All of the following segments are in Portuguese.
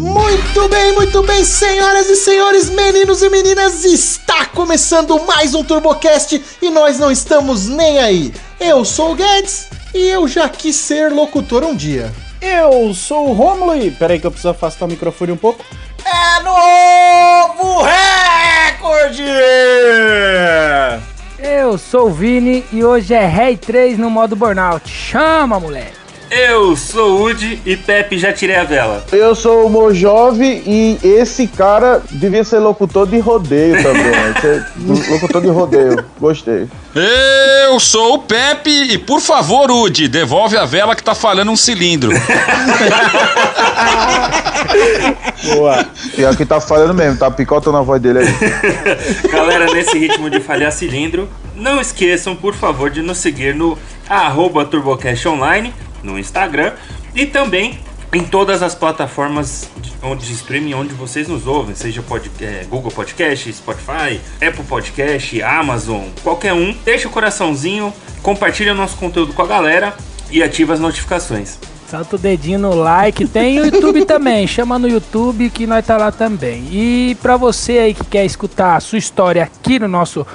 Muito bem, muito bem, senhoras e senhores, meninos e meninas, está começando mais um TurboCast e nós não estamos nem aí. Eu sou o Guedes e eu já quis ser locutor um dia. Eu sou o Romulo e peraí que eu preciso afastar o microfone um pouco. É novo recorde! Eu sou o Vini e hoje é Rei 3 no modo Burnout. Chama, moleque! Eu sou o Udi e Pepe já tirei a vela. Eu sou o Mojove e esse cara devia ser locutor de rodeio também. Ser locutor de rodeio. Gostei. Eu sou o Pepe e por favor, Udi, devolve a vela que tá falhando um cilindro. Boa. Pior que tá falhando mesmo, tá picotando a voz dele aí. Galera, nesse ritmo de falhar cilindro, não esqueçam, por favor, de nos seguir no arroba TurboCast Online no Instagram e também em todas as plataformas de, de streaming onde vocês nos ouvem, seja pod, é, Google Podcast, Spotify, Apple Podcast, Amazon, qualquer um. Deixa o coraçãozinho, compartilha nosso conteúdo com a galera e ativa as notificações. Salta o dedinho no like. Tem o YouTube também. Chama no YouTube que nós tá lá também. E para você aí que quer escutar a sua história aqui no nosso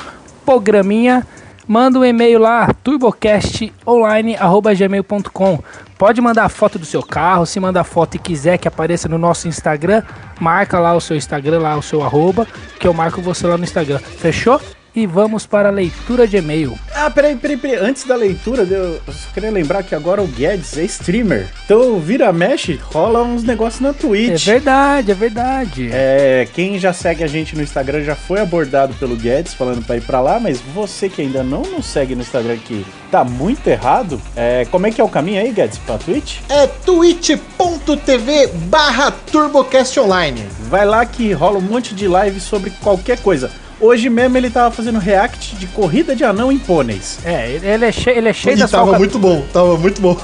programinha, manda um e-mail lá, turbocastonline.gmail.com. Pode mandar foto do seu carro, se mandar foto e quiser que apareça no nosso Instagram, marca lá o seu Instagram, lá o seu arroba, que eu marco você lá no Instagram. Fechou? E vamos para a leitura de e-mail. Ah, peraí, peraí, peraí. Antes da leitura, eu só queria lembrar que agora o Guedes é streamer. Então, vira mexe, rola uns negócios na Twitch. É verdade, é verdade. É, quem já segue a gente no Instagram já foi abordado pelo Guedes falando pra ir pra lá, mas você que ainda não nos segue no Instagram que tá muito errado, é, como é que é o caminho aí, Guedes, pra Twitch? É twitch.tv barra TurboCast Online. Vai lá que rola um monte de live sobre qualquer coisa. Hoje mesmo ele tava fazendo react de corrida de anão em pôneis. É, ele é cheio, ele é cheio E da tava muito bom, tava muito bom.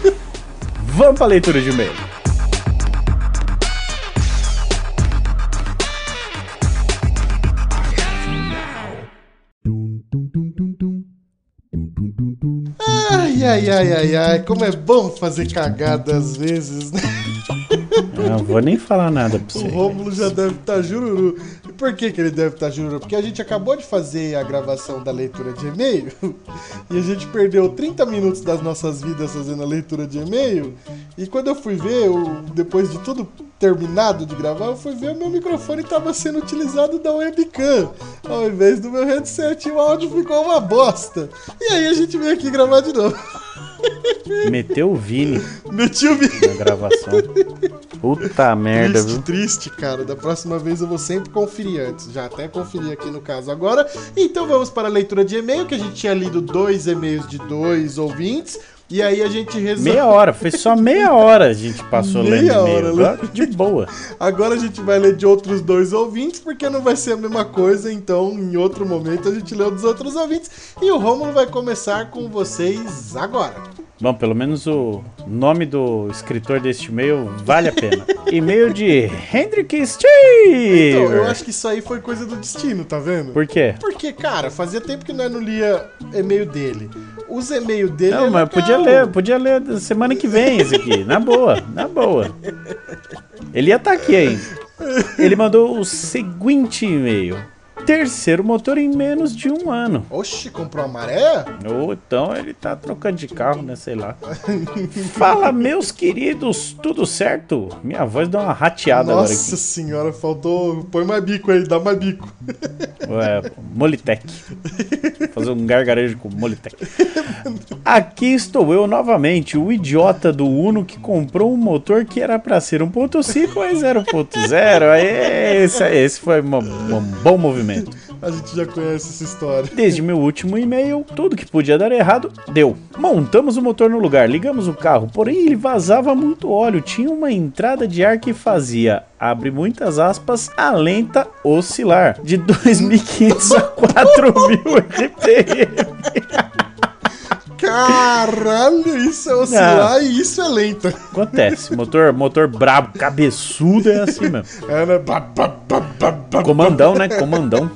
Vamos pra leitura de e-mail. Ai, ai, ai, ai, ai, como é bom fazer cagada às vezes, né? Não vou nem falar nada pra O você. Rômulo já deve estar jururu. Por que, que ele deve estar jururu? Porque a gente acabou de fazer a gravação da leitura de e-mail e a gente perdeu 30 minutos das nossas vidas fazendo a leitura de e-mail. E quando eu fui ver, o- depois de tudo terminado de gravar, eu fui ver o meu microfone estava sendo utilizado da webcam ao invés do meu headset. E o áudio ficou uma bosta. E aí a gente veio aqui gravar de novo. Meteu o Vini Meti o vídeo. na gravação. Puta merda, Triste, viu? triste, cara. Da próxima vez eu vou sempre conferir antes. Já até conferi aqui no caso agora. Então vamos para a leitura de e-mail, que a gente tinha lido dois e-mails de dois ouvintes. E aí a gente resolveu. Meia hora, foi só meia hora a gente passou Meia lendo hora, e-mail. né? De boa. Agora a gente vai ler de outros dois ouvintes, porque não vai ser a mesma coisa. Então, em outro momento, a gente lê dos outros ouvintes. E o Rômulo vai começar com vocês agora. Bom, pelo menos o nome do escritor deste e-mail vale a pena. e-mail de Hendrik Então, eu acho que isso aí foi coisa do destino, tá vendo? Por quê? Porque, cara, fazia tempo que nós não lia e-mail dele. Os e-mails dele. Não, mas eu podia ler, podia ler da semana que vem esse aqui. Na boa, na boa. Ele ia estar aqui ainda. Ele mandou o seguinte e-mail. Terceiro motor em menos de um ano. Oxi, comprou a maré? Ou então ele tá trocando de carro, né? Sei lá. Fala, meus queridos, tudo certo? Minha voz deu uma rateada agora Nossa senhora, faltou. Põe mais bico aí, dá mais bico. É, Molitec. Vou fazer um gargarejo com Molitec. Aqui estou eu novamente, o idiota do Uno que comprou um motor que era pra ser 1.5, mas era 1.0. Aí, Esse, esse foi um bom movimento. A gente já conhece essa história. Desde meu último e-mail, tudo que podia dar errado, deu. Montamos o motor no lugar, ligamos o carro, porém ele vazava muito óleo, tinha uma entrada de ar que fazia, abre muitas aspas, a lenta oscilar, de 2.500 a 4.000 RPM. Caralho, isso é oscilar e isso é lenta. Acontece, motor, motor brabo, cabeçudo é assim mesmo. É, né? Ba, ba, ba, Comandão, né? Comandão.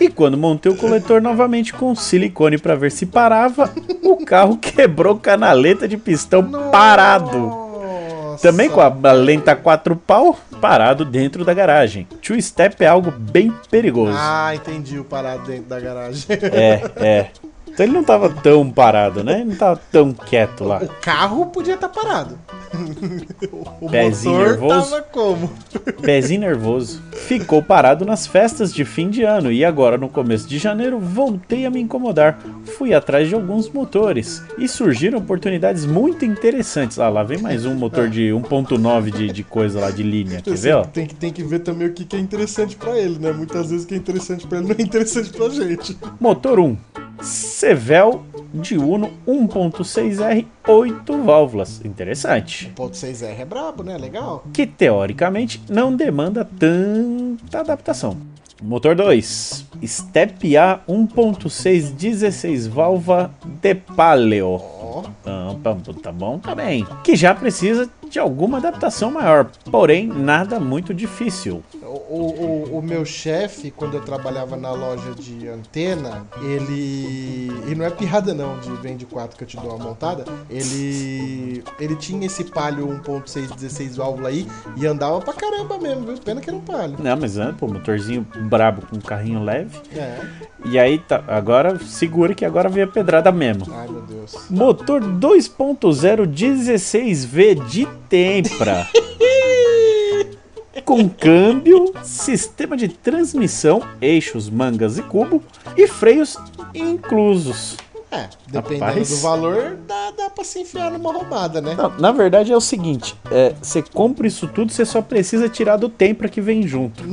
E quando montei o coletor novamente com silicone pra ver se parava, o carro quebrou canaleta de pistão parado. Nossa. Também com a lenta 4 pau parado dentro da garagem. Two step é algo bem perigoso. Ah, entendi o parado dentro da garagem. É, é. Então ele não tava tão parado, né? Ele não tava tão quieto lá. O carro podia estar parado. o Pezinho motor nervoso. tava como? Pezinho nervoso. Ficou parado nas festas de fim de ano e agora no começo de janeiro voltei a me incomodar. Fui atrás de alguns motores e surgiram oportunidades muito interessantes. Ah, lá vem mais um motor de 1.9 de, de coisa lá de linha. Quer ver, ó? Tem que, tem que ver também o que, que é interessante pra ele, né? Muitas vezes o que é interessante pra ele não é interessante pra gente. Motor 1. Sevel de Uno 1.6R 8 válvulas. Interessante. 1.6R é brabo, né? Legal. que teoricamente não demanda tanta adaptação. Motor 2, Step A 1.6 16 válvula de Paleo. Ó, Tá, tá- bom, tá bem. Que já precisa de alguma adaptação maior, porém nada muito difícil. o, o, o meu chefe, quando eu trabalhava na loja de antena, ele. E não é pirrada não, de vem de 4 que eu te dou uma montada. Ele. Ele tinha esse palio 1.6 16 válvula aí e andava pra caramba mesmo, viu? Pena que era um palio. Não, mas é, pô, motorzinho brabo com carrinho leve. É. E aí, tá, agora segura que agora vem a pedrada mesmo. Ai meu Deus. Motor 2.0 16V de Tempra. Com câmbio, sistema de transmissão, eixos, mangas e cubo e freios inclusos. É, dependendo Rapaz. do valor, dá, dá pra se enfiar numa roubada, né? Não, na verdade é o seguinte, é, você compra isso tudo, você só precisa tirar do Tempra que vem junto.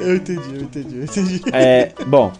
Eu entendi, eu entendi, eu entendi. É, bom,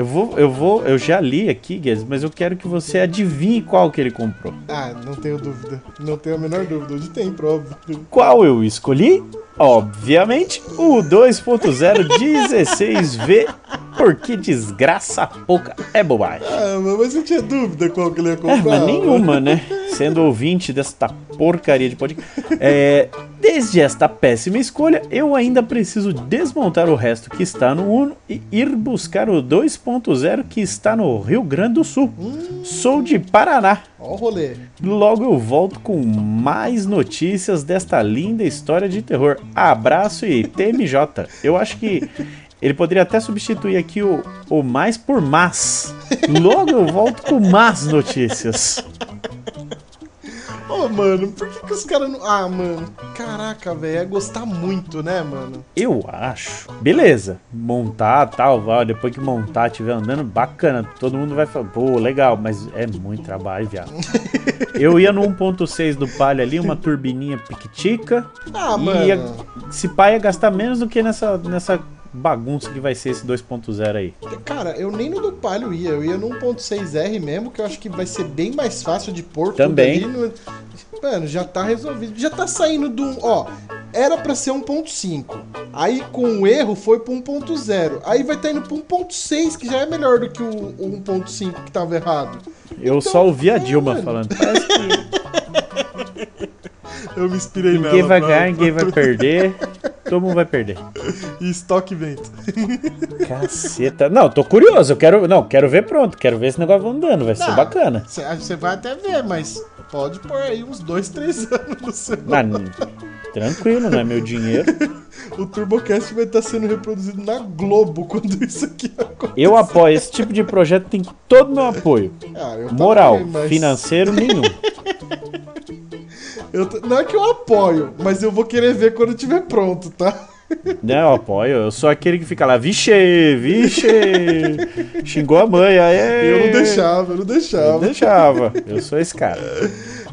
eu vou, eu vou, eu já li aqui, Guedes, mas eu quero que você adivinhe qual que ele comprou. Ah, não tenho dúvida. Não tenho a menor dúvida. Hoje tem, prova. Qual eu escolhi? Obviamente, o 2.0 16V, porque desgraça pouca é bobagem. Ah, mas eu tinha dúvida qual que ele ia É, comprar. mas nenhuma, né? Sendo ouvinte desta porcaria de podcast. É, desde esta péssima escolha, eu ainda preciso desmontar o resto que está no Uno e ir buscar o 2.0 que está no Rio Grande do Sul. Sou de Paraná. Ó o rolê. Logo eu volto com mais notícias desta linda história de terror. Abraço e TMJ. Eu acho que ele poderia até substituir aqui o, o mais por mas. Logo eu volto com mais notícias. Ô, mano, por que, que os caras não. Ah, mano. Caraca, velho. É gostar muito, né, mano? Eu acho. Beleza. Montar tal, vai, depois que montar, estiver andando, bacana. Todo mundo vai falar, pô, legal, mas é muito trabalho, viado. Eu ia no 1.6 do Palio ali, uma turbininha piquitica. Ah, e mano. ia, se pá, ia gastar menos do que nessa, nessa bagunça que vai ser esse 2.0 aí. Cara, eu nem no do Palio ia. Eu ia no 1.6R mesmo, que eu acho que vai ser bem mais fácil de pôr Também. tudo ali. No... Mano, já tá resolvido. Já tá saindo do. Ó, era pra ser 1.5. Aí com o erro foi pro 1.0. Aí vai tá indo pro 1.6, que já é melhor do que o, o 1.5 que tava errado. Eu Então, só ouvi a é, Dilma mano. falando. Parece que Eu me inspirei ninguém nela. vai pra- ganhar, ninguém vai perder. Todo mundo vai perder. E estoque vento. Caceta. Não, tô curioso. Eu quero. Não, quero ver pronto. Quero ver esse negócio andando. Vai ser Não. bacana. Você vai até ver, mas pode pôr aí uns 2, 3 anos no seu. Ah, tranquilo, não é meu dinheiro. O TurboCast vai estar sendo reproduzido na Globo quando isso aqui acontecer. Eu apoio. Esse tipo de projeto tem todo meu apoio. Ah, Moral, também, mas financeiro nenhum. eu não é que eu apoio, mas eu vou querer ver quando estiver pronto, tá? Não, eu apoio. Eu sou aquele que fica lá, vixe, vixe. Xingou a mãe, aí. Eu não deixava, eu não Eu deixava. deixava. Eu sou esse cara.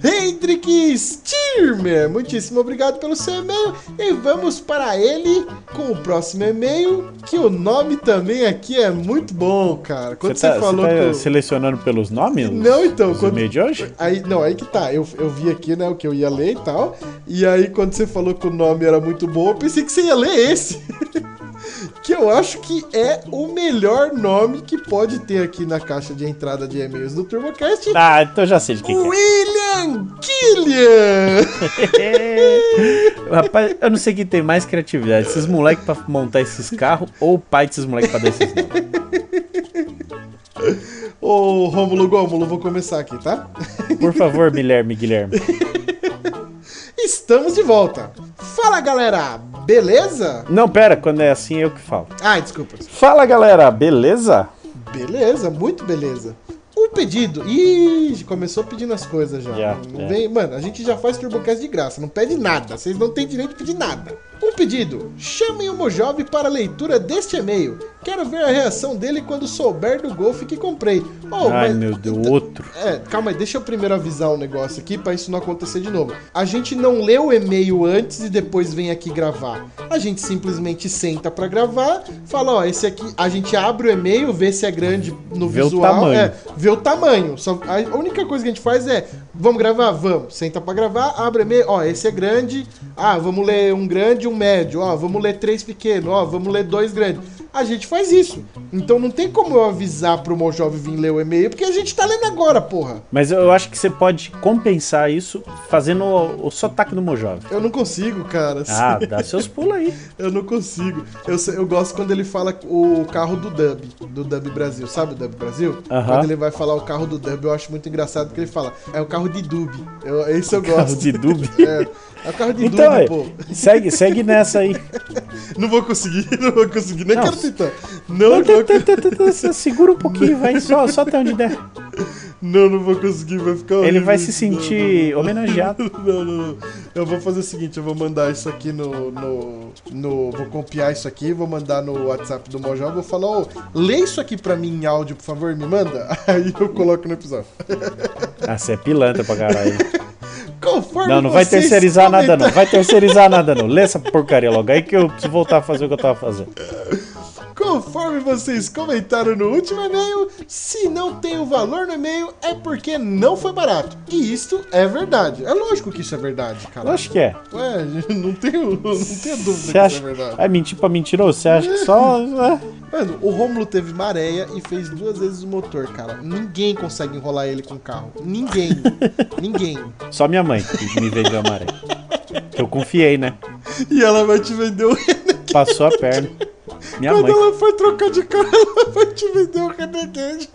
Hendrik Stirmer, muitíssimo obrigado pelo seu e-mail. E vamos para ele com o próximo e-mail, que o nome também aqui é muito bom, cara. Quando você, tá, falou você tá que. eu- selecionando pelos nomes? Não, então, Os quando- e-mails de hoje? Aí, não, aí que tá. Eu, eu vi aqui, né, o que eu ia ler e tal. E aí, quando você falou que o nome era muito bom, eu pensei que você ia ler esse. que eu acho que é o melhor nome que pode ter aqui na caixa de entrada de e-mails do TurboCast. Ah, então eu já sei de quem que é. William Killian! Rapaz, eu não sei quem tem mais criatividade. Esses moleques pra montar esses carros ou o pai desses moleques pra dar esses nomes. Ô, Rômulo Gômulo, vou começar aqui, tá? Por favor, Guilherme, Guilherme. Estamos de volta. Fala, galera, beleza? Não, pera, quando é assim eu que falo. Ai, desculpa. Fala, galera, beleza? Beleza, muito beleza. Um pedido. Ih, começou pedindo as coisas já. Não é. vem- Mano, a gente já faz TurboCast de graça, não pede nada. Vocês não têm direito de pedir nada. Um pedido. Chamem o Mojove para a leitura deste e-mail. Quero ver a reação dele quando souber do Golf que comprei. Oh, Ai, mas- meu Deus, outro. É, calma aí, deixa eu primeiro avisar um negócio aqui pra isso não acontecer de novo. A gente não lê o e-mail antes e depois vem aqui gravar. A gente simplesmente senta pra gravar, fala, ó, esse aqui, a gente abre o e-mail, vê se é grande no Vê o visual, tamanho. é, vê o tamanho. Só, a única coisa que a gente faz é, vamos gravar? Vamos. Senta pra gravar, abre e-mail, ó, esse é grande. Ah, vamos ler um grande e um médio. Ó, vamos ler três pequenos. Ó, vamos ler dois grandes. A gente faz isso. Então não tem como eu avisar pro Mojove vir ler o e-mail, porque a gente tá lendo agora, porra. Mas eu acho que você pode compensar isso fazendo o, o sotaque do Mojove. Eu não consigo, cara. Ah, dá seus pulos aí. Eu não consigo. Eu, eu gosto quando ele fala o carro do Dub, do Dub Brasil. Sabe o Dub Brasil? Aham. Quando ele vai falar o carro do Dub, eu acho muito engraçado que ele fala, é o carro de Dub. Eu, esse eu Carro gosto. de dub. É, é carro de Então, é, pô. segue, segue nessa aí. Não vou conseguir, não vou conseguir. Nem Não. quero tentar. Não, não, tê, tê, Segura um pouquinho, vai. Só, só até onde der. não, não vou conseguir, vai ficar Ele horrível vai se sentir homenageado. Não, não, não. Eu vou fazer o seguinte, eu vou mandar isso aqui no. no, no- vou copiar isso aqui, vou mandar no WhatsApp do Mojó, vou falar, ô, lê isso aqui pra mim em áudio, por favor, me manda. Aí eu coloco no episódio. Ah, você é pilantra pra caralho. Conforme Não, não vai terceirizar nada não. Vai terceirizar nada não. Lê essa porcaria logo aí que eu preciso voltar a fazer o que eu tava fazendo. Conforme vocês comentaram no último e-mail, se não tem o valor no e-mail é porque não foi barato. E isto é verdade. É lógico que isso é verdade, cara. Eu acho que é. Ué, não tenho, não tenho dúvida Você que acha. isso é verdade. É mentir pra mentiroso? Você acha que só. é? Mano, o Rômulo teve maréia e fez duas vezes o motor, cara. Ninguém consegue enrolar ele com o carro. Ninguém. Ninguém. Só minha mãe que me vendeu a maré. Eu confiei, né? E ela vai te vender o. Passou a perna. Minha Quando mãe. ela for trocar de carro, ela vai te vender o Renegade.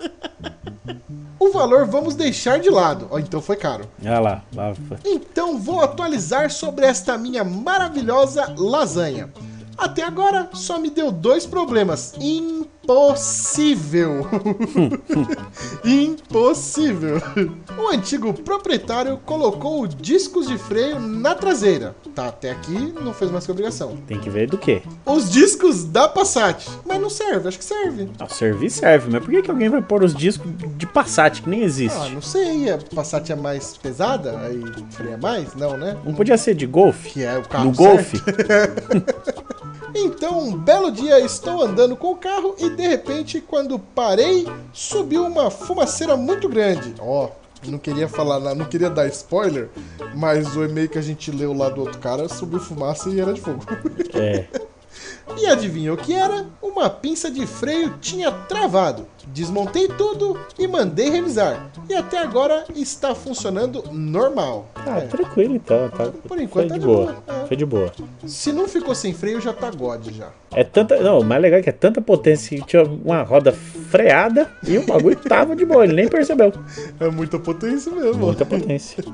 O valor vamos deixar de lado. Ó, então foi caro. Olha lá. lá foi. Então vou atualizar sobre esta minha maravilhosa lasanha. Até agora só me deu dois problemas. Impossível! Impossível! O antigo proprietário colocou discos de freio na traseira. Tá, até aqui não fez mais que obrigação. Tem que ver do quê? Os discos da Passat. Mas não serve, acho que serve. Ah, servir serve, mas por que, que alguém vai pôr os discos de Passat que nem Ah, existe? não sei. A Passat é mais pesada? Aí freia mais? Não, né? Não podia ser de Golf? Que é o carro No. Golf? Então, um belo dia estou andando com o carro e de repente, quando parei, subiu uma fumaceira muito grande. Ó, não queria falar, não queria dar spoiler, mas o e-mail que a gente leu lá do outro cara subiu fumaça e era de fogo. É. E adivinha o que era? Uma pinça de freio tinha travado. Desmontei tudo e mandei revisar. E até agora está funcionando normal. Ah, É, tranquilo então. Tá, Por enquanto foi tá de boa. boa, é. Foi de boa. se não ficou sem freio, já tá God já. É tanta. Não, o mais legal é que é tanta potência que tinha uma roda freada e o bagulho tava de boa, ele nem percebeu. É muita potência mesmo. Muita potência.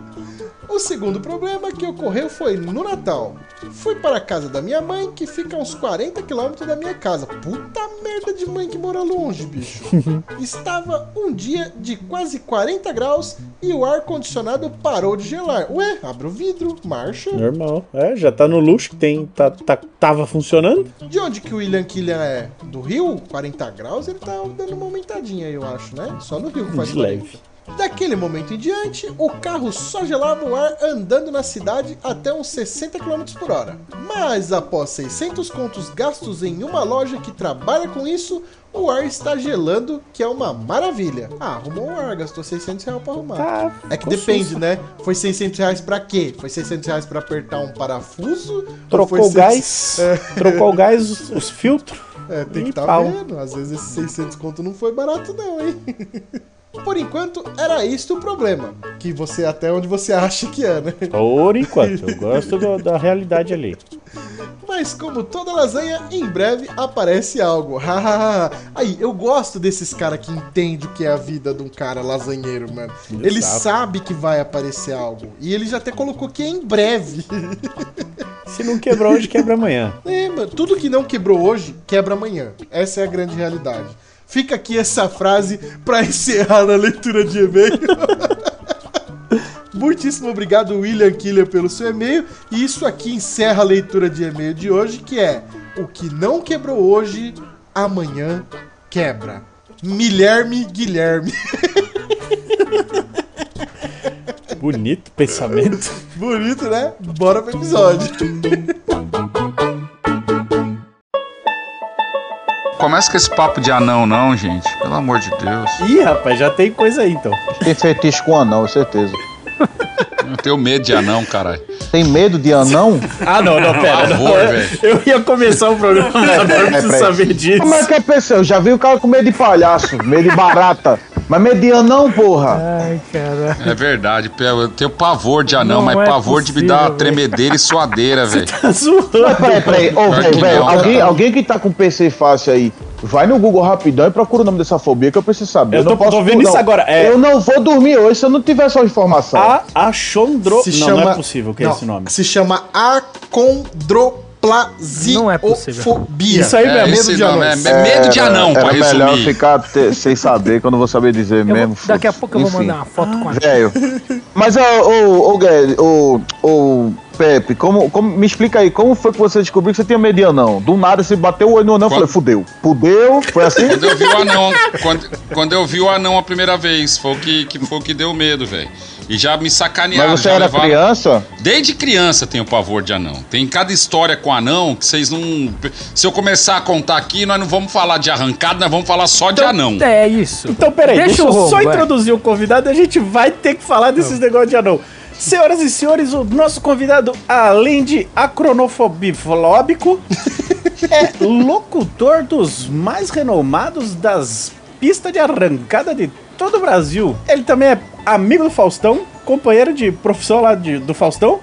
O segundo problema que ocorreu foi no Natal. Fui para a casa da minha mãe, que fica a uns 40 quilômetros da minha casa. Puta merda de mãe que mora longe, bicho. Estava um dia de quase 40 graus e o ar-condicionado parou de gelar. Ué, abre o vidro, marcha. Normal. É, já tá no luxo que tem. Tá, tá- tava funcionando. De onde que o William Killian é? Do Rio? 40 graus? Ele tá dando uma aumentadinha aí, eu acho, né? Só no Rio que faz De 40. leve. Daquele momento em diante, o carro só gelava o ar andando na cidade até uns 60 km por hora. Mas após 600 contos gastos em uma loja que trabalha com isso, o ar está gelando, que é uma maravilha. Ah, arrumou o ar, gastou 600 reais pra arrumar. Tá, é que depende, sussa. né? Foi 600 reais pra quê? Foi 600 reais pra apertar um parafuso? Ou Trocou o gás. Trocou o gás, os, os filtros. é, tem que E estar pau. vendo. Às vezes esses 600 conto não foi barato não, hein? Por enquanto, era isto o problema. Que você, até onde você acha que é, né? Por enquanto. Eu gosto do- da realidade ali. Mas como toda lasanha, em breve aparece algo. Aí, eu gosto desses caras que entendem o que é a vida de um cara lasanheiro, mano. Ele Exato. sabe que vai aparecer algo. E ele já até colocou que é em breve. Se não quebrou hoje, quebra amanhã. É, mano, tudo que não quebrou hoje, quebra amanhã. Essa é a grande realidade. Fica aqui essa frase pra encerrar a leitura de e-mail. Muitíssimo obrigado, William Killer, pelo seu e-mail. E isso aqui encerra a leitura de e-mail de hoje, que é o que não quebrou hoje, amanhã quebra. Guilherme Guilherme. Bonito pensamento. Bonito, né? Bora pro episódio. Começa com esse papo de anão, não, gente. Pelo amor de Deus. Ih, rapaz, já tem coisa aí então. Tem fetiche com anão, certeza. Eu tenho medo de anão, caralho. Tem medo de anão? Ah, não, não, pera. Por não. favor, velho. Eu ia começar o programa, mas agora eu preciso peraí. saber disso. Como é que é pessoa? Eu já vi o cara com medo de palhaço, medo de barata. Mas medo de anão, porra. Ai, cara. É verdade, Pé, eu tenho pavor de anão, Não mas é pavor de me possível, dar velho. tremedeira e suadeira, velho. Tá zoando. Peraí, peraí. Ô, velho, não, alguém, alguém que tá com PC fácil aí, vai no Google rapidão e procura o nome dessa fobia que eu preciso saber. Eu não tô- posso tô vendo não. isso agora, é- Eu não vou dormir hoje se eu não tiver essa informação. A achondro... Não, não é possível que é Não, esse nome. Se chama acondroplasiofobia. Não é possível. Isso aí É, mesmo. esse de nome, é, é medo de anão, pra melhor resumir. ficar te- sem saber, que eu não vou saber dizer Eu mesmo. vou- daqui a pouco eu vou Enfim. mandar uma foto com a Velho. Mas, ô, ô, ô, Guedes, ô, ô, Pepe, como, como, me explica aí, como foi que você descobriu que você tinha medo de anão? Do nada você bateu o olho no anão e falei, fudeu. Fudeu? Foi assim? Quando eu vi o anão, quando, quando eu vi o anão a primeira vez, foi o que, que, foi o que deu medo, velho. E já me sacanearam. Mas você já era levaram- criança? Desde criança tenho pavor de anão. Tem cada história com anão que vocês não. Se eu começar a contar aqui, nós não vamos falar de arrancada, nós vamos falar só de anão. É isso. Então, peraí, deixa, Deixa eu o só vai. introduzir o convidado e a gente vai ter que falar desses negócios de anão. Senhoras e senhores, o nosso convidado, além de acronofobiflóbico, é locutor dos mais renomados das pistas de arrancada de todo o Brasil. Ele também é amigo do Faustão, companheiro de profissão lá de- do Faustão.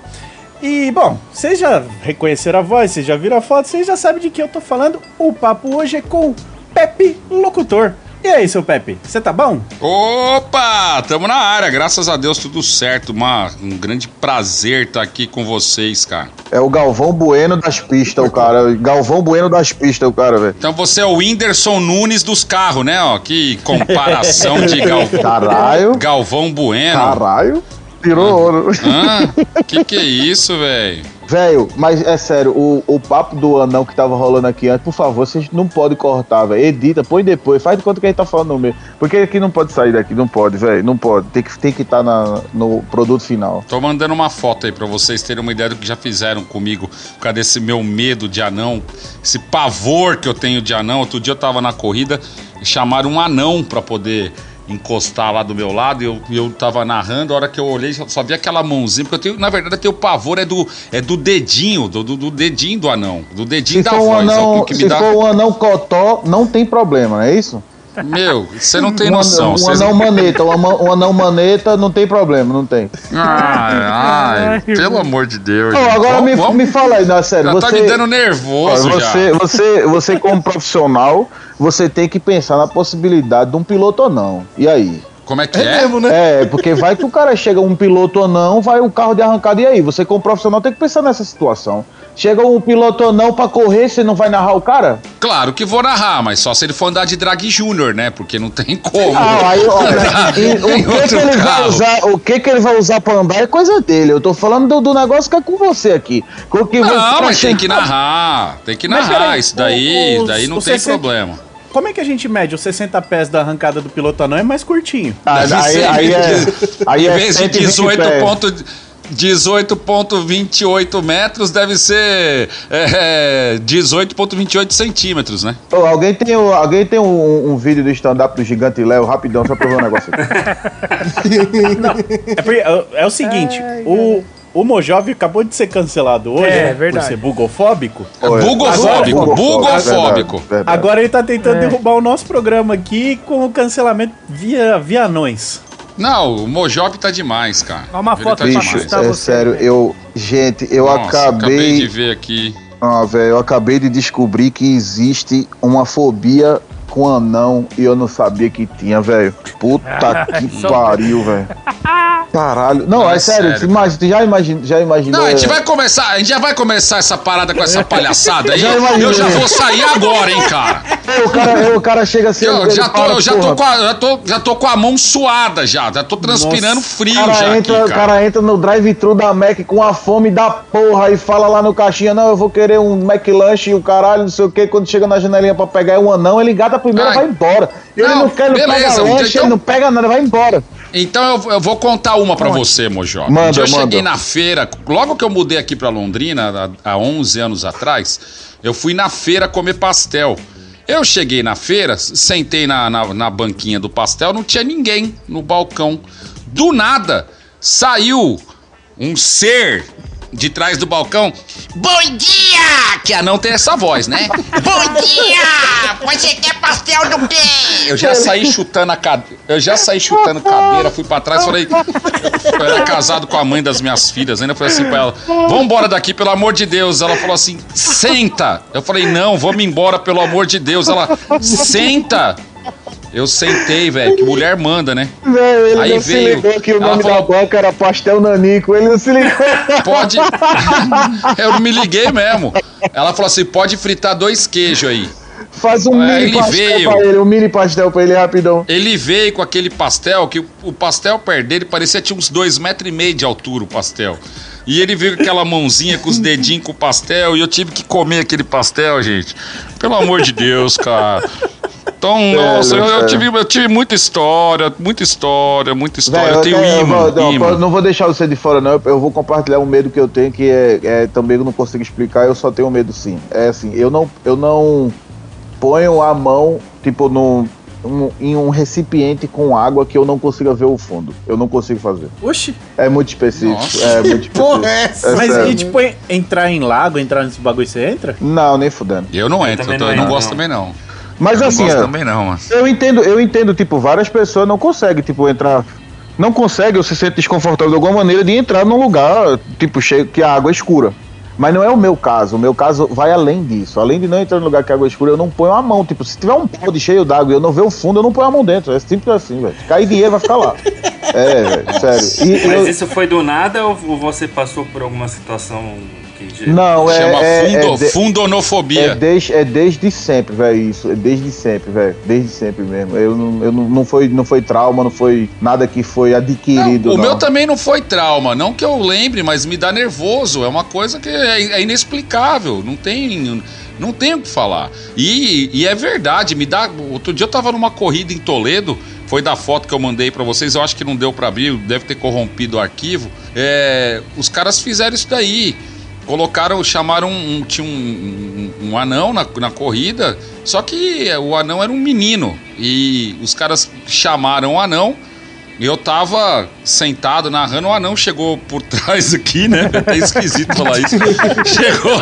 E, bom, vocês já reconheceram a voz, vocês já viram a foto, vocês já sabem de que eu tô falando. O papo hoje é com Pepe Locutor. E aí, seu Pepe, você tá bom? Opa! Tamo na área, graças a Deus tudo certo. Uma, um grande prazer estar aqui com vocês, cara. É o Galvão Bueno das pistas, o cara. Galvão Bueno das pistas, o cara, velho. Então você é o Whindersson Nunes dos carros, né? Ó, que comparação de Gal... Caralho. Galvão Bueno. Caralho. Tirou ouro. Hã? Que que é isso, velho? Velho, mas é sério, o, o papo do anão que tava rolando aqui antes, por favor, vocês não podem cortar, velho. Edita, põe depois, faz de conta que a gente tá falando no meio. Porque aqui não pode sair daqui, não pode, velho. Não pode. Tem que estar tem que tá na, no produto final. Tô mandando uma foto aí pra vocês terem uma ideia do que já fizeram comigo por causa desse meu medo de anão, esse pavor que eu tenho de anão. Outro dia eu tava na corrida e chamaram um anão pra poder encostar lá do meu lado e eu, eu tava narrando, a hora que eu olhei só, só vi aquela mãozinha, porque eu tenho, na verdade, eu tenho pavor é do, é do dedinho, do, do, do dedinho do anão, do dedinho Se da for, um voz, é anão, o que me se dá... for um anão cotó, não tem problema, não é isso? Meu, você não tem um, noção. anão- um vocês- anão maneta, um, um anão maneta não tem problema, não tem. Ai, ai, pelo amor de Deus. Gente. agora Vamos- me, vamos- me fala aí, na sério. Já você, tá me dando nervoso já. você, você, você como profissional, você tem que pensar na possibilidade de um piloto ou não. E aí? Como é que É é? mesmo, né? É, porque vai que o cara chega um piloto ou não, vai o carro de arrancada e aí? Você como profissional tem que pensar nessa situação. Chega um piloto ou não pra correr, você não vai narrar o cara? Claro que vou narrar, mas só se ele for andar de drag júnior, né? Porque não tem como. Ah, aí, olha, e o, que, que ele vai usar, o que, que ele vai usar pra andar é coisa dele. Eu tô falando do, do negócio que é com você aqui. Com que você Não, tá mas tem que narrar. Tem que Mas narrar. peraí, Isso daí, os- daí não tem 60 problema. Como é que a gente mede os 60 pés da arrancada do piloto anão? É mais curtinho. Ah, Deve aí, ser, aí em é, vez- aí é vez de 120 18 pés. ponto, 18.28 metros, deve ser é, 18.28 centímetros, né? Ô, alguém tem, o- alguém tem um, um vídeo do stand-up do Gigante Léo, rapidão, só pra ver um negócio aqui. É, porque, é, é o seguinte, o, o Mojove acabou de ser cancelado hoje É, por verdade. ser bugofóbico. É. Bugofóbico, Agora- bugofóbico. Verdade, verdade. Agora ele tá tentando É. derrubar o nosso programa aqui com o cancelamento via, via anões. Não, o Mojob tá demais, cara. Ó, uma Ele foto tá pra Bicho, demais. é você, sério, eu. Gente, eu Nossa, acabei. de ver aqui. Ah, velho, eu acabei de descobrir que existe uma fobia com anão e eu não sabia que tinha, velho. Puta que pariu, velho. Caralho. Não, é é sério, sério, imagina, já, imagina, já imaginou. Não, a gente é, vai começar, a gente já vai começar essa parada com essa palhaçada aí. Já. Eu já vou sair agora, hein, cara. o, cara, o cara chega assim. Eu já tô, eu já tô, com a, já, tô, já tô com a mão suada já, já tô transpirando frio O cara, já entra, aqui, o cara. cara entra no drive-thru da Mac com a fome da porra e fala lá no caixinha, não, eu vou querer um McLanche e o caralho, não sei o que. Quando chega na janelinha pra pegar é um anão, ele gata primeiro e Ai. vai embora. Ele Não, não quer, não beleza, pega lanche, então- ele não pega nada, vai embora. Então eu, eu vou contar uma pra você, Mojó. Manda, eu cheguei manda. na feira, logo que eu mudei aqui pra Londrina, há, há 11 anos atrás, eu fui na feira comer pastel. Eu cheguei na feira, sentei na, na, na banquinha do pastel, não tinha ninguém no balcão. Do nada, saiu um ser de trás do balcão. Bom dia! Que não tem essa voz, né? Bom dia! Você quer pastel do quê? Eu já saí chutando a cadeira. Eu já saí chutando cadeira, fui pra trás, falei. Eu era casado com a mãe das minhas filhas, ainda falei assim pra ela: Vambora daqui, pelo amor de Deus. Ela falou assim: Senta! Eu falei: Não, vamos embora, pelo amor de Deus. Ela: Senta! Eu sentei, velho, que mulher manda, né? Velho, ele Aí não veio, se ligou que o nome falou- da boca era pastel nanico, ele não se ligou. Pode. Eu não me liguei mesmo. Ela falou assim: pode fritar dois queijos aí. Faz um mini ele pastel veio. pra ele, um mini pastel pra ele rapidão. Ele veio com aquele pastel, que o- pastel perto dele parecia que tinha uns dois metros e meio de altura o pastel. E ele veio com aquela mãozinha com os dedinhos com o pastel e eu tive que comer aquele pastel, gente. Pelo amor de Deus, cara. Então, nossa, eu, eu tive, eu tive muita história, muita história, muita história. Velho, eu tenho imã, vou- não, imã. não vou deixar você de fora, não. Eu- Eu vou compartilhar um medo que eu tenho, que é, é também eu não consigo explicar, eu só tenho medo sim. É assim, eu não, eu não ponho a mão, tipo, num, um- em um recipiente com água que eu não consiga ver o fundo. Eu não consigo fazer. Oxi. É muito específico. Nossa. É muito específico. Porra, é essa? É Mas sério. e tipo, en- entrar em lago, entrar nesse bagulho, você entra? Não, nem fudendo. Eu não entro, eu, não eu não entro, gosto não. também não. Mas eu assim, não gosto ó, também não, mano. Eu entendo, eu entendo, tipo, várias pessoas não conseguem, tipo, entrar. Não conseguem ou se sente desconfortável de alguma maneira de entrar num lugar, tipo, cheio que a água é escura. Mas não é o meu caso. O meu caso vai além disso. Além de não entrar num lugar que a água é escura, eu não ponho a mão. Tipo, se tiver um balde cheio d'água e eu não ver o fundo, eu não ponho a mão dentro. É simples assim, velho. Se cair dinheiro, vai ficar lá. É, velho, sério. E Mas eu- isso foi do nada ou você passou por alguma situação Não, é. Chama é, fundo, é de- fundonofobia. É desde, é desde sempre, velho, isso. É desde sempre, velho. Desde sempre mesmo. Eu não, eu não, não, foi, não foi trauma, não foi nada que foi adquirido. o não. meu também não foi trauma, não que eu lembre, mas me dá nervoso. É uma coisa que é, é inexplicável. Não tem, não tem o que falar. E, e é verdade, me dá. Outro dia eu tava numa corrida em Toledo. Foi da foto que eu mandei pra vocês. Eu acho que não deu pra abrir, deve ter corrompido o arquivo. É, os caras fizeram isso daí. Colocaram, chamaram um. Tinha um, um- um anão na, na corrida. Só que o anão era um menino. E os caras chamaram o anão. E eu tava sentado narrando, o anão chegou por trás aqui, né? É esquisito falar isso. Chegou.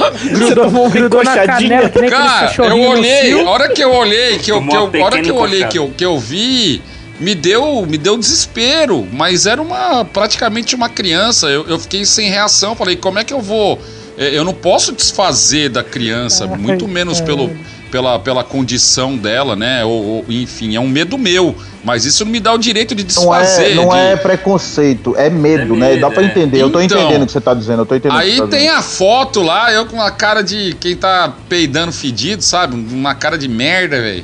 Grudou, Grudou na canela, que nem Cara, eu olhei, a hora que eu olhei, que eu, que eu- hora que eu olhei, que eu, que eu vi, me deu, me deu desespero, mas era uma praticamente uma criança. Eu, eu fiquei sem reação, falei, como é que eu vou? É, Eu não posso desfazer da criança, muito menos pelo, pela, pela condição dela, né? Ou, ou, enfim, é um medo meu. Mas isso não me dá o direito de Não é, desfazer. não de- é preconceito, é medo, É né? medo, Dá pra é. entender. Eu tô Então, entendendo o que você tá dizendo, eu tô entendendo. Aí tá tem a foto lá, eu com uma cara de quem tá peidando fedido, sabe? Uma cara de merda, velho.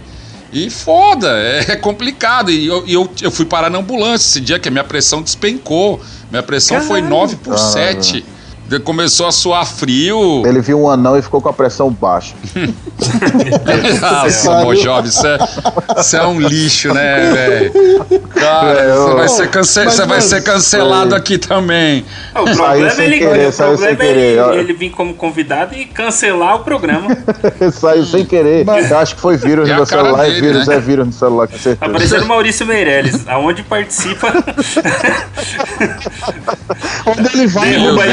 E foda, é, é complicado. E eu, eu, eu fui parar na ambulância esse dia, que a minha pressão despencou. Minha pressão foi 9 por Caralho. 7. Começou a suar frio. Ele viu um anão e ficou com a pressão baixa. Nossa, Mojob, isso é, isso é um lixo, né, velho? Cara, É, você vai ser, cance- Mas, vai ser cancelado aqui também. Ah, O Saiu problema sem é ele, querer, o saiu sem problema é ele, ele vir como convidado e cancelar o programa. Saiu sem querer. Eu acho que foi vírus É no celular dele, vírus né? é vírus no celular, com certeza. Aparecendo Maurício Meirelles, aonde participa, Onde ele vai, Meu derruba a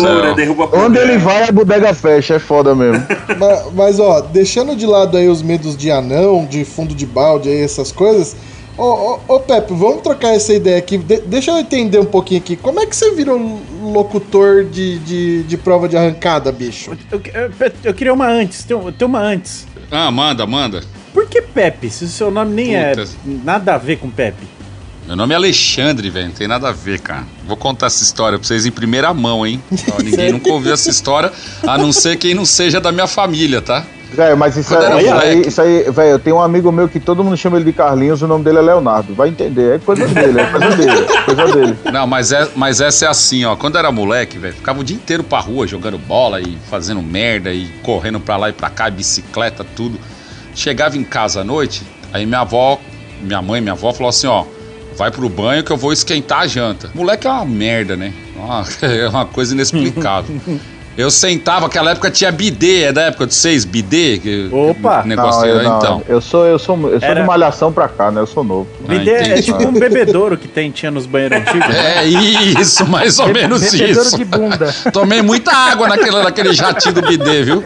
Céu. né? derruba Onde ele vai, a bodega fecha, é foda mesmo. Mas, mas, ó, deixando de lado aí os medos de anão, de fundo de balde, aí essas coisas, Ô, ô, ô, Pepe, vamos trocar essa ideia aqui. De- deixa eu entender um pouquinho aqui. Como é que você virou um locutor de, de, de prova de arrancada, bicho? Eu, eu- eu queria uma antes, tem, tem uma antes. Ah, manda, manda. Por que Pepe, se o seu nome nem é Puta. nada a ver com Pepe? Meu nome é Alexandre, velho. Não tem nada a ver, cara. Vou contar essa história pra vocês em primeira mão, hein? Ó, ninguém nunca ouviu essa história, a não ser quem não seja da minha família, tá? Velho, mas isso, Quando é, era isso aí, isso aí, velho, eu tenho um amigo meu que todo mundo chama ele de Carlinhos, o nome dele é Leonardo. Vai entender, é coisa dele, é coisa dele, é coisa dele. Não, mas, é, mas essa é assim, ó. Quando eu era moleque, velho, ficava o dia inteiro pra rua jogando bola e fazendo merda e correndo pra lá e pra cá, bicicleta, tudo. Chegava em casa à noite, aí minha avó, minha mãe, minha avó falou assim, ó. Vai pro banho que eu vou esquentar a janta. Moleque é uma merda, né? Uma- É uma coisa inexplicável. Eu sentava, aquela época tinha bidê, é da época de vocês, bidê? que- Opa! Negócio, Não, eu, não, então. eu sou, eu sou, eu sou Era- de malhação pra cá, né? Eu sou novo. Bidê é entendi. tipo um bebedouro que tem, tinha nos banheiros antigos. né? É isso, mais ou menos Bebedouro isso. de bunda. Tomei muita água naquele, naquele jatinho do bidê, viu?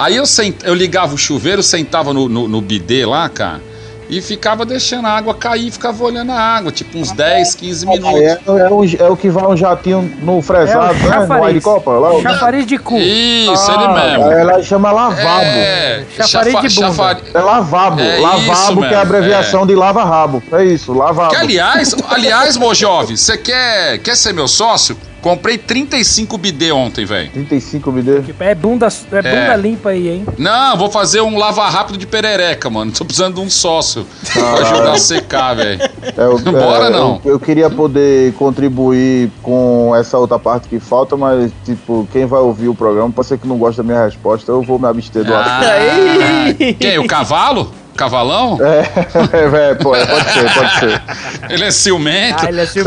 Aí eu, sent, eu ligava o chuveiro, sentava no, no, no bidê lá, cara, e ficava deixando a água cair, ficava olhando a água, tipo uns 10, 15 Aí minutos. É, é, o, é o que vai um jatinho no fresado, É né? No. Helicóptero, lá. o- Chafariz de cu. Isso, Ah, ele mesmo. Aí ela chama lavabo. É, É, Chafariz de bunda. chafari- lavabo. É lavabo, que é a abreviação de lava-rabo. É isso, lavabo. Que, aliás, aliás, meu jovem, você quer, quer ser meu sócio? Comprei 35 bidê ontem, velho. 35 me dê. Tipo, É bunda, é bunda limpa aí, hein? Não, vou fazer um lava rápido de perereca, mano. Tô precisando de um sócio pra ajudar a secar, velho. É, Bora, é, não. Eu, eu queria poder contribuir com essa outra parte que falta, mas, tipo, quem vai ouvir o programa pode ser que não goste da minha resposta, eu vou me abster do assunto. Ah, quem? O cavalo? Cavalão? É, velho, pode, pode ser, pode ser. Ele é ciumento. Ah, ele é assim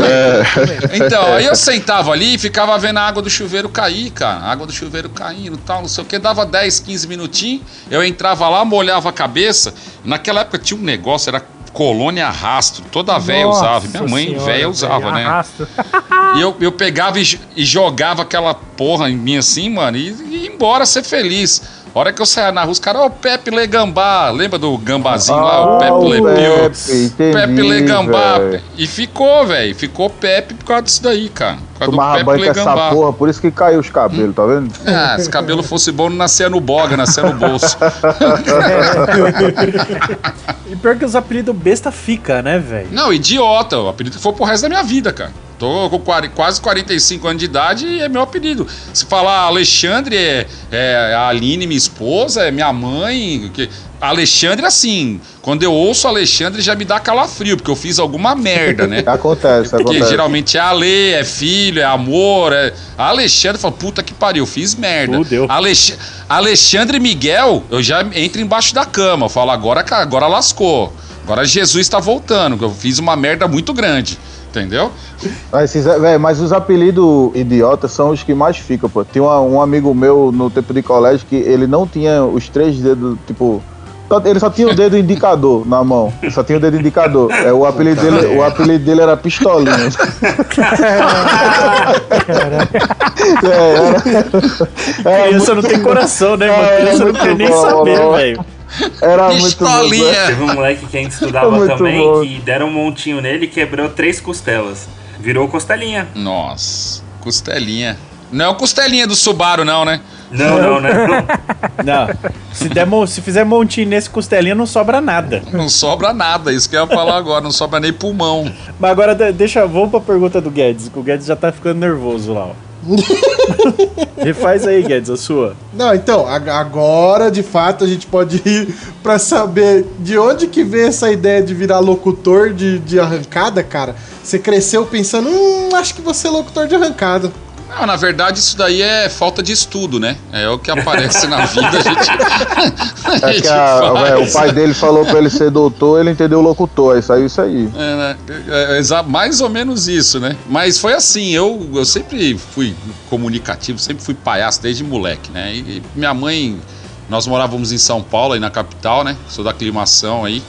Então, aí eu sentava ali e ficava vendo a água do chuveiro cair, cara. A água do chuveiro caindo e tal, não sei o que. Dava 10, 15 minutinhos, eu entrava lá, molhava a cabeça. Naquela época tinha um negócio, era colônia arrasto. Toda véia Nossa usava. Minha mãe véia usava, né? E eu, eu pegava e, e jogava aquela porra em mim assim, mano, e, e ia embora ser feliz. A hora que eu saía na rua, os caras, ó, o Pepe Legambá. Lembra do gambazinho lá? O Ah, Pepe o Lepeu. Pepe, entendi, Pepe Legambá. E ficou, velho. Ficou Pepe por causa disso daí, cara. Por causa Tomava do banho Pepe com essa Legambá. porra, por isso que caiu os cabelos, tá vendo? Ah, se cabelo fosse bom, não nascia no boga, nascia no bolso. E pior que os apelidos besta fica, né, velho? Não, idiota. O apelido foi pro resto da minha vida, cara. Tô com quase 45 anos de idade e é meu apelido. Se falar Alexandre, é, é a Aline, minha esposa, é minha mãe. Que... Alexandre, assim, quando eu ouço Alexandre já me dá calafrio, porque eu fiz alguma merda, né? Acontece, Porque acontece. geralmente é Ale, é filho, é amor. É... Alexandre fala, puta que pariu, fiz merda. Fudeu. Alex... Alexandre Miguel, eu já entro embaixo da cama. Eu falo, agora, agora lascou. Agora Jesus está voltando, que eu fiz uma merda muito grande. Entendeu? Mas, esses- véi, mas os apelidos idiotas são os que mais ficam, pô. Tinha uma- um amigo meu no tempo de colégio que ele não tinha os três dedos, tipo. Ele só tinha o dedo indicador na mão. Ele só tinha o dedo indicador. É, o, apelido dele, o apelido dele era Pistolinha. É, era, era Criança não tem coração, né, mano? É, Criança não muito quer nem bom, saber, velho. Era muito bom. Pistolinha! Teve um moleque que a gente estudava Muito também bom. que deram um montinho nele e quebrou três costelas. Virou costelinha. Nossa, costelinha. Não é o costelinha do Subaru, não, né? Não, não, não. Não. Se, der, se fizer montinho nesse costelinha, não sobra nada. Não sobra nada, isso que eu ia falar agora, não sobra nem pulmão. Mas agora de- deixa, vamos pra pergunta do Guedes, que o Guedes já tá ficando nervoso lá, ó. Refaz aí, Guedes, a sua. Não, então, ag- agora de fato a gente pode ir pra saber de onde que veio essa ideia de virar locutor de, de arrancada, cara. Você cresceu pensando, hum, acho que você é locutor de arrancada. Na verdade, isso daí é falta de estudo, né? É o que aparece na vida, a gente. a É gente a- véi, o pai dele falou pra ele ser doutor, ele entendeu locutor. Aí saiu isso aí. É, né? É, é mais ou menos isso, né? Mas foi assim, eu, eu sempre fui comunicativo, sempre fui palhaço desde moleque, né? E, e minha mãe, nós morávamos em São Paulo, aí na capital, né? Sou da aclimação aí.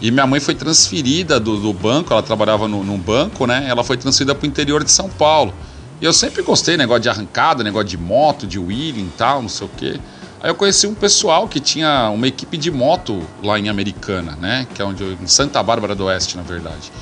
E minha mãe foi transferida do, do banco, ela trabalhava no, num banco, né? Ela foi transferida para o interior de São Paulo. E eu sempre gostei, negócio de arrancada, negócio de moto, de wheeling e tal, não sei o quê. Aí eu conheci um pessoal que tinha uma equipe de moto lá em Americana, né? Que é onde eu, em Santa Bárbara do Oeste, na verdade.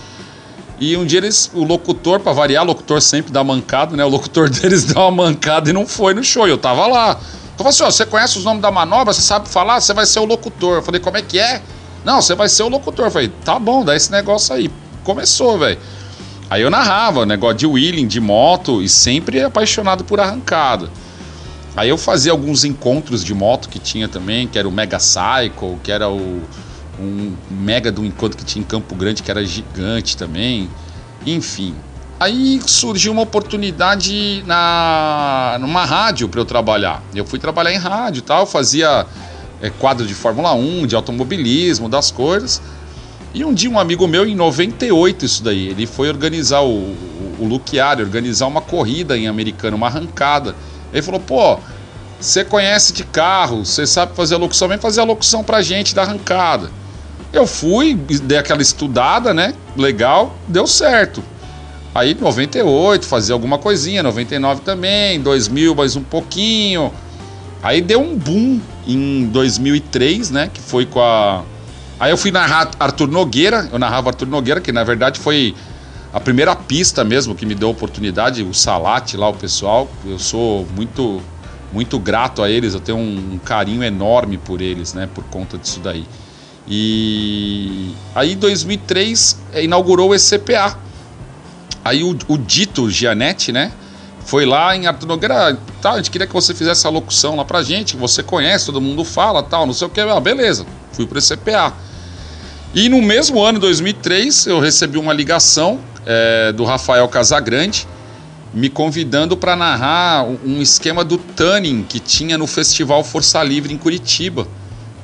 E um dia eles, o locutor, pra variar, o locutor sempre dá mancada, né? O locutor deles deu uma mancada e não foi no show. Eu tava lá. Eu falei assim: ó, você conhece os nomes da manobra? Você sabe falar? Você vai ser o locutor. Eu falei: como é que é? Não, você vai ser o locutor. Eu falei: tá bom, dá esse negócio aí. Começou, velho. Aí eu narrava, negócio de wheeling, de moto e sempre apaixonado por arrancada. Aí eu fazia alguns encontros de moto que tinha também, que era o Mega Cycle, que era o um mega do encontro que tinha em Campo Grande, que era gigante também. Enfim. Aí surgiu uma oportunidade na numa rádio para eu trabalhar. Eu fui trabalhar em rádio tal, fazia é, quadro de Fórmula 1, de automobilismo, das coisas. E um dia um amigo meu, em 98 isso daí, ele foi organizar o, o, o Luquiário, organizar uma corrida em Americana, uma arrancada. Ele falou, pô, você conhece de carro, você sabe fazer a locução, vem fazer a locução pra gente da arrancada. Eu fui, dei aquela estudada, né? Legal, deu certo. Aí 98, fazia alguma coisinha, 99 também, 2000 mais um pouquinho. Aí deu um boom em 2003, né? Que foi com a. Aí eu fui narrar Arthur Nogueira, eu narrava Arthur Nogueira, que na verdade foi a primeira pista mesmo que me deu a oportunidade, o Salate lá, o pessoal. Eu sou muito, muito grato a eles, eu tenho um, um carinho enorme por eles, né? Por conta disso daí. E aí em 2003 eh, inaugurou o ECPA. Aí o, o dito Gianetti, né? Foi lá em Arthur Nogueira, tá, a gente queria que você fizesse a locução lá pra gente, que você conhece, todo mundo fala, tal, não sei o que. Ah, beleza, fui pro ECPA. E no mesmo ano, 2003, eu recebi uma ligação é, do Rafael Casagrande me convidando para narrar um esquema do Tanning que tinha no Festival Força Livre em Curitiba.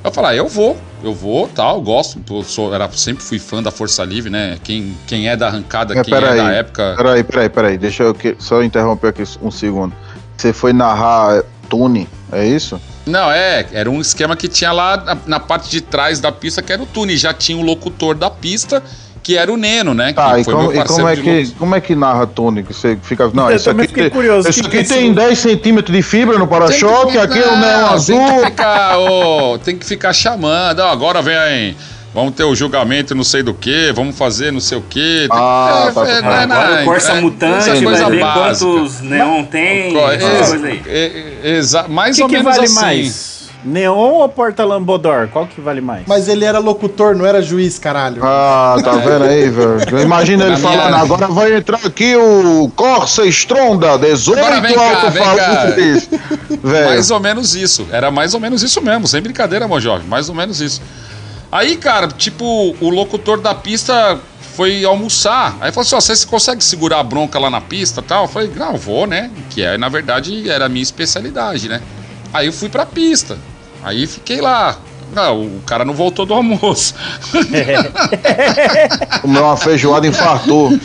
Eu falei, ah, eu vou, eu vou, tal, gosto, sou, era, sempre fui fã da Força Livre, né? Quem, quem é da arrancada, É, quem é peraí, da época. Peraí, peraí, peraí. Deixa eu que- só interromper aqui um segundo. Você foi narrar Tune, é isso? Não, é, era um esquema que tinha lá na, na parte de trás da pista, que era o Tune. Já tinha o locutor da pista, que era o Neno, né? Tá, que e como, e como é que, como é que narra Tune? Que você fica. Não, Eu isso também aqui, fiquei tem- curioso, Isso aqui tem isso? 10 centímetros de fibra no para-choque, aqui é o neon azul. Tem que ficar, ô, tem que ficar chamando. Ó, agora vem. Vamos ter o julgamento não sei do que, vamos fazer não sei o que. Ah, tá, tá, tá. Agora o Corsa Mutante, essa vai coisa ver básica. quantos neon tem, essas ex- coisas aí. é- é- exa- O mais que, ou que menos vale assim. mais? Neon ou Porta Lambodor? Qual que vale mais? Mas ele era locutor, não era juiz, caralho. Ah, tá vendo aí, velho? Imagina ele falando, agora vai entrar aqui o Corsa Stronda, 18 Agora vem cá, vem cá. alto-falantes. Velho, Mais ou menos isso. Era mais ou menos isso mesmo, sem brincadeira, meu jovem. Mais ou menos isso. Aí, cara, tipo, o locutor da pista foi almoçar. Aí falou assim: ó, você consegue segurar a bronca lá na pista tal? Eu falei, não, vou, né? Que é, na verdade, era a minha especialidade, né? Aí eu fui pra pista. Aí fiquei lá. Não, o cara não voltou do almoço. comeu uma feijoada infartou.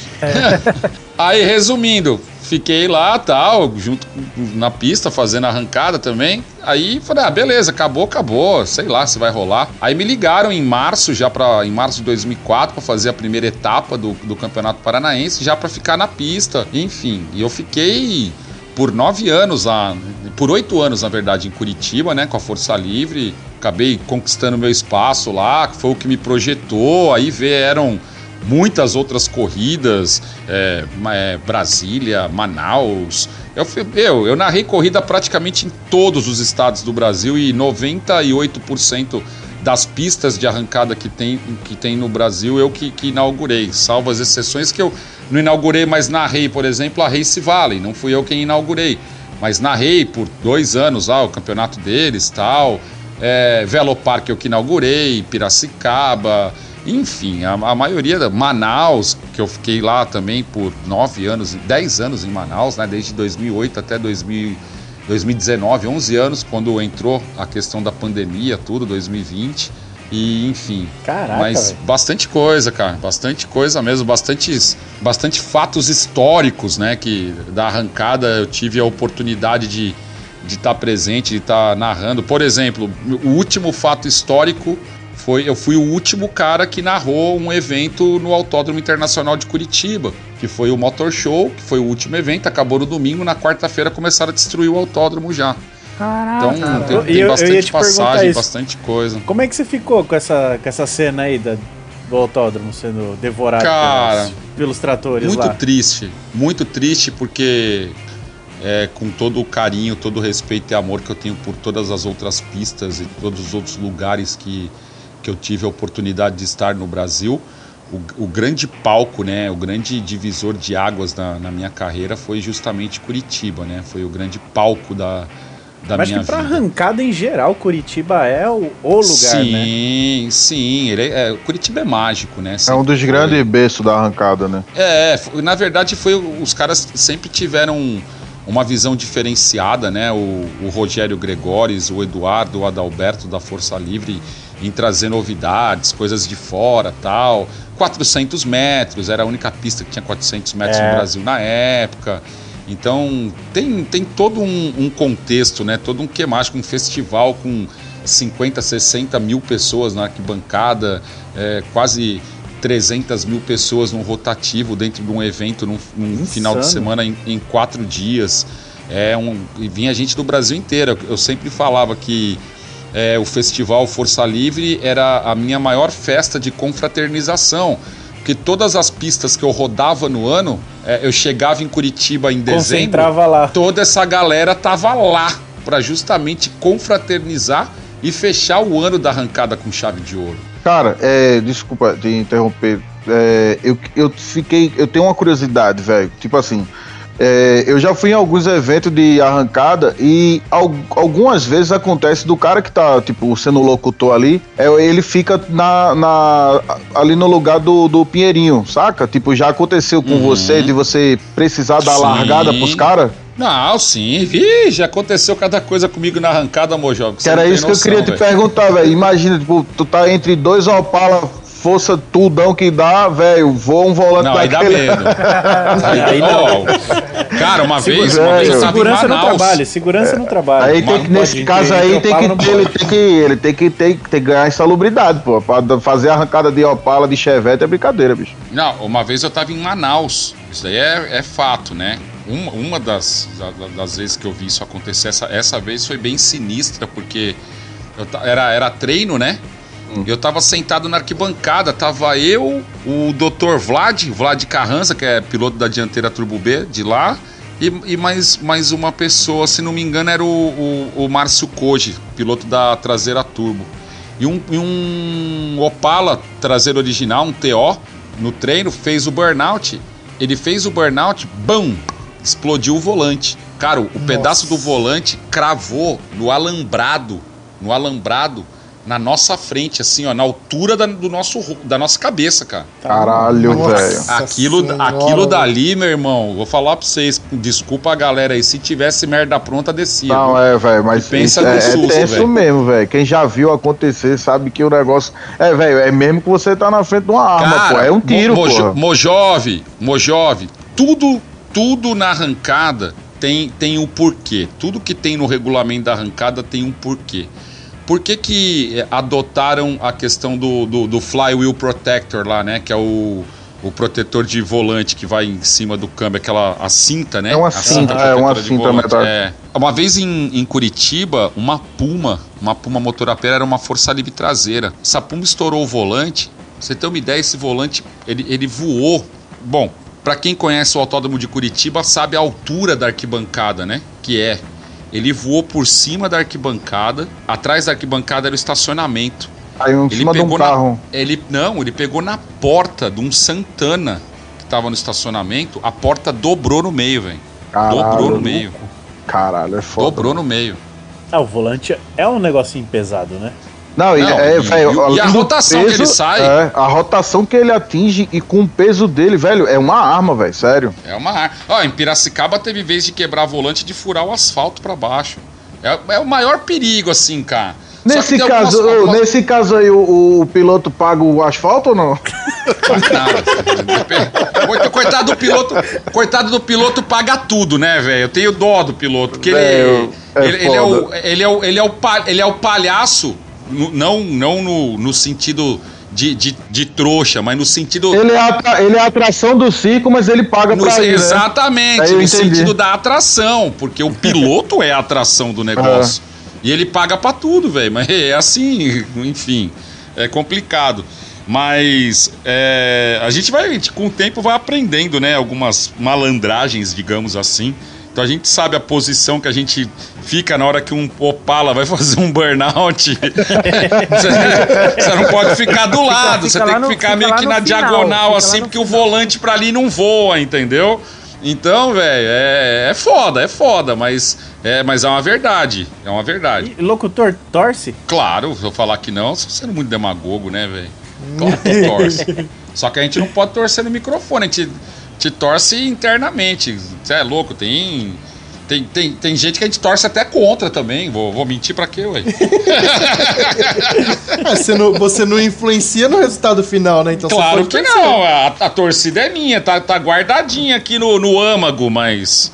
Aí, resumindo, fiquei lá, tal, junto na pista, fazendo arrancada também. Aí falei, ah, beleza, acabou, acabou, sei lá se vai rolar. Aí me ligaram em março, já para em março de 2004, para fazer a primeira etapa do, do Campeonato Paranaense, já para ficar na pista, enfim. E eu fiquei por nove anos lá, por oito anos, na verdade, em Curitiba, né, com a Força Livre. Acabei conquistando meu espaço lá, foi o que me projetou. Aí vieram muitas outras corridas, é, é, Brasília, Manaus. Eu, eu, eu narrei corrida praticamente em todos os estados do Brasil e 98% das pistas de arrancada que tem, que tem no Brasil eu que, que inaugurei, salvo as exceções que eu não inaugurei, mas narrei, por exemplo, a Race Valley, não fui eu quem inaugurei, mas narrei por dois anos lá o campeonato deles tal. É, Velopark eu que inaugurei, Piracicaba, enfim, a, a maioria da Manaus, que eu fiquei lá também por nove anos, dez anos em Manaus, né, desde 2008 até 2000, 2019, 11 anos, quando entrou a questão da pandemia, tudo, 2020. E enfim, Caraca, mas velho. bastante coisa, cara, bastante coisa mesmo, bastantes, bastante fatos históricos, né, que da arrancada eu tive a oportunidade de de estar presente, de estar narrando. Por exemplo, o último fato histórico foi eu fui o último cara que narrou um evento no Autódromo Internacional de Curitiba, que foi o Motor Show, que foi o último evento, acabou no domingo, na quarta-feira começaram a destruir o autódromo já. Caraca. Então tem, Eu- tem eu ia bastante te perguntar passagem, bastante coisa. Como é que você ficou com essa, com essa cena aí da, do autódromo sendo devorado Cara, pelos, pelos tratores Muito lá? triste, muito triste porque é, com todo o carinho, todo o respeito e amor que eu tenho por todas as outras pistas e todos os outros lugares que, que eu tive a oportunidade de estar no Brasil, o, o grande palco, né, o grande divisor de águas na, na minha carreira foi justamente Curitiba, né? Foi o grande palco da, da Mas minha que pra vida. arrancada em geral, Curitiba é o, o lugar, né? sim, sim, ele é, é, Curitiba é mágico, né? É um dos Sempre grandes foi. berços da arrancada, né? É, na verdade foi os caras sempre tiveram uma visão diferenciada, né? O, o Rogério Gregores, o Eduardo, o Adalberto da Força Livre em trazer novidades, coisas de fora, tal. 400 metros, era a única pista que tinha 400 metros É. no Brasil na época. Então tem, tem todo um, um contexto, né? Todo um quemático, um festival com 50, 60 mil pessoas na arquibancada, é, quase 300 mil pessoas num rotativo dentro de um evento num, num final de semana em, em quatro dias. É um, e vinha gente do Brasil inteiro. Eu sempre falava que é, o festival Força Livre era a minha maior festa de confraternização. Porque todas as pistas que eu rodava no ano, é, eu chegava em Curitiba em dezembro, Concentrava lá. toda essa galera tava lá para justamente confraternizar e fechar o ano da arrancada com chave de ouro. Cara, é, desculpa te interromper. É, eu, eu fiquei. Eu tenho uma curiosidade, velho. Tipo assim. É, eu já fui em alguns eventos de arrancada e al- algumas vezes acontece do cara que tá, tipo, sendo locutor ali, é, ele fica na, na- ali no lugar do, do Pinheirinho, saca? Tipo, já aconteceu com você de você precisar dar Sim. largada pros caras? Não, sim, vi, já aconteceu cada coisa comigo na arrancada, Mojó. Que era isso que eu queria te perguntar, velho. Imagina, tipo, tu tá entre dois Opala, força tudão que dá, velho, voa um volante Não, aí dá daquele. medo. Aí, ó, cara, uma vez, uma vez Segurança no Manaus. trabalho, segurança no trabalho. Aí tem que, não nesse caso aí, tem que, não ter, ele tem que ele tem que ter, tem que ganhar insalubridade, pô. Pra da- fazer a arrancada de Opala, de Chevette é brincadeira, bicho. Não, uma vez eu tava em Manaus. Isso daí é, é fato, né? Uma, uma das, da- das vezes que eu vi isso acontecer, essa, essa vez foi bem sinistra, porque eu era, era treino, né? Eu tava sentado na arquibancada, tava eu, o Dr. Vlad, Vlad Carranza, que é piloto da dianteira Turbo B de lá, e, e mais, mais uma pessoa, se não me engano, era o, o, o Márcio Koji, piloto da traseira Turbo. E um, e um Opala traseiro original, um TO, no treino, fez o burnout. Ele fez o burnout, bam! Explodiu o volante. Cara, o, o pedaço do volante cravou no alambrado, no alambrado, na nossa frente, assim, ó, na altura da, do nosso, da nossa cabeça, cara. Caralho, Nossa. velho. Aquilo, Senhora, aquilo dali, meu irmão, vou falar pra vocês, desculpa a galera aí, se tivesse merda pronta, descia. Não, viu? é, velho, mas E pensa isso é, é susto, tenso velho. mesmo, velho. Quem já viu acontecer sabe que o negócio. É, velho, é mesmo que você tá na frente de uma arma, pô. É um tiro, Mo- pô. Mojo- Mojove, Mojove, tudo, tudo na arrancada tem, tem um porquê. Tudo que tem no regulamento da arrancada tem um porquê. Por que, que eh, adotaram a questão do, do, do Flywheel Protector lá, né? Que é o, o protetor de volante que vai em cima do câmbio, aquela a cinta, né? É uma cinta, é, uma cinta metálica. é. Uma vez em, em Curitiba, uma Puma, uma Puma motorapeira era uma força livre traseira. Essa Puma estourou o volante. Pra você ter uma ideia, esse volante, ele, ele voou. Bom, pra quem conhece o autódromo de Curitiba, sabe a altura da arquibancada, né? Que é. Ele voou por cima da arquibancada. Atrás da arquibancada era o estacionamento. Aí em Ele cima de um pegou carro. na, ele não, ele pegou na porta de um Santana que tava no estacionamento. A porta dobrou no meio, velho. Dobrou no meio. Caralho, é foda. Dobrou no meio. Ah, o volante é um negocinho pesado, né? Não, e, Não, é, e- velho, e- a rotação que ele sai? É, a rotação que ele atinge e com o peso dele, velho, é uma arma, velho, sério. É uma arma. Ó, em Piracicaba teve vez de quebrar volante e de furar o asfalto pra baixo. É, é o maior perigo, assim, cara. Nesse algumas- caso, ô, algumas- nesse caso aí, o, o piloto paga o asfalto ou não? Não, Coita- coitado do piloto, coitado do piloto paga tudo, né, velho? Eu tenho dó do piloto, porque ele, é ele, ele é o, ele é o ele é o ele é o palhaço, não não no, no sentido de, de, de trouxa, mas no sentido. Ele é, a, ele é a atração do circo, mas ele paga no- pra ir, né? exatamente, eu no sentido da atração, porque o piloto é a atração do negócio. E ele paga pra tudo, velho. Mas é assim, enfim, é complicado. Mas é, a gente vai, com o tempo, vai aprendendo, né? Algumas malandragens, digamos assim. Então a gente sabe a posição que a gente fica na hora que um Opala vai fazer um burnout. você, você não pode ficar do lado, você fica tem lá que no- ficar fica meio que na final, diagonal, fica assim, porque o volante pra ali não voa, entendeu? Então, velho, é, é foda, é foda, mas é, mas é uma verdade. É uma verdade. E, locutor, torce? Claro, se eu falar que não, você sendo muito demagogo, né, velho? Claro que torce. Só que a gente não pode torcer no microfone, a gente, gente torce internamente. Você é louco, tem. Tem, tem, tem gente que a gente torce até contra também. Vou, vou mentir pra quê, ué? É, você, não, você não influencia no resultado final, né? Então Claro que torcer. não, a, a torcida é minha, tá, tá guardadinha aqui no, no âmago, mas.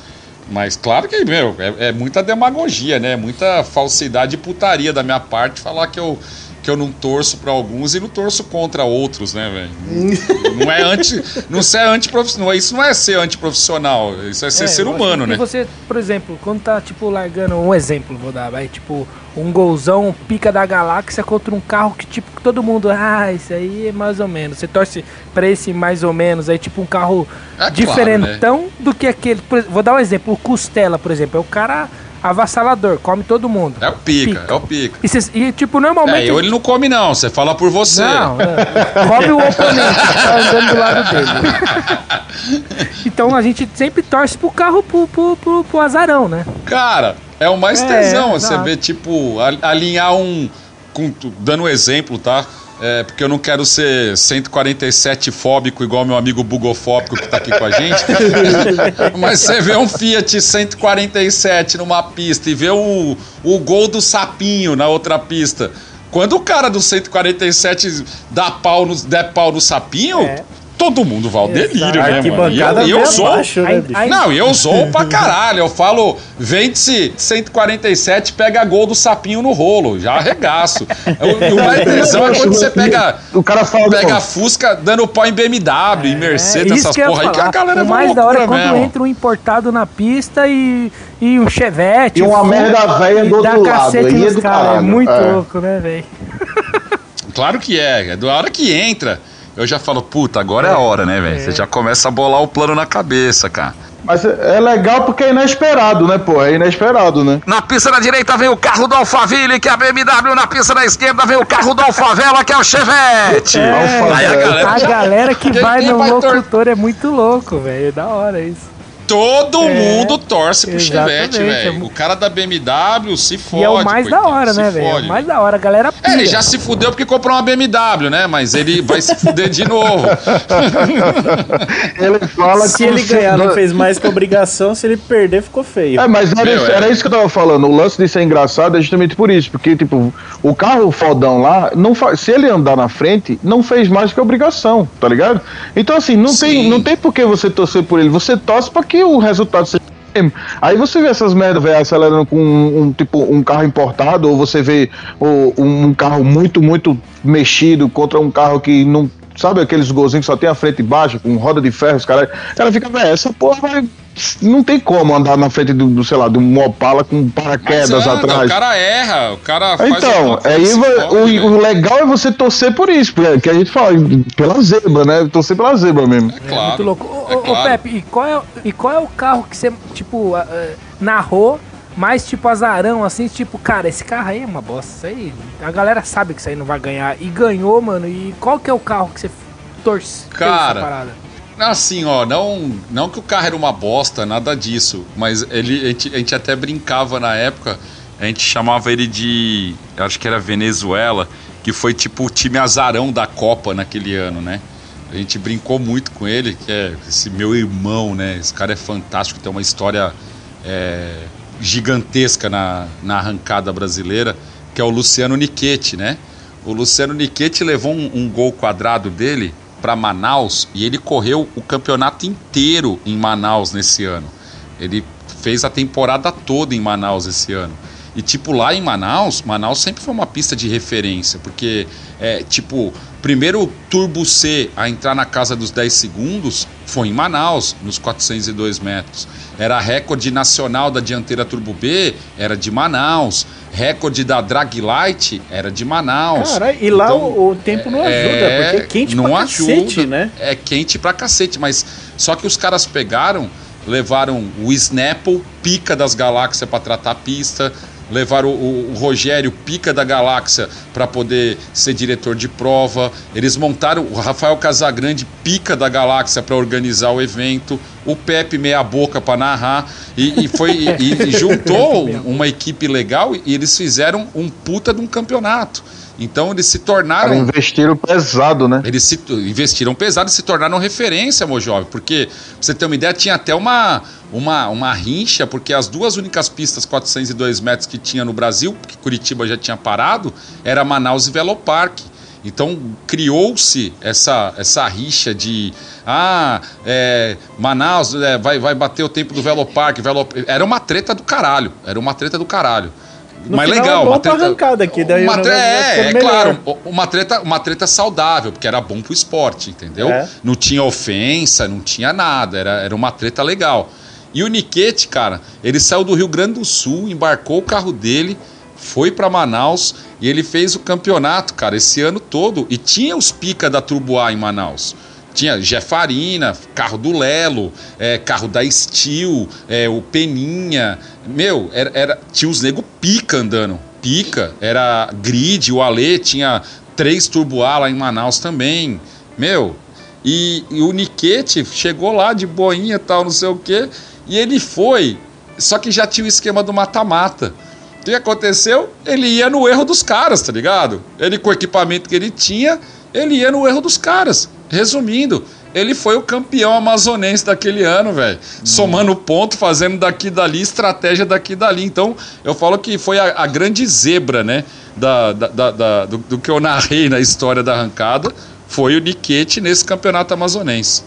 Mas claro que, meu, é, é muita demagogia, né? Muita falsidade e putaria da minha parte falar que eu, que eu não torço pra alguns e não torço contra outros, né, velho? não é anti. Não é antiprofissional. Isso não é ser antiprofissional. Isso é ser É, ser humano, né? você, por exemplo, quando tá, tipo, largando um exemplo, vou dar, vai, tipo, um golzão pica da galáxia contra um carro que, tipo, todo mundo, ah, isso aí é mais ou menos. Você torce pra esse mais ou menos, aí, tipo, um carro É claro, diferentão do que aquele. por vou dar um exemplo, o Costela, por exemplo, é o cara avassalador, come todo mundo. É o pica, é o pica. E, cês- e, tipo, normalmente. É, eu, ele não come, não. Você fala por você. Não, não. come o oponente tá andando do lado dele. Então a gente sempre torce pro carro pro, pro, pro, pro azarão, né? Cara, é o mais É, tesão, você vê, tipo, alinhar um. com- dando um exemplo, tá? É, porque eu não quero ser 147 fóbico igual meu amigo bugofóbico que tá aqui com a gente. Mas você vê um Fiat 147 numa pista e vê o, o gol do sapinho na outra pista. Quando o cara do 147 dá pau no, der pau no sapinho, É. todo mundo vai ao delírio, A né, mano? E eu, eu sou. abaixo, né, bicho? Não, e eu zoo pra caralho. Eu falo, vende-se 147, pega gol do sapinho no rolo. Já arregaço. O, o mais tesão é quando você pega. O cara fala. Pega a Fusca dando pau em BMW, em Mercedes, É, essas porra aí, que a galera O vai mais da hora é quando mesmo. entra um importado na pista e, e um chevette. E uma um- merda velha do outro lado, cacete aí é. É muito É. louco, né, velho? Claro que é. É da hora que entra. Eu já falo, puta, agora é a hora, né, velho? Você já começa a bolar o plano na cabeça, cara. Mas é é legal porque é inesperado, né, pô? É inesperado, né? Na pista da direita vem o carro do Alphaville, que é a BMW. Na pista da esquerda vem o carro do Alfavela, que é o Chevette. Alfa Aí a zero. galera A galera que vai no vai tor- locutor é muito louco, velho. É da hora isso. Todo É, mundo torce pro Chevette, é velho. O cara da BMW se fode. e é o mais da coitado, hora, se né, velho? É o mais da hora. A galera É, pira. ele já se fudeu porque comprou uma BMW, né? Mas ele vai se fuder de novo. Ele fala Se que ele o- ganhar, não fez mais que obrigação. Se ele perder, ficou feio. É, mas era, Meu, isso, é. era isso que eu tava falando. O lance de ser engraçado é justamente por isso. Porque, tipo, o carro fodão lá, não fa- se ele andar na frente, não fez mais que obrigação, tá ligado? Então, assim, não, Sim. tem, não tem por que você torcer por ele. Você torce pra que o resultado seja. Aí você vê essas merdas, velho, acelerando com um, um, tipo um carro importado, ou você vê o- um carro muito, muito mexido contra um carro que não. Sabe aqueles golzinhos que só tem a frente baixa, com roda de ferro, os caras. O cara fica, velho, essa porra vai. Não tem como andar na frente do, do, sei lá, de um Opala com paraquedas anda, atrás. O cara erra, o cara faz Então, coisa, aí vai- o, velho. o legal é você torcer por isso, porque que a gente fala, pela zebra, né? Torcer pela zebra mesmo. É claro. Muito louco. Ô, é claro. Pepe, e qual, é, e qual é o carro que você, tipo, ah, ah, narrou, mais tipo azarão, assim, tipo, cara, esse carro aí é uma bosta. Isso aí, a galera sabe que isso aí não vai ganhar. E ganhou, mano. E qual que é o carro que você torce? Cara? Assim, ó, não, não que o carro era uma bosta, nada disso. Mas ele, a, gente, a gente até brincava na época, a gente chamava ele de. Acho que era Venezuela, que foi tipo o time azarão da Copa naquele ano, né? A gente brincou muito com ele, que é esse meu irmão, né? Esse cara é fantástico, tem uma história é, gigantesca na, na arrancada brasileira, que é o Luciano Niquete, né? O Luciano Niquete levou um, um gol quadrado dele para Manaus e ele correu o campeonato inteiro em Manaus nesse ano. Ele fez a temporada toda em Manaus esse ano. E tipo, lá em Manaus, Manaus sempre foi uma pista de referência, porque é tipo, primeiro Turbo C a entrar na casa dos 10 segundos foi em Manaus, nos 402 metros. Era recorde nacional da dianteira Turbo B, era de Manaus. Recorde da Drag Light era de Manaus. Caralho, e lá Então, o, o tempo não ajuda, é, porque é quente não pra ajuda. cacete, né? É quente pra cacete, mas só que os caras pegaram, levaram o Snapple, pica das galáxias pra tratar a pista, levaram o, o Rogério, pica da galáxia, pra poder ser diretor de prova. Eles montaram o Rafael Casagrande, pica da galáxia pra organizar o evento, o Pepe meia boca pra narrar e, e foi e, e juntou uma equipe legal e eles fizeram um puta de um campeonato. Então eles se tornaram Cara, investiram pesado, né? eles se, investiram pesado e se tornaram referência, Mojove, porque, pra você ter uma ideia, tinha até uma, uma, uma rincha, porque as duas únicas pistas 402 metros que tinha no Brasil, que Curitiba já tinha parado, era Manaus e Velopark. Então criou-se essa, essa rixa de ah, é, Manaus é, vai, vai bater o tempo do Velopark. Velo... Era uma treta do caralho. Era uma treta do caralho. No Mas final legal, é bom uma treta, arrancada aqui, daí uma é, é claro, uma treta, uma treta saudável, porque era bom pro esporte, entendeu? É. Não tinha ofensa, não tinha nada, era, era uma treta legal. E o Niquete, cara, ele saiu do Rio Grande do Sul, embarcou o carro dele, foi pra Manaus e ele fez o campeonato, cara, esse ano todo. E tinha os pica da Turbo A em Manaus. Tinha Jefarina, carro do Lelo, é, carro da Steel, é, o Peninha. Meu, era, era- tinha os nego pica andando. Pica. Era grid, o Ale tinha três Turbo A lá em Manaus também. Meu, e, e o Niquete chegou lá de boinha tal, não sei o quê. E ele foi, só que já tinha o esquema do mata-mata. O que aconteceu? Ele ia no erro dos caras, tá ligado? Ele com o equipamento que ele tinha, ele ia no erro dos caras. Resumindo, ele foi o campeão amazonense daquele ano, velho. Somando ponto, fazendo daqui dali, estratégia daqui dali. Então, eu falo que foi a, a grande zebra, né? Da- da- da- do, do que eu narrei na história da arrancada. Foi o Niquete nesse campeonato amazonense.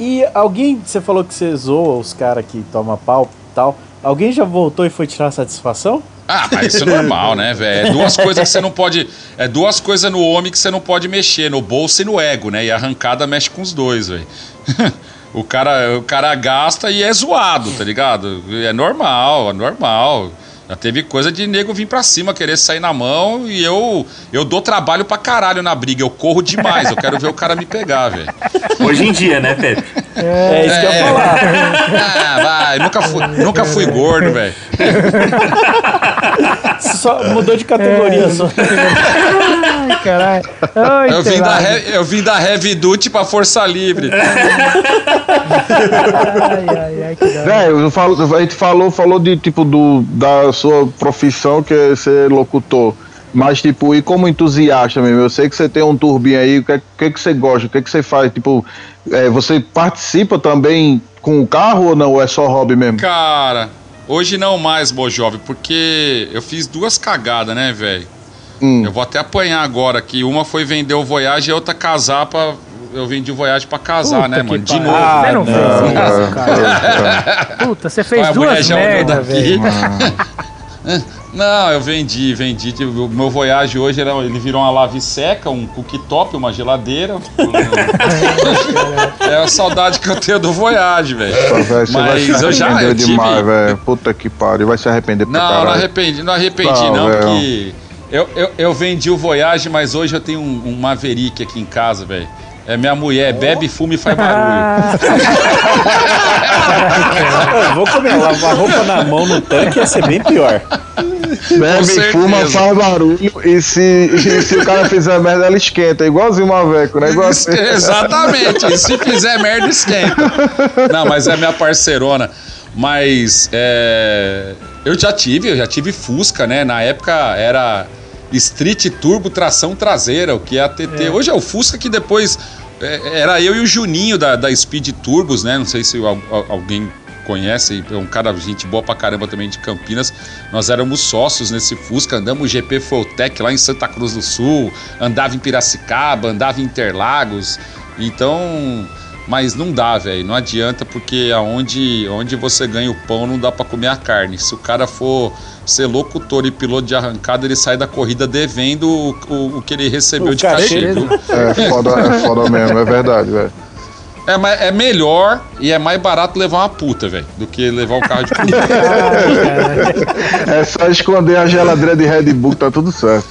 E alguém, você falou que você zoa os caras que toma pau e tal. Alguém já voltou e foi tirar satisfação? Ah, mas isso é normal, né, velho? É duas coisas que você não pode. É duas coisas no homem que você não pode mexer, no bolso e no ego, né? E a arrancada mexe com os dois, velho. O cara, o cara gasta e é zoado, tá ligado? É normal, é normal. Já teve coisa de nego vir pra cima, querer sair na mão e eu eu dou trabalho pra caralho na briga. Eu corro demais, eu quero ver o cara me pegar, velho. Hoje em dia, né, Pepe? É, isso que eu ia falar. Ah, vai, nunca fui, nunca fui gordo, velho. Só mudou de categoria só. Ai, caralho. Ai, Eu vim, da, lá. he- eu vim da Heavy Duty pra Força Livre. Ai, ai, ai, que falo- a gente falou, falou de tipo do, da sua profissão que é ser locutor. Mas, tipo, e como entusiasta mesmo, eu sei que você tem um turbinho aí, o que, é- que, que você gosta, o que, que você faz? Tipo, é, você participa também com o carro ou não? Ou é só hobby mesmo? Cara, hoje não mais, Bojove, porque eu fiz duas cagadas, né, velho? Hum. Eu vou até apanhar agora aqui. Uma foi vender o Voyage e a outra casar pra. Eu vendi o Voyage pra casar, Puta né, que mano? De novo. Ah, Você não, não. fez isso, cara. Puta, você fez Olha, duas já olhou merda, daqui. velho. Não, eu vendi, vendi. Tipo, O meu Voyage hoje era, ele virou uma lave seca, um cooktop, uma geladeira. é a saudade que eu tenho do Voyage, velho. Você vai Mas se eu já arrepender eu tive- demais, velho. Puta que pariu, vai se arrepender pra Não, caralho. não arrependi, não arrependi, Não, não, porque eu, eu, eu vendi o Voyage, mas hoje eu tenho um, um Maverick aqui em casa, velho. É minha mulher, bebe, fuma e faz barulho. Eu vou comer, lavar roupa na mão no tanque ia ser bem pior. Bebe, fuma, faz barulho e se, e se o cara fizer merda, ela esquenta. Igualzinho uma Maveco, né? Igual assim. Exatamente, e se fizer merda, esquenta. Não, mas é minha parceirona. Mas é, eu já tive, eu já tive Fusca, né? Na época era Street Turbo tração traseira, o que é a TT. Hoje é o Fusca que depois é, era eu e o Juninho da, da Speed Turbos, né? Não sei se al- al- alguém conhece, é um cara gente boa pra caramba também de Campinas. Nós éramos sócios nesse Fusca, andamos GP Fulltech lá em Santa Cruz do Sul, andava em Piracicaba, andava em Interlagos. Então, Mas não dá, velho. Não adianta porque aonde onde você ganha o pão não dá pra comer a carne. Se o cara for ser locutor e piloto de arrancada, ele sai da corrida devendo o, o- o que ele recebeu O de cachê, viu? É foda, é foda mesmo, é verdade, velho. É, mas é melhor e é mais barato levar uma puta, velho, do que levar o carro de corrida. É só esconder a geladeira de Red Bull, tá tudo certo.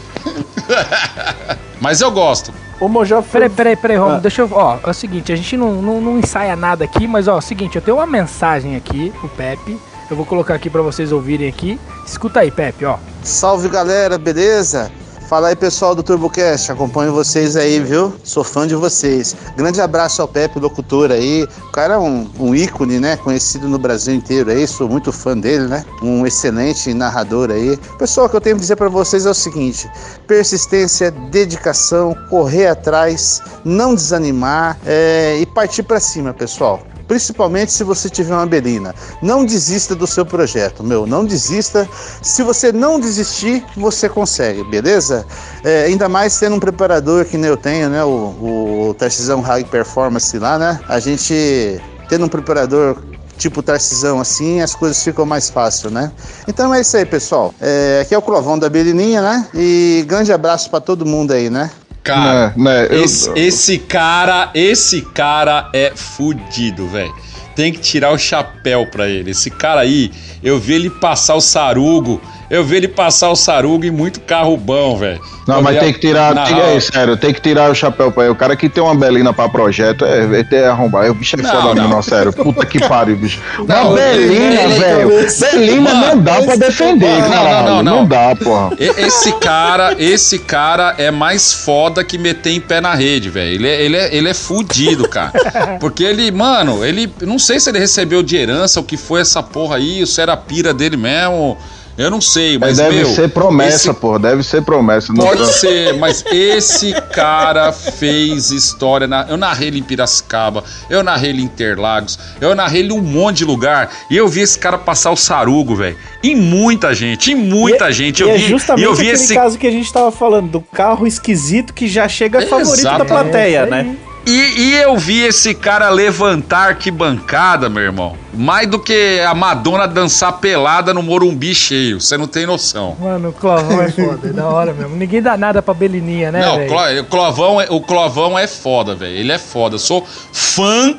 mas eu gosto. O Mojó foi... Peraí, peraí, peraí, Romulo, Ah. deixa eu. Ó, é o seguinte, a gente não, não, não ensaia nada aqui, mas ó, é o seguinte, eu tenho uma mensagem aqui pro Pepe. Eu vou colocar aqui pra vocês ouvirem aqui. Escuta aí, Pepe, ó. Salve galera, beleza? Fala aí pessoal do TurboCast, acompanho vocês aí, viu? Sou fã de vocês. Grande abraço ao Pepe, locutor aí. O cara é um, um ícone, né? Conhecido no Brasil inteiro aí, sou muito fã dele, né? Um excelente narrador aí. Pessoal, o que eu tenho que dizer pra vocês é o seguinte: persistência, dedicação, correr atrás, não desanimar é, e partir pra cima, pessoal. Principalmente se você tiver uma belina. Não desista do seu projeto, meu. Não desista. Se você não desistir, você consegue, beleza? É, ainda mais tendo um preparador que nem eu tenho, né? O, o Tarcisão High Performance lá, né? A gente tendo um preparador tipo Tarcisão assim, as coisas ficam mais fáceis, né? Então é isso aí, pessoal. É, aqui é o Clovão da Belininha, né? E grande abraço pra todo mundo aí, né? Cara, Né, né, eu- esse, esse cara, esse cara é fudido, velho. Tem que tirar o chapéu pra ele. Esse cara aí, eu vi ele passar o sarugo. Eu vi ele passar o sarugo em muito carro bom, velho. Não, Eu mas tem a- que tirar, na rua. é, sério, tem que tirar o chapéu pra ele. O cara que tem uma belina pra projeto é, é ter arrombar. O bicho é Não, foda não. mesmo, não, sério. Puta que pariu, bicho. Não, Uma belina, ele- velho. Belina não dá pra defender, não, não, caralho. não, não. Não dá, porra. E- Esse cara, esse cara é mais foda que meter em pé na rede, velho. Ele é, ele, é, ele é fudido, cara. Porque ele, mano, ele. Não sei se ele recebeu de herança o que foi essa porra aí, ou se era a pira dele mesmo. Eu não sei, mas. Mas deve meu, ser promessa, esse- porra. Deve ser promessa. não Pode ser, mas esse cara fez história. Na, eu narrei ele em Piracicaba, eu narrei ele em Interlagos, eu narrei ele em um monte de lugar. E eu vi esse cara passar o sarugo, velho. Em muita gente, em muita E- gente. E Eu é vi, justamente eu vi aquele esse caso que a gente tava falando, do carro esquisito que já chega favorito da Exatamente. plateia, É né? E, e eu vi esse cara levantar arquibancada, meu irmão. Mais do que a Madonna dançar pelada no Morumbi cheio. Você não tem noção. Mano, o Clovão é foda, é da hora mesmo. Ninguém dá nada pra Belininha, né, não, o velho? Clo- o Clovão, é- o Clovão é foda, velho. Ele é foda. Eu sou fã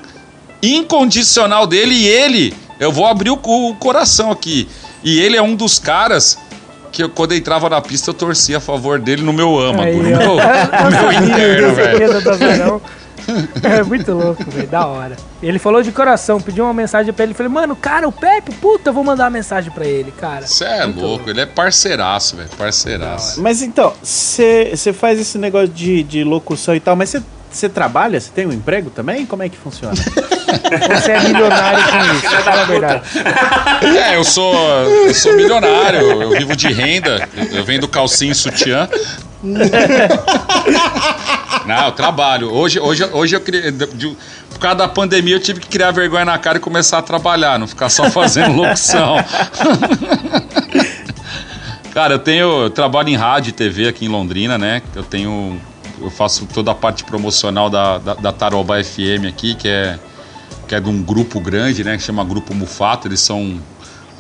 incondicional dele e ele, eu vou abrir o, o coração aqui. E ele é um dos caras que eu, quando eu entrava na pista eu torcia a favor dele no meu âmago, Aí, no meu, no Eu meu interno, velho. É muito louco, velho, da hora. Ele falou de coração, pediu uma mensagem pra ele. Falei, mano, cara, o Pepe, puta, eu vou mandar uma mensagem pra ele, cara. Você é Muito louco, ele é parceiraço, velho. Parceiraço. Mas então, você faz esse negócio de, de locução e tal, mas você trabalha? Você tem um emprego também? Como é que funciona? Você é milionário com isso, fala a verdade. É, eu sou, eu sou milionário, eu vivo de renda, eu, eu vendo calcinha e sutiã. Não, eu trabalho. Hoje, hoje, hoje eu criei. por causa da pandemia, eu tive que criar vergonha na cara e começar a trabalhar, não ficar só fazendo locução. Cara, eu tenho. Eu trabalho em rádio e TV aqui em Londrina, né? Eu tenho. Eu faço toda a parte promocional da, da, da Taroba FM aqui, que é, que é de um grupo grande, né? Que chama Grupo Mufato. Eles são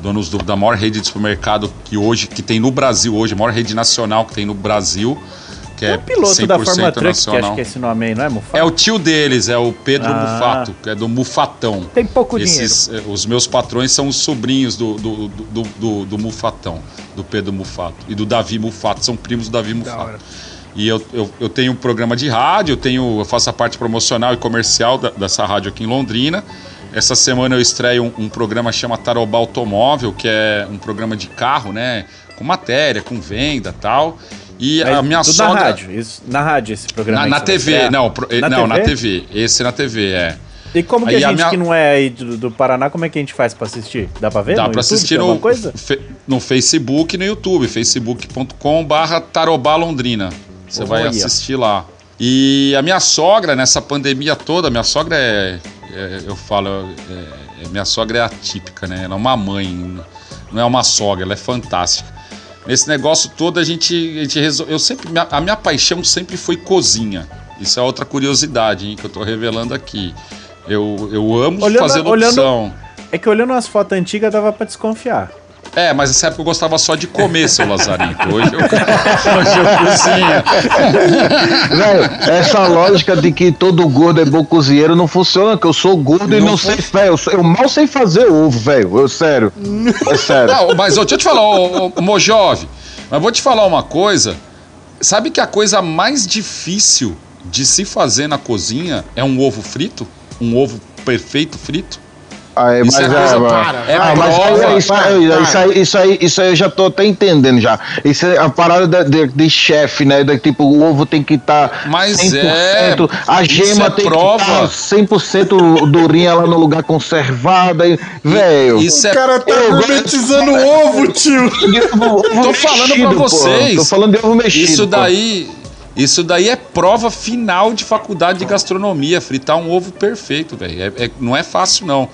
donos do- da maior rede de supermercado que hoje, que tem no Brasil hoje, a maior rede nacional que tem no Brasil. Que é, É o piloto da 100% Fórmula Truck, que nacional. acho que é esse nome aí, não é, Mufato? É o tio deles, é o Pedro Ah. Mufato, que é do Mufatão. Tem pouco Esses, eh, os meus patrões são os sobrinhos do, do, do, do, do Mufatão, do Pedro Mufato e do Davi Mufato, são primos do Davi Mufato. E eu, eu, eu tenho um programa de rádio, eu, tenho, eu faço a parte promocional e comercial da- dessa rádio aqui em Londrina. Essa semana eu estreio um, um programa chama Taroba Automóvel, que é um programa de carro, né? Com matéria, com venda e tal. E Mas a minha tudo sogra. na rádio, isso, na rádio esse programa. Na, na vai TV, não, pro- Na não, na TV? TV. Esse na TV, é. E como que Aí a a gente minha- que não é aí do, do Paraná, como é que a gente faz pra assistir? Dá pra ver? Dá YouTube, assistir no, coisa? fe- no Facebook e no YouTube, facebook.com barra Tarobá Londrina. Você vai Olha. assistir lá. E a minha sogra, nessa pandemia toda, minha sogra é. É- eu falo, é- é- minha sogra é atípica, né? Ela é uma mãe, não é uma sogra, ela é fantástica. Nesse negócio todo a gente, a gente resol... eu sempre a minha paixão sempre foi cozinha. Isso é outra curiosidade, hein, que eu tô revelando aqui. Eu, eu amo Olhando- fazer olhando- locução. É que olhando umas fotos antigas dava pra desconfiar. É, mas nessa época eu gostava só de comer, seu Lazarento. Hoje eu, hoje eu cozinho. Velho, essa lógica de que todo gordo é bom cozinheiro não funciona, que eu sou gordo e Não não sei, velho. Eu, eu mal sei fazer ovo, velho. Eu sério. É sério. Não, mas ó, deixa eu te falar, ô, ô, Mojove, mas vou te falar uma coisa. Sabe que a coisa mais difícil de se fazer na cozinha é um ovo frito? Um ovo perfeito frito? Aí, Isso é coisa para. É ah, mas prova. é, isso, aí, isso, aí, isso, aí, isso aí eu já tô até entendendo já. Isso é a parada de, de, de chefe, né? Da, tipo, o ovo tem que estar Mas 100%, é, a isso gema é tem prova. que estar 100% durinha lá no lugar conservado. aí, Velho. Isso O é cara tá gourmetizando o ovo, tio. Tô falando pra vocês. Tô falando de ovo mexido. Isso pô. daí, isso daí é prova final de faculdade de gastronomia, fritar um ovo perfeito, velho. É- é- não é fácil não.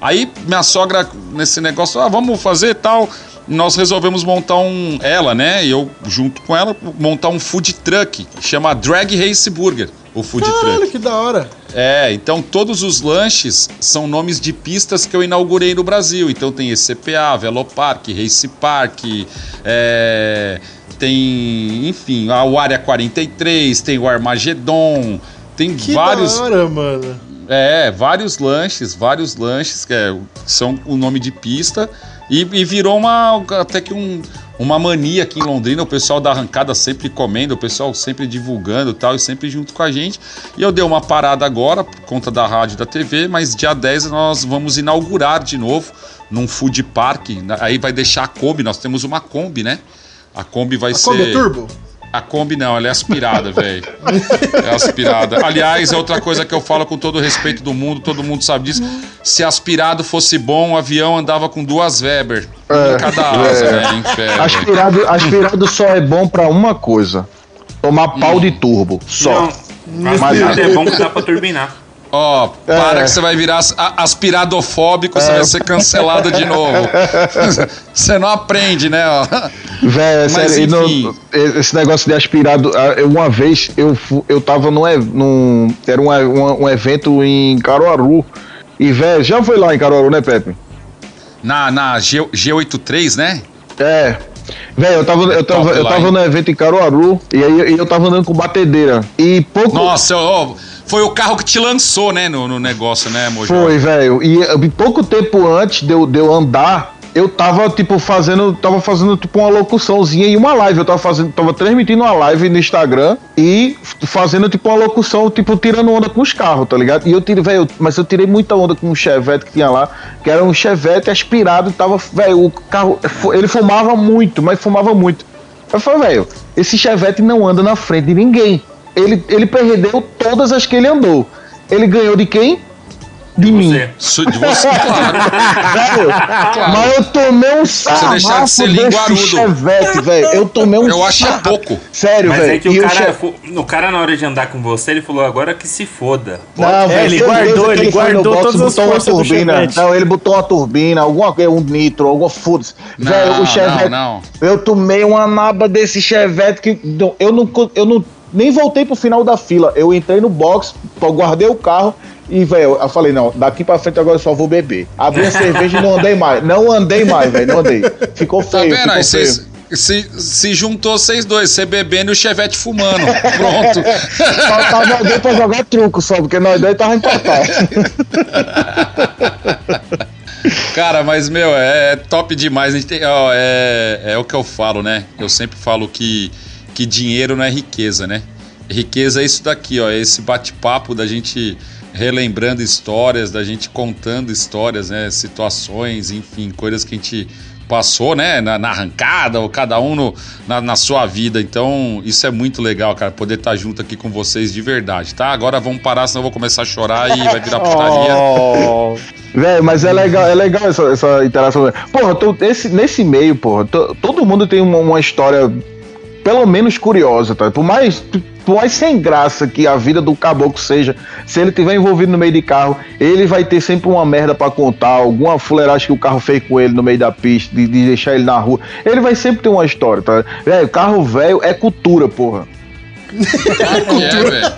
Aí minha sogra nesse negócio, ah, vamos fazer tal. Nós resolvemos montar um, ela, né? E eu junto com ela montar um food truck, chama Drag Race Burger, o food truck. Olha que da hora. É, então todos os lanches são nomes de pistas que eu inaugurei no Brasil. Então tem ECPA, Velopark, Race Park, é, tem, enfim, a- Área 43, tem o Armagedon, tem Que vários. da hora, mano. É, vários lanches, vários lanches que é- são o nome de pista e, e virou uma até que um, uma mania aqui em Londrina, o pessoal da arrancada sempre comendo, o pessoal sempre divulgando e tal, e sempre junto com a gente. E eu dei uma parada agora por conta da rádio e da TV, mas dia 10 nós vamos inaugurar de novo num food park, aí vai deixar a Kombi, nós temos uma Kombi, né? A Kombi vai A ser Kombi é turbo? A Kombi não, ela é aspirada, velho. É aspirada. Aliás, é outra coisa que eu falo com todo o respeito do mundo, todo mundo sabe disso. Se aspirado fosse bom, o avião andava com duas Weber. Uma em cada asa, é. né? Velho. Aspirado, aspirado só é bom pra uma coisa: tomar pau de turbo. Só. Não, Mas- aspirado é bom que dá pra turbinar. Ó, para É. que você vai virar aspiradofóbico, você vai ser cancelado de novo. Você não aprende, né? ó? Véi, é sério, não- esse negócio de aspirado. Uma vez eu, eu tava num, num. Era um, um, um evento em Caruaru. E, velho, já foi lá em Caruaru, né, Pepe? Na, na G, G83, né? É. Velho, eu tava, eu, tava, eu tava no evento em Caruaru e aí eu tava andando com batedeira. E pouco. Nossa, ó, foi o carro que te lançou, né, no, no negócio, né, Mojo? Foi, velho. E pouco tempo antes de eu, de eu andar, eu tava, tipo, fazendo. Tava fazendo, tipo, uma locuçãozinha e uma live. Eu tava fazendo. Tava transmitindo uma live no Instagram e fazendo, tipo, uma locução, tipo, tirando onda com os carros, tá ligado? E eu tirei, velho, mas eu tirei muita onda com um Chevette que tinha lá, que era um Chevette aspirado, tava, velho, o carro. Ele fumava muito, mas fumava muito. Eu falei, velho, esse Chevette não anda na frente de ninguém. Ele, ele perdeu todas as que ele andou. Ele ganhou de quem? De mim. Você. De você, claro. Velho, Mas eu tomei um deixar de sarrafo ser linguarudo. Chevette, velho. Eu tomei um Eu acho sarrafo. pouco. Sério, Mas velho. é que E o o cara, che- o cara, na hora de andar com você, ele falou agora que se foda. Não, É, velho, ele guardou, ele guardou box, todas as botou uma forças do turbina. Não, ele botou uma turbina, alguma coisa, um nitro, alguma foda-se. Não, Velho, o Chevette. não, Eu tomei uma naba desse Chevette que não- eu não, eu não nem voltei pro final da fila. Eu entrei no box, guardei o carro e, velho, eu falei, não, daqui pra frente agora eu só vou beber. Abri a cerveja e não andei mais. Não andei mais, velho, não andei. Ficou Tá feio, vendo ficou aí? feio. Cês- se, se juntou vocês dois, você bebendo e o Chevette fumando. Pronto. Faltava alguém pra jogar truco só, porque nós dois tava empatados. Cara, mas, meu, é top demais. Tem, ó, é, é o que eu falo, né? Eu sempre falo que, que dinheiro não é riqueza, né? Riqueza é isso daqui, ó. É esse bate-papo da gente relembrando histórias, da gente contando histórias, né? Situações, enfim, coisas que a gente passou, né? Na, na arrancada, ou cada um no- na, na sua vida. Então, isso é muito legal, cara, poder estar junto aqui com vocês de verdade, tá? Agora vamos parar, senão eu vou começar a chorar e vai virar putaria. Oh, Velho, mas é legal, é legal essa, essa interação. Porra, tô- esse, nesse meio, porra, to- todo mundo tem uma, uma história pelo menos curiosa, tá? Por mais, por mais sem graça que a vida do caboclo seja, se ele tiver envolvido no meio de carro, ele vai ter sempre uma merda pra contar, alguma fuleiragem que o carro fez com ele no meio da pista, de, de deixar ele na rua. Ele vai sempre ter uma história, tá? Velho, carro velho é cultura, porra. Claro que é, velho.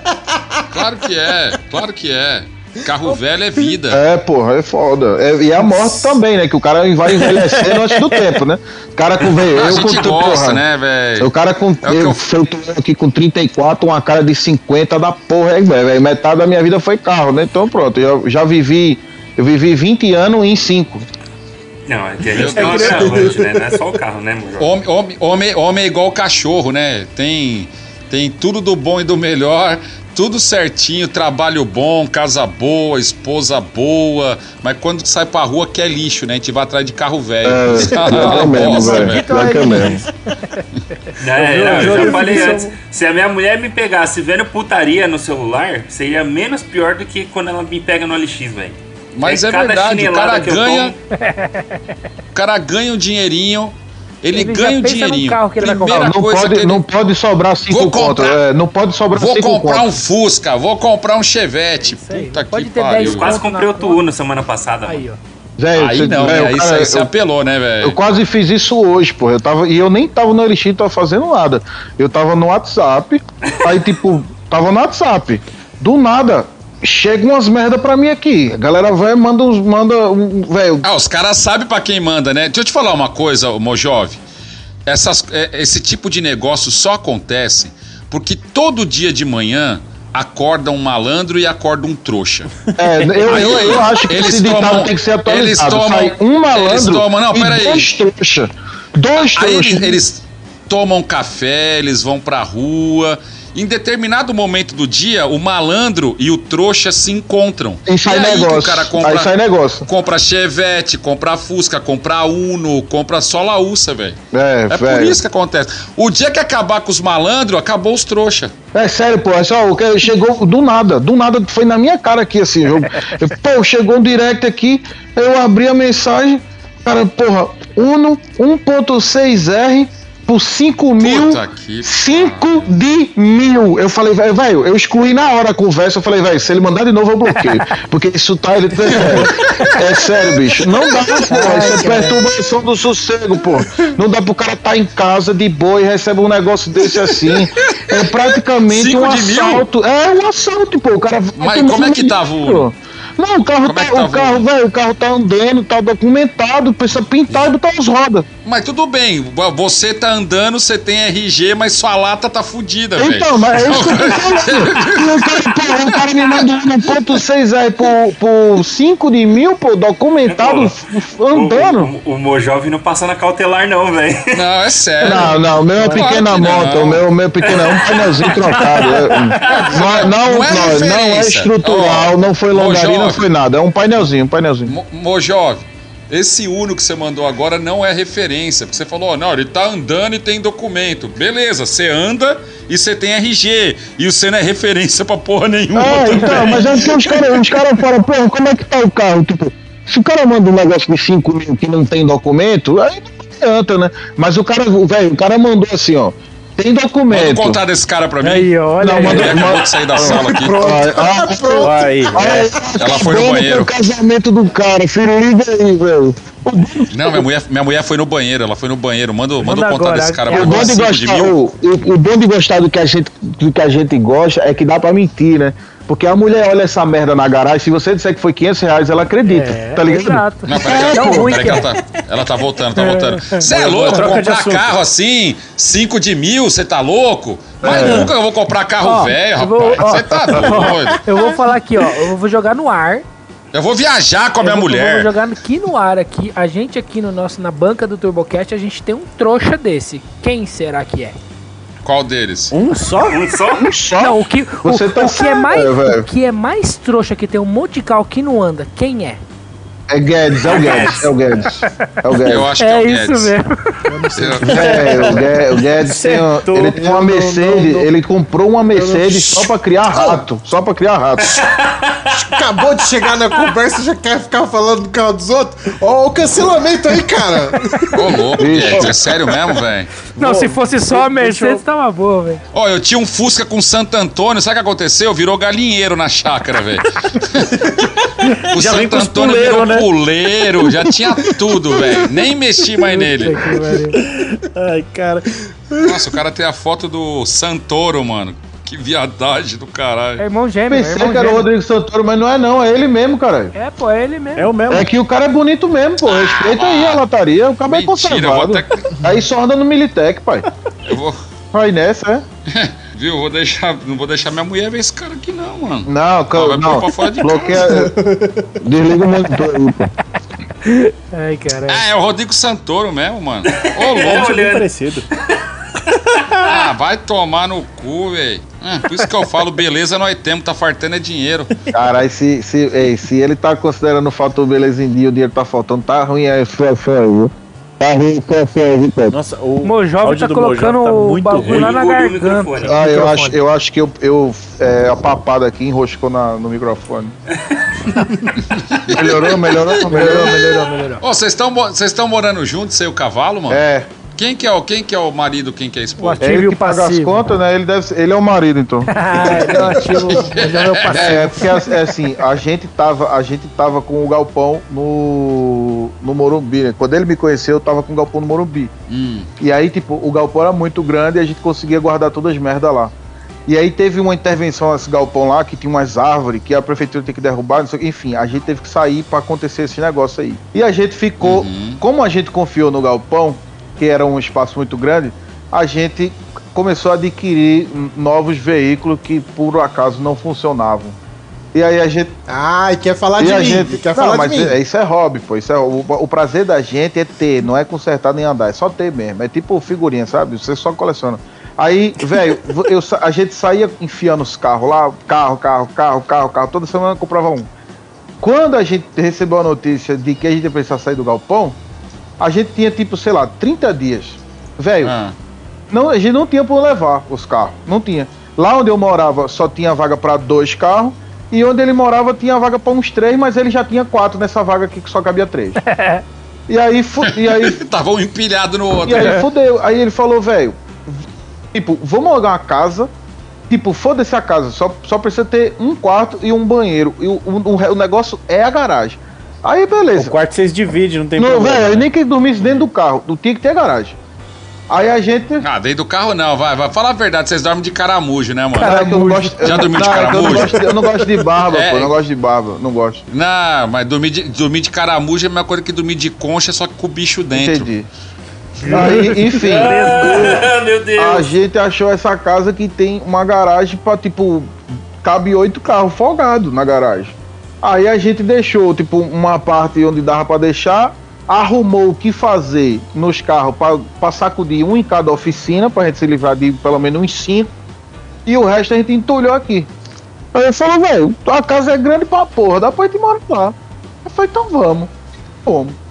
Claro que é, claro que é. Carro velho é vida. É, porra, é foda. É, e a morte também, né? Que o cara vai envelhecendo antes do tempo, né? O cara com velho. eu com gosta, porra, né, velho? O cara com. É eu, eu- eu tô aqui com 34, uma cara de 50 da porra, aí, velho. Metade da minha vida foi carro, né? Então pronto, eu já vivi. Eu vivi 20 anos em 5. Não, é que a gente tem uma agravante, né? Não é só o carro, né, Mujó? Homem, homem, homem, homem é igual cachorro, né? Tem, tem tudo do bom e do melhor, tudo certinho, trabalho bom, casa boa, esposa boa, mas quando sai pra rua quer lixo, né? A gente vai atrás de carro velho. É, pior que é mesmo, bosta, velho. que é mesmo. É, Eu- não, eu falei antes. Se a minha mulher me pegasse vendo putaria no celular, seria menos pior do que quando ela me pega no LX, velho. Mas É é cada verdade, o cara que ganha. O cara ganha um dinheirinho. Ele, Ele ganha no dinheirinho. carro que ele vai comprar. Não coisa que pode, ele... não pode sobrar 5 Vou conto. comprar- É, não pode sobrar Vou 5 comprar conto. um Fusca, vou comprar um Chevette. aí, Puta pode que ter pariu. 10 Quase conto comprei outro. Uno semana passada. Aí, ó. Velho, Aí você- não, velho, né? o Aí cara- você, eu- apelou, né, velho? Eu quase fiz isso hoje, pô. Eu tava, e eu nem tava no LX, tava fazendo nada. Eu tava no WhatsApp, aí tipo, tava no WhatsApp. Do nada, chega umas merda pra mim aqui. A galera vai manda uns. Manda um. Velho. Ah, os caras sabem pra quem manda, né? Deixa eu te falar uma coisa, Mojove. Essas, é, esse tipo de negócio só acontece porque todo dia de manhã acorda um malandro e acorda um trouxa. É, eu, Aí, eu, eu acho que eles esse ditado tomam- tem que ser eles atualizado. tomam- Sai um malandro eles tomam- não, e peraí. dois trouxa. Dois Aí trouxas. eles, eles tomam café, eles vão pra rua. Em determinado momento do dia, o malandro e o trouxa se encontram. E sai aí que negócio. o cara compra, Aí sai negócio. compra Chevette, compra Fusca, compra Uno, compra só Laúça, velho. É, É por velho. isso que acontece. O dia que acabar com os malandros, acabou os trouxa. É sério, pô, é só chegou do nada, do nada foi na minha cara aqui assim, eu, eu- pô, chegou um direct aqui, eu abri a mensagem, cara, porra, Uno 1.6R por 5 mil, Puta que 5 de mil. Eu falei, velho, velho, eu excluí na hora a conversa, eu falei, velho, se ele mandar de novo eu bloqueio, porque isso tá, ele é sério, é sério, bicho, não dá, pô, isso é perturbação do sossego, pô, não dá pro cara tá em casa de boa e recebe um negócio desse assim, é praticamente Cinco um de mil? assalto, é um assalto, pô, o cara... Mas como é que tava o? Não, o carro Como é tá, tava o carro, o- velho, o carro tá andando, tá documentado, precisa pintar e botar as rodas. Mas tudo bem, você tá andando, você tem RG, mas sua lata tá fudida, velho. Então, mas é isso que eu tô falando. o, cara, pô, o cara me manda um ponto 6 aí por, por 5 de mil, pô, documentado, f- andando. O, o, o Mojove não passa na cautelar, não, velho. Não, é sério. Não, não, o meu é pequena que não. moto, o meu, meu pequeno é um painelzinho trocado. é, não, é- não, Não é não, não é referência. estrutural, não foi longarina, não foi nada. É um painelzinho, um painelzinho. Mo- Mojove, esse Uno que você mandou agora não é referência. Porque você falou, ó, não, ele tá andando e tem documento. Beleza, você anda e você tem RG. E você não é referência pra porra nenhuma. É, também. então, mas é porque os caras os cara falam, pô, como é que tá o carro? Tipo, se o cara manda um negócio de 5 mil que não tem documento, aí não adianta, né? Mas o cara, o velho, o cara mandou assim, ó. Tem Manda documento. contar desse cara pra mim. Aí, olha. Não, aí. manda- Ele acabou de sair da sala aqui. Ah, ah, Aí, ah, Ela foi no banheiro. O casamento do cara, filho, liga aí, velho. Não, minha mulher, minha mulher foi no banheiro. Ela foi no banheiro. Manda, manda Manda o contar agora, desse cara é pra O mim. bom, de 5 de gostar, mil. o, o- o bom de gostar do que, a gente, do que a gente gosta é que dá pra mentir, né? Porque a mulher olha essa merda na garagem, se você disser que foi 500 reais, ela acredita, É, tá ligado? Exato. Não, peraí, ela- ruim peraí que ela é. tá. Ela tá voltando, tá voltando. Você é louco? Comprar carro assim, 5 de mil, você tá louco? Mas nunca eu vou comprar carro Ó, velho, rapaz. Você tá doido. Eu vou falar aqui, ó. Eu vou jogar no ar. Eu vou viajar com a minha eu vou, Eu vou mulher. jogar aqui no ar aqui. A gente aqui no nosso na banca do TurboCast, a gente tem um trouxa desse. Quem será que é? Qual deles? Um só? Um só? Só Não, o que, o, Você tá o que é mais, velho. o que é mais trouxa que tem um monte de carro que não anda, quem é? É Guedes, é o Guedes, é o Guedes. É o Guedes. Eu acho que é, É o isso Guedes. mesmo. Eu- É, o Guedes, o Guedes tem, um- Acertou. ele tem uma Mercedes, não, não. ele comprou uma Mercedes só pra criar rato, só pra criar rato. Acabou de chegar na conversa já quer ficar falando do carro dos outros? Ó, o cancelamento aí, cara. Ô, louco. Guedes. É sério mesmo, velho? Não, se fosse só a Mercedes, tava boa, velho. Ó, eu tinha um Fusca com Santo Antônio, sabe o que aconteceu? Virou galinheiro na chácara, velho. o Já Santo Antônio puleiro, virou né? Puleiro, já tinha tudo, velho. Nem mexi mais nele. Ai, cara. Nossa, o cara tem a foto do Santoro, mano. que viadagem do caralho. É irmão gêmeo, é Pensei irmão que era o. Rodrigo Santoro, mas não é não, é ele mesmo, caralho. É, pô, é ele mesmo. É o mesmo. É que o cara é bonito mesmo, pô. Respeita aí a lataria, o cara é Mentira, eu vou conservado. até. Aí só anda no Militec, pai. Eu vou. Vai nessa, é? Viu? Vou deixar. Não vou deixar minha mulher ver esse cara aqui, não, mano. Não, calma, não. pra fora de Bloqueia. casa. Desliga o monitor aí, pô. Ai, caralho. Ah, é o Rodrigo Santoro mesmo, mano. Ô, É louco. olhando. parecido. Ah, vai tomar no cu, velho. Ah, por isso que eu falo, beleza nós temos, tá fartando é dinheiro. Caralho, se, se, ei, se ele tá considerando o fator beleza em dia, o dinheiro tá faltando, tá ruim a situação aí, viu? Tá ruim a situação aí? Nossa, o O Mojove tá do colocando tá o bagulho lá na garganta. microfone. Ah, eu acho, eu acho que eu, eu é, a papada aqui enroscou na, no microfone. melhorou, melhorou, melhorou, melhorou. Melhorou. Ô, vocês estão vocês estão morando juntos, você e o cavalo, mano? É, Quem que é o quem que é o marido, quem que é a O esposa? é ativo e ele o que paga as contas, né? Ele, deve ser- ele é o marido, então. Ah, ele é o ativo, o Mojove é o passivo. É, é porque é assim, a gente tava, a gente tava com o galpão no, no Morumbi, né? Quando ele me conheceu, eu tava com o galpão no Morumbi. Hum, E aí, tipo, o galpão era muito grande e a gente conseguia guardar todas as merdas lá. E aí teve uma intervenção nesse galpão lá, que tinha umas árvores, que a prefeitura tem que derrubar, não sei, o enfim, a gente teve que sair pra acontecer esse negócio aí. E a gente ficou, Uhum. como a gente confiou no galpão, que era um espaço muito grande, a gente começou a adquirir novos veículos que por acaso não funcionavam. E aí a gente Ai, quer falar e de mim. gente, Quer não, falar mas de mim. é- isso é hobby, pô. Isso é, o, o prazer da gente é ter, não é consertar nem andar, é só ter mesmo. É tipo figurinha, sabe? Você só coleciona. Aí, velho, a gente saía enfiando os carros lá, carro, carro, carro, carro, carro, toda semana comprava um. Quando a gente recebeu a notícia de que a gente ia precisar sair do galpão, a gente tinha tipo, sei lá, 30 dias. Velho, ah, não, a gente não tinha por levar os carros, não tinha. Lá onde eu morava só tinha vaga para dois carros e onde ele morava tinha vaga para uns três, mas ele já tinha quatro nessa vaga aqui que só cabia três. e aí, e aí, tava um empilhado no outro. e aí fudeu. Aí ele falou, velho, tipo, vamos alugar uma casa. Tipo, foda-se a casa, só, só precisa ter um quarto e um banheiro. E o, o, o negócio é a garagem. Aí, O beleza. quarto vocês dividem, não tem Não, problema. velho, nem que dormisse dentro do carro, não tinha que ter garagem. Aí a gente. Ah, dentro do carro não, vai, vai. Fala a verdade, vocês dormem de caramujo, né, mano? Eu não gosto, Já dormiu de não, é eu não caramujo? gosto Eu não gosto de barba, É. pô. Eu não gosto de barba. Não gosto. Não, mas dormir de, dormir de caramujo é a mesma coisa que dormir de concha, só que com o bicho dentro. Entendi. Aí, enfim, Ah, meu Deus. a gente achou essa casa que tem uma garagem pra, tipo, cabe oito carros folgados na garagem. Aí a gente deixou, tipo, uma parte onde dava pra deixar, arrumou o que fazer nos carros pra, pra sacudir um em cada oficina, pra gente se livrar de pelo menos uns cinco, e o resto a gente entulhou aqui. Aí ele falou, velho, a casa é grande pra porra, dá pra gente morar lá. Eu falei, então vamos. Vamos.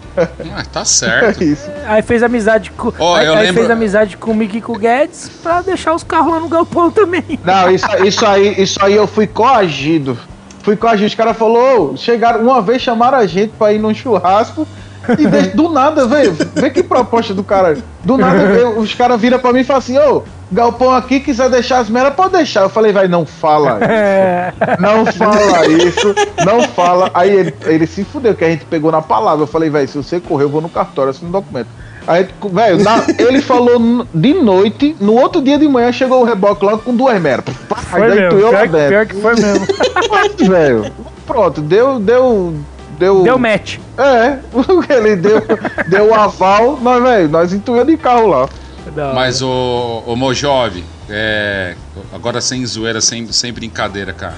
Ah, tá É certo. isso. Aí fez amizade com. Ó, aí eu aí lembro- fez amizade com o Mickey e com o Guedes pra deixar os carros lá no galpão também. Não, isso, isso aí, isso aí eu fui coagido. Fui coagido. Os caras falaram, "Ô, chegaram, uma vez chamaram a gente pra ir num churrasco. E de- do nada, velho, vê que proposta do cara. Do nada, eu- os caras viram pra mim e falam assim, ô, galpão aqui, quiser deixar as meras, pode deixar. Eu falei, vai, não fala isso. Não fala isso, não fala. Aí ele, ele se fudeu, que a gente pegou na palavra. Eu falei, velho, se você correr, eu vou no cartório, assino um documento. Aí, velho, ele falou de noite, no outro dia de manhã chegou o reboque logo com duas meras. Foi mesmo. Pior, que- pior que foi mesmo. velho. Pronto, deu, deu, deu. Deu match. É, ele deu, deu o aval, nós, velho, nós entuiamos de carro lá. Mas o, o Mojove, é, agora sem zoeira, sem, sem brincadeira, cara.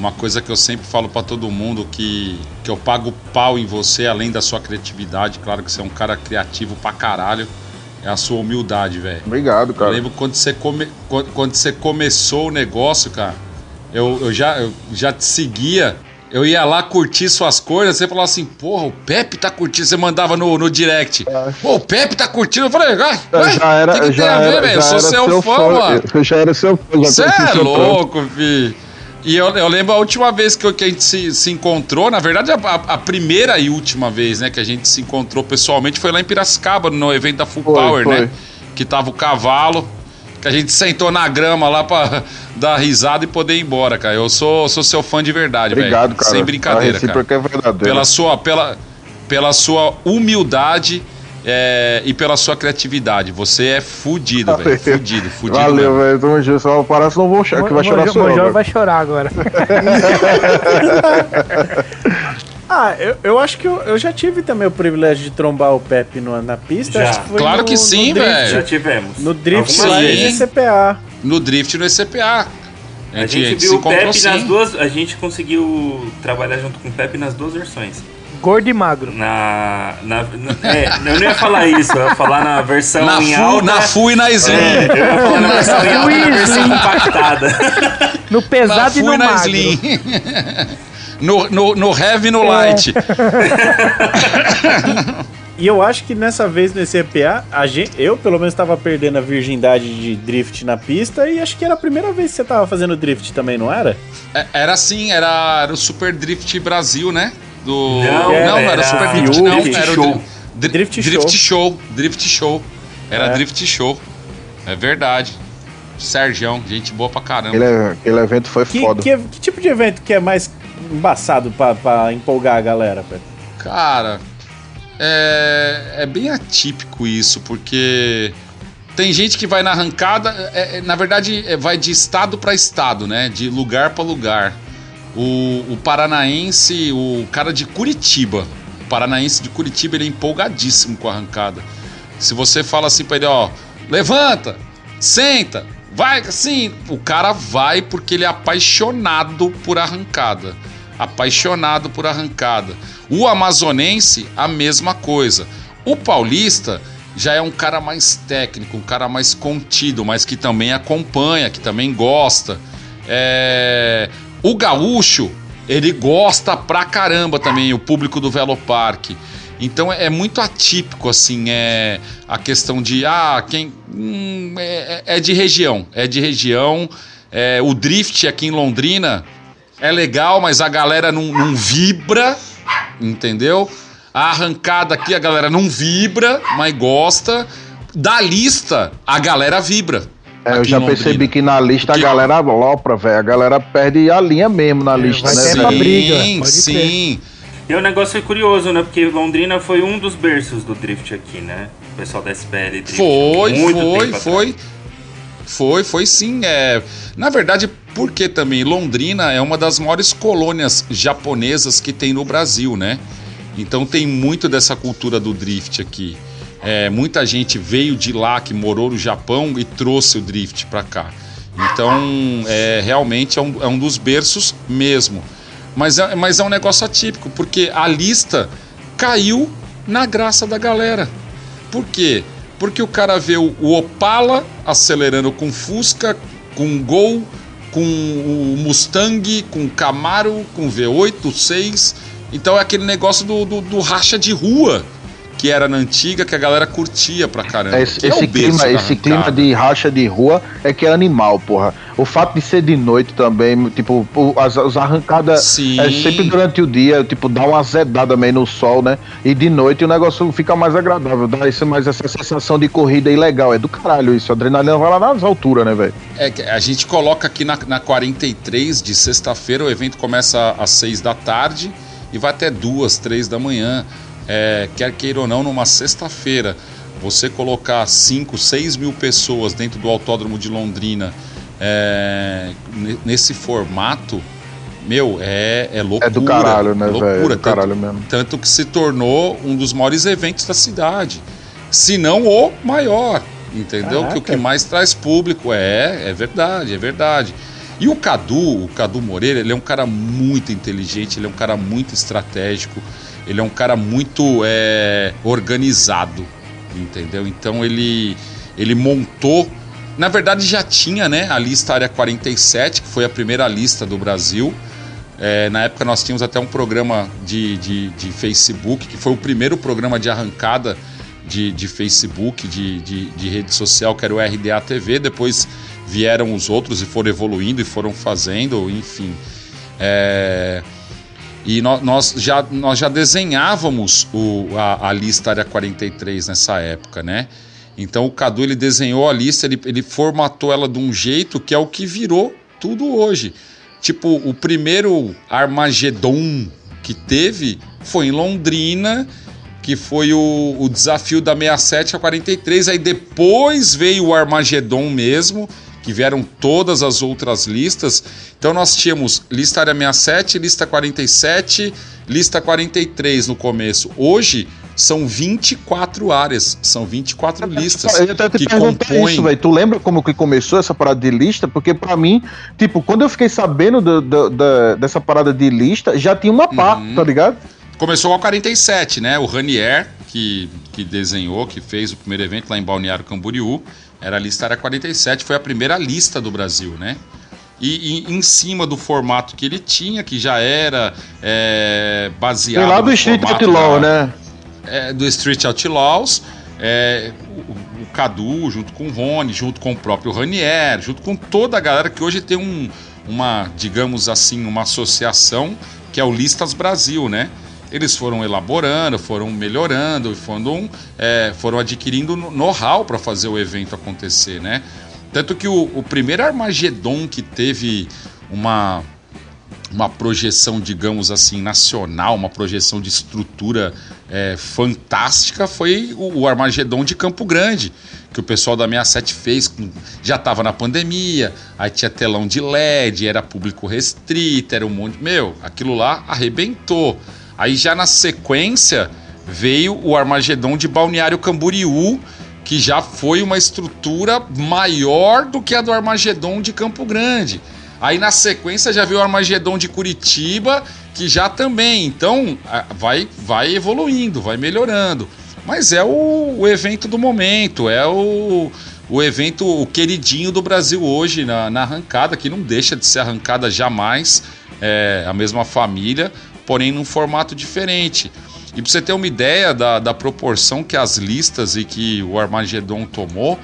Uma coisa que eu sempre falo pra todo mundo que, que eu pago pau em você, além da sua criatividade, claro que você é um cara criativo pra caralho, é a sua humildade, velho. Obrigado, Eu cara. lembro quando você, come, quando, quando você começou o negócio, cara. Eu, eu, já, eu já te seguia. Eu ia lá curtir suas coisas. Você falava assim, porra, o Pepe tá curtindo. Você mandava no, no direct. Pô, o Pepe tá curtindo. Eu falei, ah, Eu ué, já era, o que, que eu tem já a ver, velho? já Eu sou seu fã, mano. Eu já era seu fã. já Você é louco, fi. E eu, eu lembro a última vez que, eu- que a gente se, se encontrou, na verdade, a, a- primeira e última vez, né, que a gente se encontrou pessoalmente foi lá em Piracicaba, no evento da Full Foi, Power, foi. né? Que tava o cavalo, que a gente sentou na grama lá pra dar risada e poder ir embora, cara. Eu sou, sou seu fã de verdade, velho. Obrigado, cara. Sem brincadeira, cara. é verdadeira. Pela sua, pela, pela sua humildade é, e pela sua criatividade. Você é fudido, velho. Fudido, fudido. Valeu, velho. Tamo junto. Só parece não vou chorar, que vai chorar só. velho. vai chorar agora. Ah, eu, eu acho que eu, eu já tive também o privilégio de trombar o Pepe no, na pista. Já. Acho que foi Claro no- que no sim, drift. velho. Já tivemos. No drift Algumas lá vezes. em CPA. No drift e no SCPA. A gente viu se o Pepe encontrou nas sim. duas. A gente conseguiu trabalhar junto com o Pepe nas duas versões. Gordo e magro. Na. na, na- é, eu não ia falar isso, eu ia falar na versão Na em Fu, alta. na Fu e na Slim. É, eu ia falar na versão em alta e na versão Slim. compactada. No Na pesado e Fu no e na magro. Slim. No, no, no Heavy e no É. Light. E eu acho que nessa vez no CPA, a gente, eu pelo menos tava perdendo a virgindade de drift na pista e acho que era a primeira vez que você tava fazendo drift também, não era? É, Era assim, era, era o Super Drift Brasil, né? Do... Não, não, era, era Super. Drift, não. Drift Era Show. Dri- Drift Drift, Show. Show. Drift Show. Era É. Drift Show. É verdade. Sergião, gente boa pra caramba. Aquele, aquele evento foi Que, foda. que, que tipo de evento que é mais embaçado pra, pra empolgar a galera, Pepe? Cara, é, é bem atípico isso, porque tem gente que vai na arrancada, é- é- na verdade, é, vai de estado para estado, né? De lugar para lugar. O, o paranaense, o cara de Curitiba, o paranaense de Curitiba, ele é empolgadíssimo com a arrancada. Se você fala assim pra ele, ó, levanta, senta, vai assim, o cara vai porque ele é apaixonado por arrancada. Apaixonado por arrancada. O amazonense, a mesma coisa. O paulista já é um cara mais técnico, um cara mais contido, mas que também acompanha, que também gosta. É, O gaúcho, ele gosta pra caramba também, o público do Velopark. Então é muito atípico, assim, é a questão de, ah, quem. hum, é, é de região, é de região. É, o drift aqui em Londrina é legal, mas a galera não, não vibra, entendeu? A arrancada aqui a galera não vibra, mas gosta. Da lista, a galera vibra. É, eu já percebi que na lista a galera lopra, velho. A galera perde a linha mesmo na lista, vai né, ter pra briga, Sim, pode sim. E o negócio é curioso, né? Porque Londrina foi um dos berços do drift aqui, né? O pessoal da SPL Drift. Foi, muito foi, tempo foi. Foi, foi sim. É, na verdade, porque também Londrina é uma das maiores colônias japonesas que tem no Brasil, né? Então tem muito dessa cultura do drift aqui. É, muita gente veio de lá, que morou no Japão e trouxe o drift pra cá. Então, é, realmente é um, é um dos berços mesmo. Mas é, mas é um negócio atípico, porque a lista caiu na graça da galera. Por quê? Porque o cara vê o, o Opala acelerando com Fusca, com Gol, com o Mustang, com Camaro, com V8, 6. Então é aquele negócio do, do, do racha de rua que era na antiga, que a galera curtia pra caramba. Esse, que é esse berço clima, esse clima de racha de rua é que é animal, porra. O fato de ser de noite também, tipo, as, as arrancadas Sim. é sempre durante o dia, tipo, dá uma azedada meio no sol, né? E de noite o negócio fica mais agradável, dá esse, mais essa sensação de corrida aí legal. É do caralho isso, a adrenalina vai lá nas alturas, né, velho? É que a gente coloca aqui na, na 43 de sexta-feira, o evento começa às 6 da tarde e vai até 2, 3 da manhã. É, quer queira ou não, numa sexta-feira, você colocar 5, 6 mil pessoas dentro do autódromo de Londrina é, ne- nesse formato, meu, é, é loucura. É do caralho, né, velho? É loucura. do caralho mesmo. Tanto que se tornou um dos maiores eventos da cidade. Se não o maior. Entendeu? Que o que Caraca. mais traz público. É, é verdade, é verdade. E o Cadu, o Cadu Moreira, ele é um cara muito inteligente, ele é um cara muito estratégico, ele é um cara muito é, organizado, entendeu? Então ele, ele montou. Na verdade já tinha né, a lista Área 47, que foi a primeira lista do Brasil. É, na época nós tínhamos até um programa de, de, de Facebook, que foi o primeiro programa de arrancada de, de Facebook, de, de, de rede social, que era o RDA TV. Depois vieram os outros e foram evoluindo e foram fazendo, enfim. É, e nó- nós, já, nós já desenhávamos o, a, a lista Área 43 nessa época, né? Então o Cadu ele desenhou a lista, ele, ele formatou ela de um jeito que é o que virou tudo hoje. Tipo, o primeiro Armagedon que teve foi em Londrina que foi o, o desafio da 67 a 43. Aí depois veio o Armagedon mesmo, que vieram todas as outras listas. Então nós tínhamos lista área 67, lista 47, lista 43 no começo. Hoje são 24 áreas, são 24 listas Eu ia até te que compõem isso. Tu lembra como que começou essa parada de lista? Porque pra mim, tipo, quando eu fiquei sabendo do- do- da- dessa parada de lista, já tinha uma pá, Uhum. tá ligado? Começou a 47, né? O Ranier, que, que desenhou, que fez o primeiro evento lá em Balneário Camboriú, era a lista era 47, foi a primeira lista do Brasil, né? E, e em cima do formato que ele tinha, que já era é, baseado Foi lá do Street Outlaw, da- né? é, do Street Outlaws, é, o, o Cadu, junto com o Rony, junto com o próprio Ranier, junto com toda a galera que hoje tem um, uma, digamos assim, uma associação que é o Listas Brasil, né? Eles foram elaborando, foram melhorando, foram, é, foram adquirindo know-how para fazer o evento acontecer, né? Tanto que o, o primeiro Armagedon que teve uma, uma projeção, digamos assim, nacional, uma projeção de estrutura é, fantástica, foi o, o Armagedon de Campo Grande, que o pessoal da 67 fez. já estava na pandemia, aí tinha telão de LED, era público restrito, era um monte. Meu, aquilo lá arrebentou. Aí já na sequência veio o Armagedon de Balneário Camboriú, que já foi uma estrutura maior do que a do Armagedon de Campo Grande. Aí na sequência já veio o Armagedon de Curitiba, que já também. Então vai, vai evoluindo, vai melhorando. Mas é o, o evento do momento, é o, o evento, o queridinho do Brasil hoje na, na arrancada, que não deixa de ser arrancada jamais, é a mesma família, porém num formato diferente. E para você ter uma ideia da, da proporção que as listas e que o Armagedon tomou,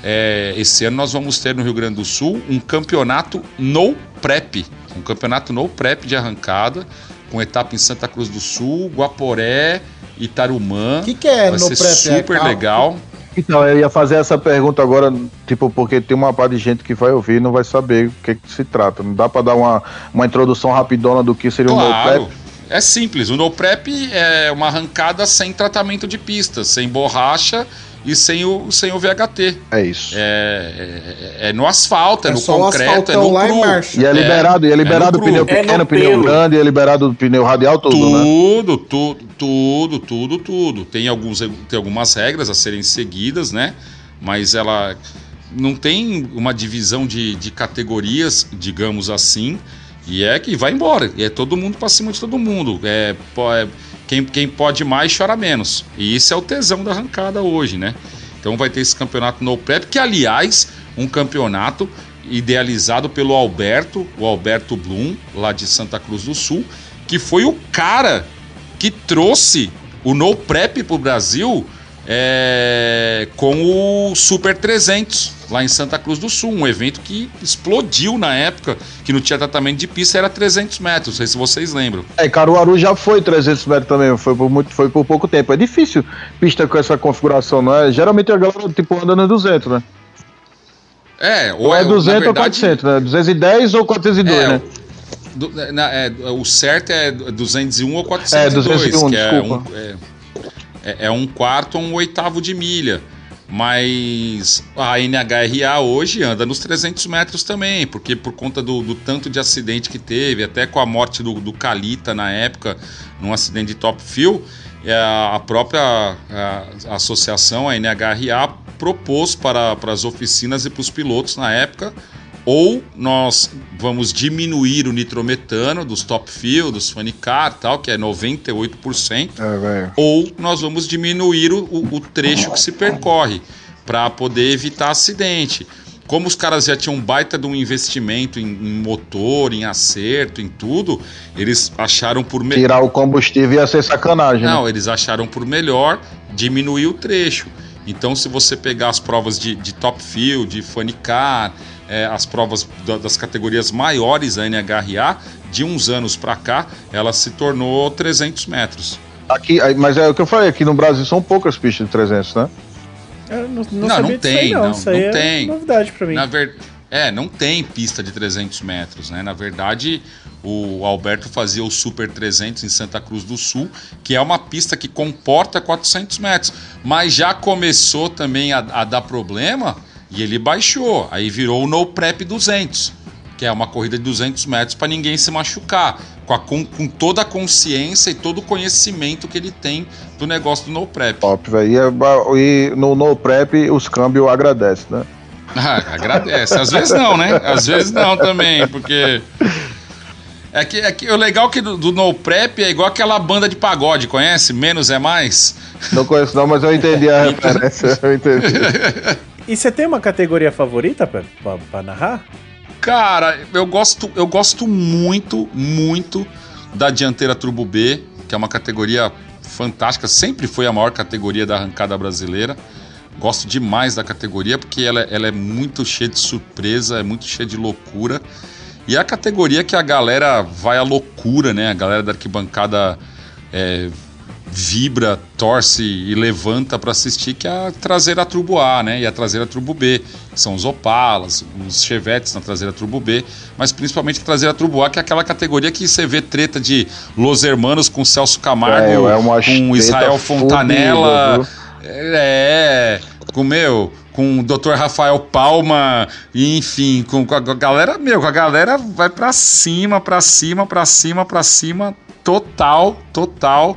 é, esse ano nós vamos ter no Rio Grande do Sul um campeonato no prep, um campeonato no prep de arrancada, com etapa em Santa Cruz do Sul, Guaporé, Itarumã. O que, que é Vai no ser prep? É super carro? legal. Então, eu ia fazer essa pergunta agora, tipo, porque tem uma parte de gente que vai ouvir e não vai saber o que, que se trata. Não dá pra dar uma, uma introdução rapidona do que seria um no Claro. prep? É simples, o no prep é uma arrancada sem tratamento de pista, sem borracha e sem o, sem o VHT. É isso. É, é- é no asfalto, é, É no o concreto, é no lá em cru. marcha. E é liberado, e é liberado no pneu. É pequeno, no pneu pelo. grande, é liberado pneu radial, tudo, né? Tudo, tudo, tudo, tudo, tudo. Tem, alguns, tem algumas regras a serem seguidas, né? Mas ela não tem uma divisão de, de categorias, digamos assim. E é que vai embora. E é todo mundo pra cima de todo mundo. É, é- quem, quem pode mais chora menos. E isso é o tesão da arrancada hoje, né? Então vai ter esse campeonato no prep, que aliás, um campeonato idealizado pelo Alberto, o Alberto Blum, lá de Santa Cruz do Sul, que foi o cara que trouxe o No Prep pro Brasil é, com o Super 300 lá em Santa Cruz do Sul, um evento que explodiu na época, que não tinha tratamento de pista, era 300 metros, não sei se vocês lembram. É, Caruaru já foi 300 metros também, foi por, muito, foi por pouco tempo. É difícil pista com essa configuração, não é? Geralmente a galera, tipo, anda no 200, né? É, Ou é na 200 ou verdade, 400, né? 210 ou 402, É, né? do- na- é, o certo é 201 ou 402, É, 201, que é desculpa. um, é, é- é um quarto ou um oitavo de milha. Mas a NHRA hoje anda nos 300 metros também, porque por conta do, do tanto de acidente que teve, até com a morte do, do Calita na época, num acidente de top fuel, é, a própria a- a associação, a NHRA, propôs para, para as oficinas e para os pilotos na época ou nós vamos diminuir o nitrometano dos top fuel, dos funny car, tal, que é 98%, É, ou nós vamos diminuir o, o- trecho que se percorre para poder evitar acidente. Como os caras já tinham baita de um investimento em, em motor, em acerto, em tudo, eles acharam por melhor. Tirar o combustível ia ser sacanagem, Não, né? eles acharam por melhor diminuir o trecho. Então, se você pegar as provas de, de top field, de funny car, é, as provas da- das categorias maiores da NHRA, de uns anos para cá, ela se tornou 300 metros. Aqui, mas é o que eu falei, aqui no Brasil são poucas pistas de 300, né? Eu não, não, Não, não tem, aí, não. não, Isso aí não é tem. novidade pra mim. Na ver... É, não tem pista de 300 metros, né? Na verdade, o Alberto fazia o Super 300 em Santa Cruz do Sul, que é uma pista que comporta 400 metros, mas já começou também a, a dar problema e ele baixou. Aí virou o No Prep 200, que é uma corrida de 200 metros para ninguém se machucar, com, a- com- com toda a consciência e todo o conhecimento que ele tem do negócio do No Prep. Top, velho. E, é no, no prep os câmbios agradecem, né? Ah, agradece. Às vezes não, né? Às vezes não também, porque. É que, é que o legal que do, do No Prep é igual aquela banda de pagode, conhece? Menos é mais. Não conheço não, mas eu entendi a referência. Eu entendi. E você tem uma categoria favorita pra, pra- pra narrar? Cara, eu gosto, eu gosto muito, muito da dianteira Turbo B, que é uma categoria fantástica, sempre foi a maior categoria da arrancada brasileira. Gosto demais da categoria porque ela, ela é muito cheia de surpresa, é muito cheia de loucura. E é a categoria que a galera vai à loucura, né? A galera da arquibancada é, vibra, torce e levanta para assistir, que é a traseira Turbo A, né? E a traseira Turbo B. São os Opalas, os Chevetes na traseira Turbo B, mas principalmente a traseira Turbo A, que é aquela categoria que você vê treta de Los Hermanos com Celso Camargo, É, é uma com Israel Fontanella. fodida, É, com meu, com o Dr. Rafael Palma, e, enfim, com, com a galera, meu, com a galera vai pra cima, pra cima, pra cima, pra cima, total, total.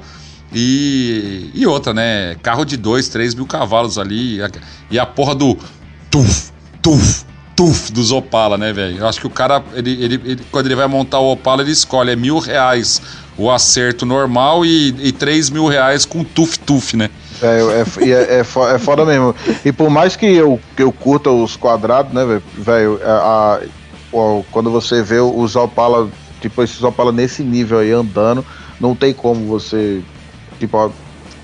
E, e outra, né? Carro de 2, 3 mil cavalos ali. a- E a porra do tuf, tuf, tuf dos Opala, né, velho? Eu acho que o cara, ele, ele, ele- quando ele vai montar o Opala, ele escolhe é mil reais o acerto normal e, e 3 mil reais com tuf-tuf, né? É, é, e é, é, fo- é foda mesmo. E por mais que eu, que eu curta os quadrados, né, velho, a- a- quando você vê os Opala, tipo, esses Opala nesse nível aí andando, não tem como você, tipo,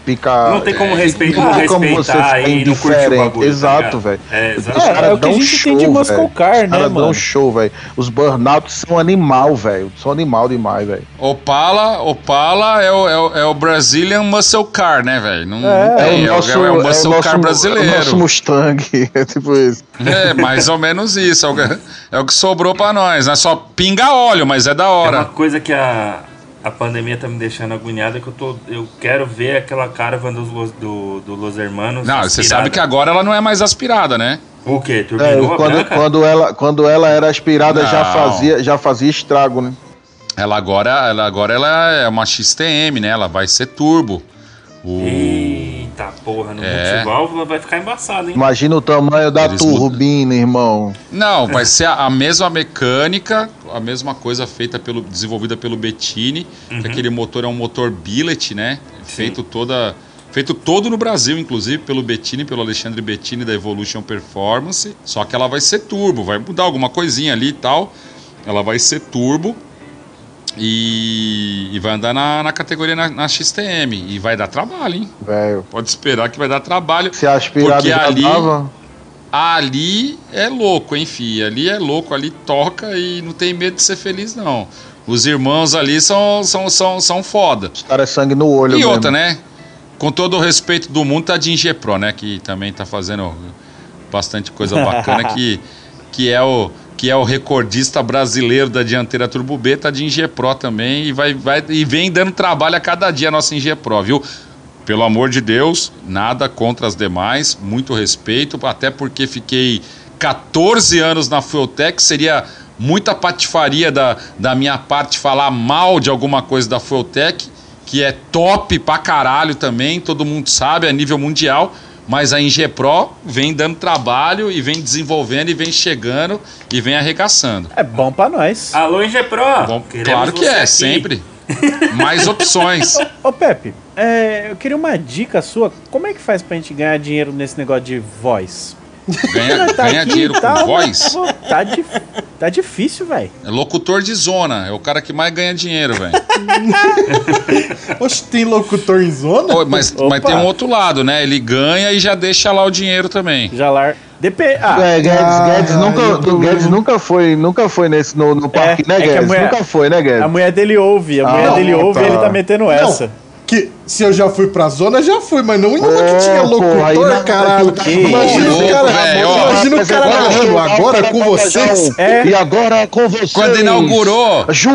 ó, ficar. Não tem como respe- não tem como respeitar ficar e não o bagulho, tá Exato, velho. É, Os exato. É, caras é o que a dão gente tem de show, Muscle velho. Car, Os né, caras dão mano? show, velho. Os burnouts são animal, velho. São animal demais, velho. Opala, Opala é o, é o, é o Brazilian Muscle Car, né, velho? Não, É, não tem, é, o- nosso- é o Muscle nosso- Car É o brasileiro. nosso Mustang, é tipo isso. É, mais ou menos isso. É o, que- é o que sobrou pra nós. Né? Só pinga óleo, mas é da É hora. uma coisa que a, a pandemia tá me deixando agoniado, é que eu, tô, eu quero ver aquela caravan dos, Los- do, do Los Hermanos. Não, você aspirada. sabe que agora ela não é mais aspirada, né? O quê? É, Turbinou quando, quando, ela, quando ela era aspirada, já fazia, já fazia estrago, né? Ela agora, ela agora ela é uma XTM, né? Ela vai ser turbo. O... Eita porra, no É. multiválvula vai ficar embaçado, hein? Imagina o tamanho da Eles turbina, irmão. Não, vai ser a, a mesma mecânica, a mesma coisa feita pelo desenvolvida pelo Bettini, que aquele motor é um motor billet, né? Feito toda feito todo no Brasil, inclusive pelo Bettini, pelo Alexandre Bettini da Evolution Performance. Só que ela vai ser turbo, vai mudar alguma coisinha ali e tal. Ela vai ser turbo e, e vai andar na, na categoria na, na XTM e vai dar trabalho, hein? Velho. Pode esperar que vai dar trabalho. Se a aspirada Porque ali- tava. Ali é louco, hein, fi? Ali é louco, ali toca e não tem medo de ser feliz, não. Os irmãos ali são, são, são, são foda. Os caras é sangue no olho E mesmo. outra, né? Com todo o respeito do mundo, tá de Ingepro, né? Que também tá fazendo bastante coisa bacana, que, que, é o, que é o recordista brasileiro da dianteira Turbo B, tá de Ingepro também e, vai, vai, e vem dando trabalho a cada dia a nossa Ingepro, viu? Pelo amor de Deus, nada contra as demais, muito respeito, até porque fiquei 14 anos na Fueltech, seria muita patifaria da, da minha parte falar mal de alguma coisa da Fueltech, que é top pra caralho também, todo mundo sabe, a nível mundial, mas a Ingepro vem dando trabalho e vem desenvolvendo e vem chegando e vem arregaçando. É bom pra nós. Alô, Ingepro! Bom, claro que é, aqui. sempre. Mais opções. Ô Pepe, é, eu queria uma dica sua. Como é que faz pra gente ganhar dinheiro nesse negócio de voz? Ganha, Tá ganha aqui dinheiro tal, com voz. pô, Tá, dif- tá difícil, velho. É locutor de zona, é o cara que mais ganha dinheiro, velho. Oxe, tem locutor em zona? Mas, Opa. mas tem um outro lado, né? Ele ganha e já deixa lá o dinheiro também. Já lar... Dep... Ah, É, Guedes, Ah, Guedes, o nunca, problema? Guedes nunca foi, nunca foi nesse no, no parque, é né, que a Guedes? mulher- nunca foi, né, Guedes? a mulher dele ouve, a Ah, mulher não, dele ouve tá. e ele tá metendo essa. Que se eu já fui pra zona, já fui, mas não em uma que É, tinha pô, aí locutor, na- caralho. Que Imagina o cara, ó. imagina o cara narrando agora com vocês. É. E agora com vocês. Quando inaugurou, Ju,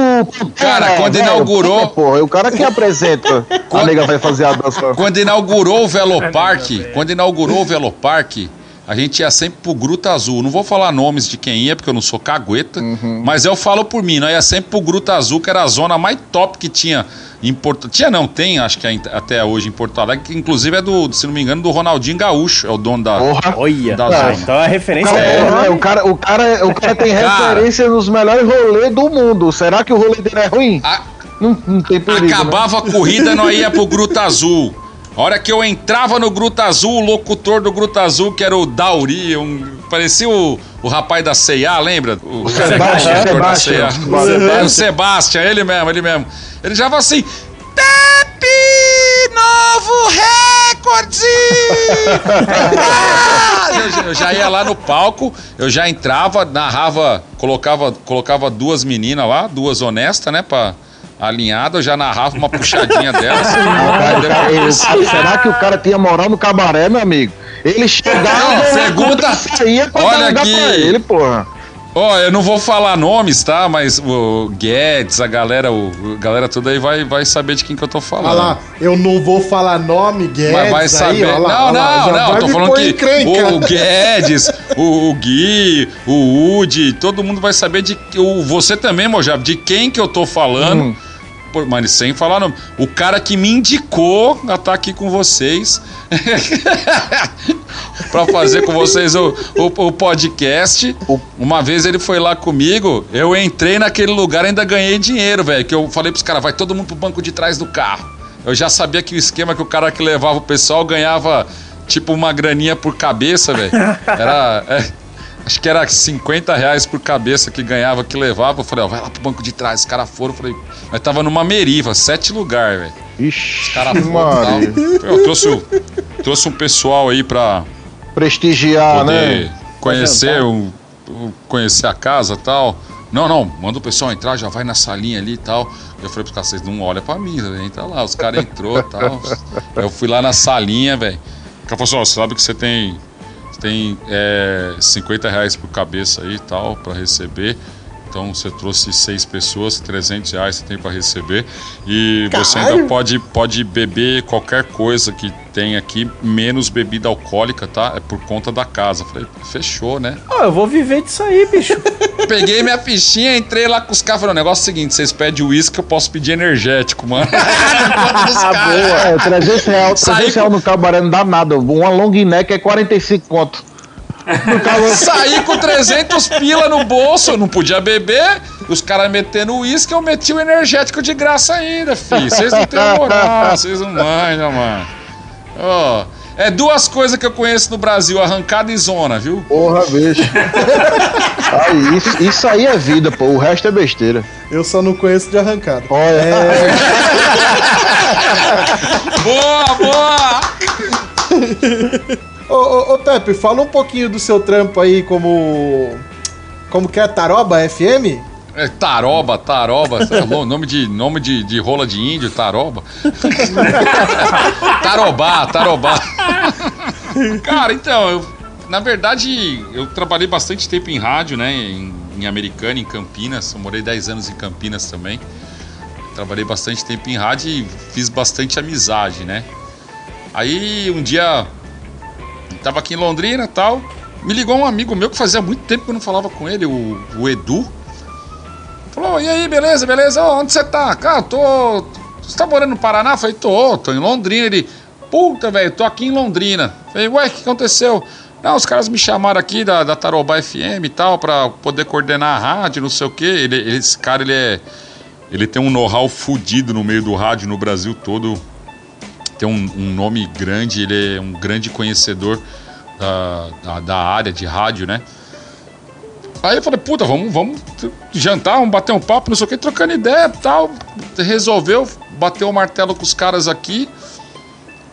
Cara, quando velho, inaugurou- Pô, é o cara que apresenta. A nega vai fazer a dança. Quando inaugurou o Velopark, quando inaugurou o Velopark, a gente ia sempre pro Gruta Azul. Não vou falar nomes de quem ia, porque eu não sou cagueta, mas eu falo por mim, nós ia sempre pro Gruta Azul, que era a zona mais top que tinha em Porto... Tinha não, tem, acho que é até hoje em Porto Alegre, que inclusive é do, se não me engano, do Ronaldinho Gaúcho, é o dono da, Porra. Olha, da ah, zona. então a referência Cara, é. porra, o, cara, o, cara, o cara tem Cara. referência nos melhores rolês do mundo. Será que o rolê dele é ruim? A- Não, não tem perigo. né? Acabava a corrida, nós ia pro Gruta Azul. A hora que eu entrava no Gruta Azul, o locutor do Gruta Azul, que era o Dauri, um, parecia o, o rapaz da C&A, lembra? O, Sebastião, da Sebastião. É, o Sebastião, ele mesmo, ele mesmo. Ele já falava assim, Pepe, novo recorde! Ah! eu, já- eu já ia lá no palco, eu já entrava, narrava, colocava, colocava duas meninas lá, duas honestas, né, pra alinhada, eu já narrava uma puxadinha delas. Ah, cara- ele- será que o cara tinha moral no cabaré, meu amigo? Ele chegava. Não, segunda- Saía pra Olha dar aqui. pra ele, porra. Ó, eu não vou falar nomes, tá? Mas o Guedes, a galera, o, a galera toda aí vai, vai saber de quem que eu tô falando. Olha lá, eu não vou falar nome, Guedes. Mas vai aí, saber. ó lá, não, lá, não, não. vai Tô falando que o Guedes, o, o Gui, o Udi, todo mundo vai saber de. que- O, você também, Mojab, de quem que eu tô falando. Hum. Pô, Mas sem falar nome. O cara que me indicou a estar aqui com vocês. pra fazer com vocês o, o, o podcast. Uma vez ele foi lá comigo, eu entrei naquele lugar e ainda ganhei dinheiro, velho. Que eu falei pros caras, vai todo mundo pro banco de trás do carro. Eu já sabia que o esquema que o cara que levava o pessoal ganhava tipo uma graninha por cabeça, velho. Era. é, acho que era 50 reais por cabeça que ganhava, que levava. Eu falei, ó, vai lá pro banco de trás. Os caras foram, eu falei, mas tava numa meriva, sete lugares, velho. Ixi, Os caras foram. Eu trouxe, trouxe um pessoal aí pra Prestigiar, né? conhecer, o- conhecer a casa e tal. Não, não, manda o pessoal entrar, já vai na salinha ali e tal. Eu falei pros caras, vocês não olham pra mim. Entra lá, os caras entrou e tal. Eu fui lá na salinha, velho. O cara falou assim, ó, você sabe que você tem. Tem é, 50 reais por cabeça aí tal, pra receber. Então você trouxe seis pessoas, 300 reais você tem pra receber. E você ainda Caralho! pode, pode beber qualquer coisa que tem aqui, menos bebida alcoólica, tá? É por conta da casa. Falei, fechou, né? Ó, eu vou viver disso aí, bicho. Peguei minha fichinha, entrei lá com os caras. Falei, o negócio é o seguinte: vocês pedem uísque, eu posso pedir energético, mano. Ah, boa. É, 300 reais, Saí 300 reais no cabaré não dá nada. Uma long neck é 45 conto. Saí com 300 pila no bolso, eu não podia beber. Os caras metendo uísque, eu meti o energético de graça ainda, filho. Vocês não têm moral, vocês não manjam, mano. Ó, é duas coisas que eu conheço no Brasil: arrancada e zona, viu? Porra, bicho. Aí, isso, isso aí é vida, pô. O resto é besteira. Eu só não conheço de arrancada. Olha, Boa, boa! Ô, ô, ô, Pepe, fala um pouquinho do seu trampo aí como. Como que é? Taroba FM? É, taroba, taroba, nome de nome de, de rola de índio, taroba. tarobá, tarobá. Cara, então, eu, na verdade, eu trabalhei bastante tempo em rádio, né, em, em Americana, em Campinas. Eu morei 10 anos em Campinas também. Trabalhei bastante tempo em rádio e fiz bastante amizade, né. Aí um dia tava aqui em Londrina e tal. Me ligou um amigo meu que fazia muito tempo que eu não falava com ele, o, o Edu. Falou, e aí, beleza, beleza? Ô, onde você tá? Cara, tô. Você tá morando no Paraná? Falei, tô, tô em Londrina. Ele, puta, velho, tô aqui em Londrina. Falei, ué, o que aconteceu? Não, os caras me chamaram aqui da, da FM e tal, pra poder coordenar a rádio, não sei o quê. Ele, ele- esse cara, ele é. Ele tem um know-how fudido no meio do rádio no Brasil todo. Tem um, um nome grande, ele é um grande conhecedor da, da, da área de rádio, né? Aí eu falei, puta, vamos, vamos jantar, vamos bater um papo, não sei o que, trocando ideia tal. Resolveu bater o martelo com os caras aqui.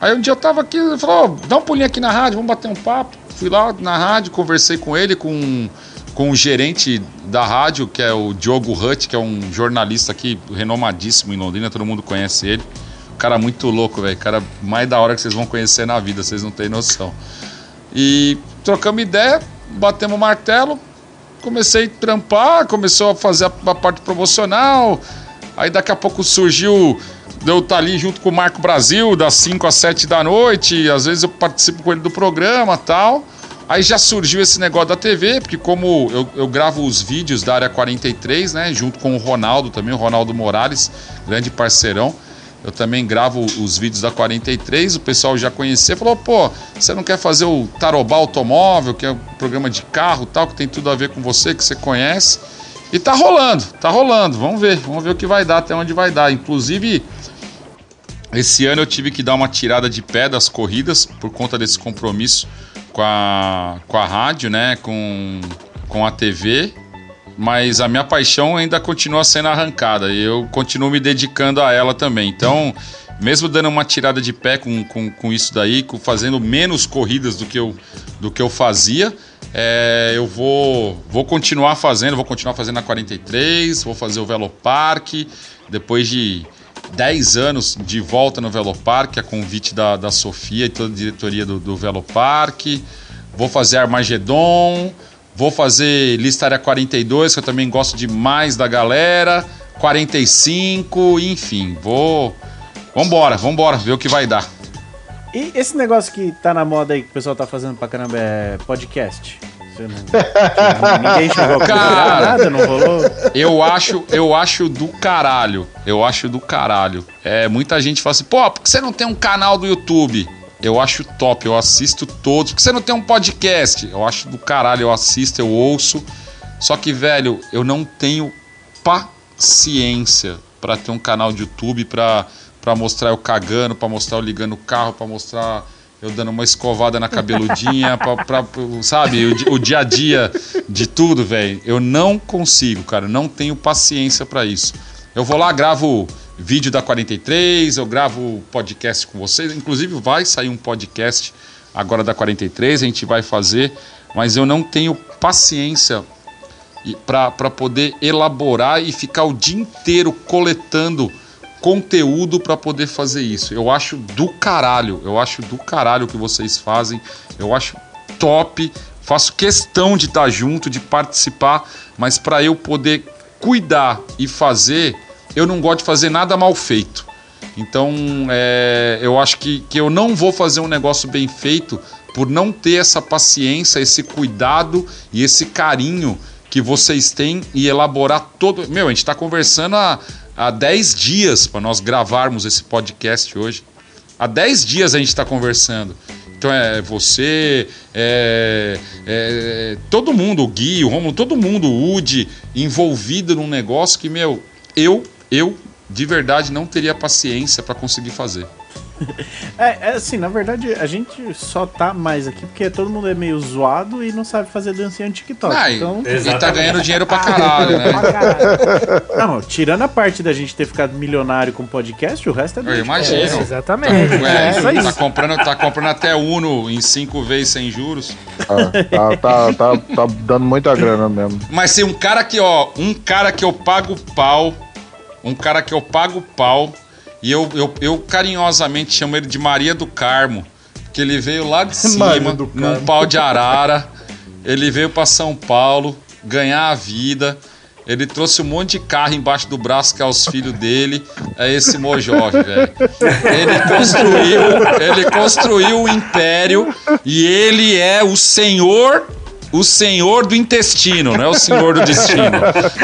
Aí um dia eu tava aqui, ele falou, ó, dá um pulinho aqui na rádio, vamos bater um papo. Fui lá na rádio, conversei com ele, com, com o gerente da rádio, que é o Diogo Hutt, que é um jornalista aqui renomadíssimo em Londrina, todo mundo conhece ele. Cara muito louco, velho. Cara mais da hora que vocês vão conhecer na vida, vocês não têm noção. E trocamos ideia, batemos o martelo, comecei a trampar, começou a fazer a, a parte promocional. Aí daqui a pouco surgiu eu estar ali junto com o Marco Brasil, das 5 às 7 da noite. Às vezes eu participo com ele do programa tal. Aí já surgiu esse negócio da TV, porque como eu, eu gravo os vídeos da área 43, né? Junto com o Ronaldo também, o Ronaldo Morales, grande parceirão. Eu também gravo os vídeos da 43, o pessoal já conhecia, falou, pô, você não quer fazer o Tarobá Automóvel, que é um programa de carro tal, que tem tudo a ver com você, que você conhece. E tá rolando, tá rolando, vamos ver, vamos ver o que vai dar, até onde vai dar. Inclusive, esse ano eu tive que dar uma tirada de pé das corridas por conta desse compromisso com a, com a rádio, né? Com, com a TV. Mas a minha paixão ainda continua sendo arrancada e eu continuo me dedicando a ela também. Então, mesmo dando uma tirada de pé com, com, com isso daí, com, fazendo menos corridas do que eu, do que eu fazia, é, eu vou, vou continuar fazendo, vou continuar fazendo a 43, vou fazer o Velopark, depois de 10 anos de volta no Velopark, a convite da, da Sofia e toda a diretoria do, do Velopark. Vou fazer Armagedon, vou fazer Listaria 42, que eu também gosto demais da galera. 45, enfim, vou. Vambora, vambora, ver o que vai dar. E esse negócio que tá na moda aí, que o pessoal tá fazendo pra caramba, é podcast? Você não... Ninguém chegou a procurar nada, não rolou? Eu acho, eu acho do caralho. Eu acho do caralho. É, muita gente fala assim, pô, por que você não tem um canal do YouTube? Eu acho top, eu assisto todos. Por que você não tem um podcast? Eu acho do caralho, eu assisto, eu ouço. Só que, velho, eu não tenho paciência pra ter um canal de YouTube pra, pra mostrar eu cagando, pra mostrar eu ligando o carro, pra mostrar eu dando uma escovada na cabeludinha, pra, pra- sabe? O, o dia a dia de tudo, velho. Eu não consigo, cara. Não tenho paciência pra isso. Eu vou lá, gravo vídeo da 43, eu gravo podcast com vocês. Inclusive, vai sair um podcast agora da 43, a gente vai fazer. Mas eu não tenho paciência para poder elaborar e ficar o dia inteiro coletando conteúdo para poder fazer isso. Eu acho do caralho, eu acho do caralho o que vocês fazem, eu acho top, faço questão de estar junto, de participar, mas para eu poder cuidar e fazer, eu não gosto de fazer nada mal feito. Então, é, eu acho que, que eu não vou fazer um negócio bem feito por não ter essa paciência, esse cuidado e esse carinho que vocês têm e elaborar todo. Meu, a gente está conversando há, há 10 dias para nós gravarmos esse podcast hoje. Há 10 dias a gente está conversando. Então é você, é, é, todo mundo, o Gui, o Romulo, todo mundo, o Udi, envolvido num negócio que, meu, eu, eu de verdade não teria paciência para conseguir fazer. É, é assim, na verdade, a gente só tá mais aqui porque todo mundo é meio zoado e não sabe fazer dancinha no TikTok. Ah, e- então, e tá ganhando dinheiro pra caralho, né? Pra caralho. Não, tirando a parte da gente ter ficado milionário com podcast, o resto é Eu dor de imagino. cabeça. exatamente. É, isso aí. tá, comprando, tá comprando até Uno em cinco vezes sem juros. Tá, tá, tá, tá dando muita grana mesmo. Mas se um cara que, ó, um cara que eu pago pau, um cara que eu pago pau, e eu, eu, eu carinhosamente chamo ele de Maria do Carmo, que ele veio lá de cima, num pau de arara, ele veio pra São Paulo ganhar a vida. Ele trouxe um monte de carro embaixo do braço que é os filhos dele. É esse Mojó, velho. Ele construiu, ele construiu o império e ele é o senhor, o senhor do intestino, não é o senhor do destino.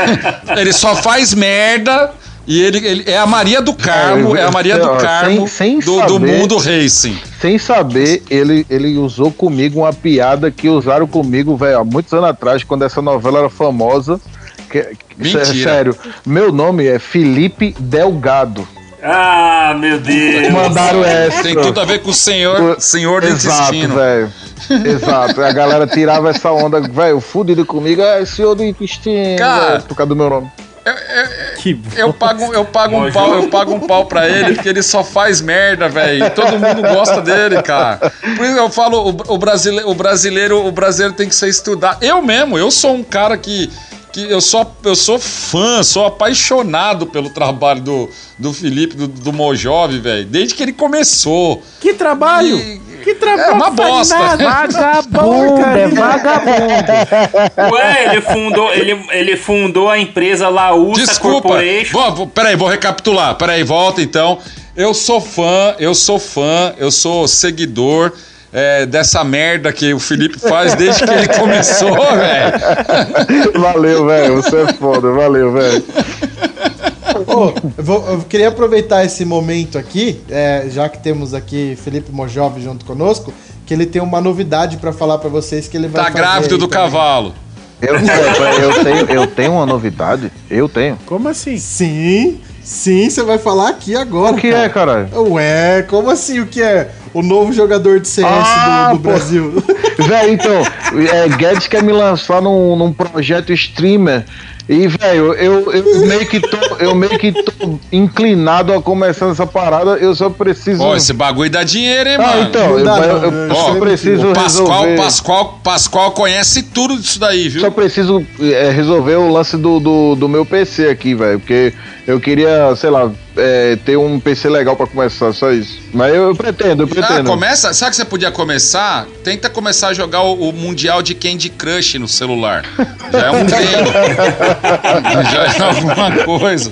Ele só faz merda e ele, ele é a Maria do Carmo, é a Maria do sem- Carmo sem do, do saber- mundo racing. Sem saber, ele, ele usou comigo uma piada que usaram comigo, velho, há muitos anos atrás, quando essa novela era famosa. Que, Mentira. sé- Sério, meu nome é Felipe Delgado. Ah, meu Deus. Mandaram essa. Tem tudo a ver com o senhor, O- senhor do Exato, intestino. velho. Exato. A galera tirava essa onda, velho, fudido comigo, é senhor do intestino, Cara. velho, por causa do meu nome. Que bom. Eu pago, eu pago um pau, eu pago um pau pra ele, porque ele só faz merda, velho. Todo mundo gosta dele, cara. Por isso eu falo, o, o, brasile- o brasileiro, o brasileiro tem que ser estudado. Eu mesmo, eu sou um cara que, que eu sou, eu sou fã, sou apaixonado pelo trabalho do, do Felipe, do, do Mojove, velho. Desde que ele começou. Que trabalho! E- Que trabalho! É uma bosta. Vagabundo, é vagabundo. Ué, ele fundou, ele, ele fundou a empresa Laúça Desculpa. Corporation. Vou, peraí, vou recapitular. Peraí, volta então. Eu sou fã, eu sou fã, eu sou seguidor é, dessa merda que o Felipe faz desde que ele começou, velho. Valeu, velho. Você é foda, valeu, velho. Ô, eu, vou- eu queria aproveitar esse momento aqui, é, já que temos aqui Felipe Mojove junto conosco, que ele tem uma novidade pra falar pra vocês que ele vai Tá fazer grávido do também. cavalo. Eu, eu, tenho, eu tenho uma novidade. Eu tenho. Como assim? Sim, sim, você vai falar aqui agora. O que é, caralho? Ué, como assim o que é? O novo jogador de CS Ah, do, do. Brasil. Velho, então, é, Guedes quer me lançar num, num projeto streamer. E, velho, eu, eu meio que tô, eu meio que tô inclinado a começar essa parada, eu só preciso. Ó, esse bagulho dá dinheiro, hein, ah, mano? então, Não eu, dá eu- eu né? é preciso O Pascoal, resolver. Pascoal, Pascoal conhece tudo disso daí, viu? Só preciso é, resolver o lance do, do, do meu PC aqui, velho. Porque eu queria, sei lá, é, ter um PC legal pra começar, só isso. Mas eu, eu pretendo, eu Ah, pretendo. começa. Sabe que você podia começar? Tenta começar a jogar o, o Mundial de Candy Crush no celular. Já é um treino. Já é alguma coisa.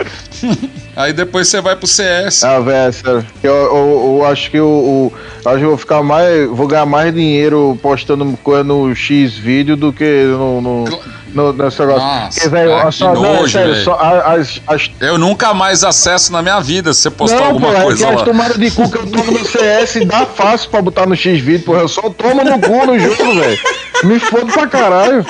Aí depois você vai pro CS. Ah, velho, sério. Eu, eu, eu acho que eu, eu acho que eu vou ficar mais. Vou ganhar mais dinheiro postando coisa no X vídeo do que no. no, no nesse negócio. Nossa, Porque, velho, ah, olha que só, não, é nojo, sério, só as, as Eu nunca mais acesso na minha vida se você postar não, alguma pô, é que coisa as lá. tomadas de cu que eu tomo no CS dá fácil pra botar no X vídeo, porra. Eu só tomo no cu no jogo, velho. Me fodo pra caralho.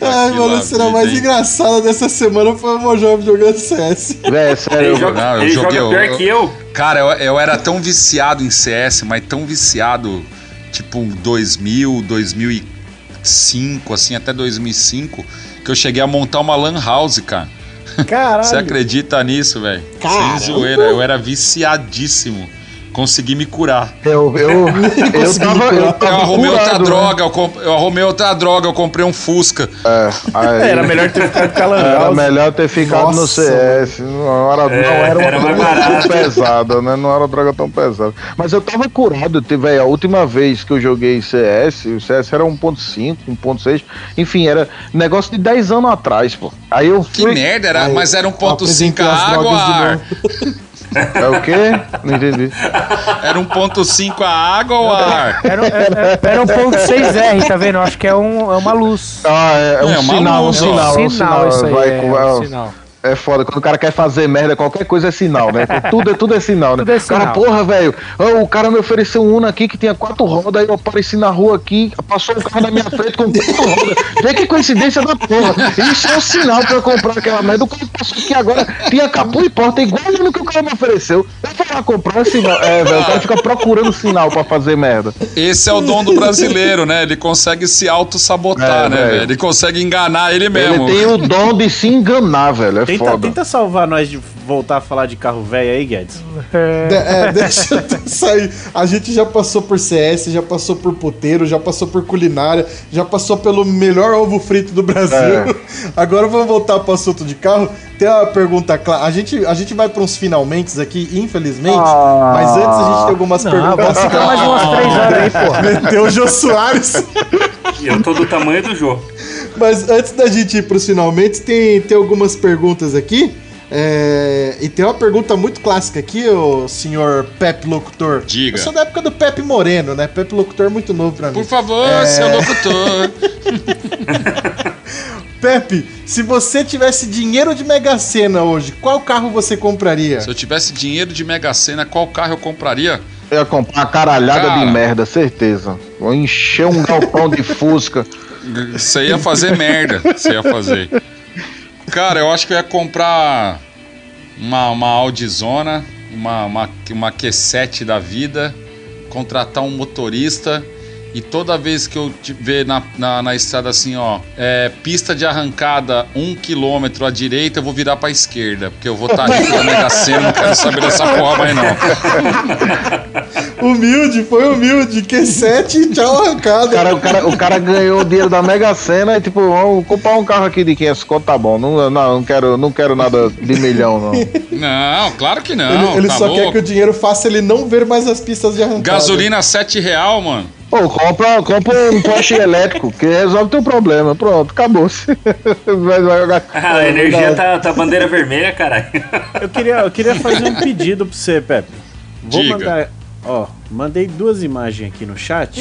Ai, mano, a cena vida, mais hein? engraçada dessa semana foi o Mojove jogando CS. É sério. Ele eu- joga, não, eu ele joguei, joga pior eu- que eu. Cara, eu, eu era tão viciado em CS, mas tão viciado, tipo 2000, 2005, assim, até 2005, que eu cheguei a montar uma lan house, cara. Caralho. Você acredita nisso, velho? Sem zoeira, eu era viciadíssimo. Consegui me curar. Eu, eu, eu tava. Eu, Eu tava arrumei outra curado, né? droga, eu, comp- eu arrumei outra droga, eu comprei um Fusca. É, aí- Era melhor ter ficado Lan Era melhor ter ficado no Nossa, CS. Não era, não era uma era droga tão pesada, né? Não era uma droga tão pesada. Mas eu tava curado, velho. A última vez que eu joguei CS, o CS era 1.5, 1.6. Enfim, era negócio de 10 anos atrás, pô. Aí eu Que fui. merda, era, Aí, mas era 1.5 apresentei as a água É o quê? Não entendi. Era 1.5 a água ou a ar? Era, era, era um ponto 6R, tá vendo? Acho que é, um, é uma luz. Ah, é, é um É uma sinal, um luz, ó. sinal, um sinal, isso aí. Vai, é, um sinal. É foda, quando o cara quer fazer merda, qualquer coisa é sinal, né? Tudo, é- tudo é sinal, né? Tudo é O cara, sinal. porra, velho, ó, o cara me ofereceu um Uno aqui que tinha quatro rodas, aí eu apareci na rua aqui, passou um carro na minha frente com quatro rodas. Vê que coincidência da porra. Isso é um sinal pra eu comprar aquela merda. O cara passou aqui agora, tinha capô e porta, igual no que o cara me ofereceu. Eu fui lá comprar esse sinal. É, velho, o cara fica procurando sinal pra fazer merda. Esse é o dom do brasileiro, né? Ele consegue se auto-sabotar, É, né, velho. Ele consegue enganar ele Ele mesmo. tem o dom de se enganar, velho. É Tenta, foda. tenta salvar nós de voltar a falar de carro velho aí, Guedes. De- é, deixa eu sair. A gente já passou por CS, já passou por puteiro, já passou por culinária, já passou pelo melhor ovo frito do Brasil. É. Agora vamos voltar pro assunto de carro. Tem uma pergunta clara. A gente, a gente vai para uns finalmente aqui, infelizmente. Ah. Mas antes a gente tem algumas Não, perguntas. vamos ficar mais umas 3 horas aí, porra. Meteu o Jô Soares. E eu tô do tamanho do Jô. Mas antes da gente ir pros finalmente, tem, tem algumas perguntas aqui. É, e tem uma pergunta muito clássica aqui, o senhor Pepe Locutor. Diga. Eu sou da época do Pepe Moreno, né? Pepe Locutor é muito novo pra mim. Por favor, É. seu locutor. Pepe, se você tivesse dinheiro de Mega Sena hoje, qual carro você compraria? Se eu tivesse dinheiro de Mega Sena, qual carro eu compraria? Eu ia comprar uma caralhada Cara. de merda, certeza. Vou encher um galpão de Fusca. Você ia fazer merda. Você ia fazer. Cara, eu acho que eu ia comprar uma, uma Audizona, uma, uma, uma Q7 da vida, contratar um motorista e toda vez que eu te ver na, na, na estrada assim, ó, é, pista de arrancada um quilômetro à direita, eu vou virar pra esquerda, porque eu vou estar rico da Mega Sena, não quero saber dessa porra mais não. Humilde, foi humilde. Q7 e tchau arrancada. O cara, o, cara, o cara ganhou o dinheiro da Mega Sena e tipo, vamos comprar um carro aqui de 500 conto, tá bom. Não, não, não, quero, não quero nada de milhão, não. Não, claro que não. ele ele tá só louco. quer que o dinheiro faça ele não ver mais as pistas de arrancada. Gasolina 7 real, mano. Pô, compra, compra um Porsche elétrico, que resolve teu problema. Pronto, acabou-se. Vai- vai jogar- Ah, a energia tá, tá bandeira vermelha, caralho. Eu queria, eu queria fazer um pedido pra você, Pepe. Vou Diga. mandar. Ó, mandei duas imagens aqui no chat.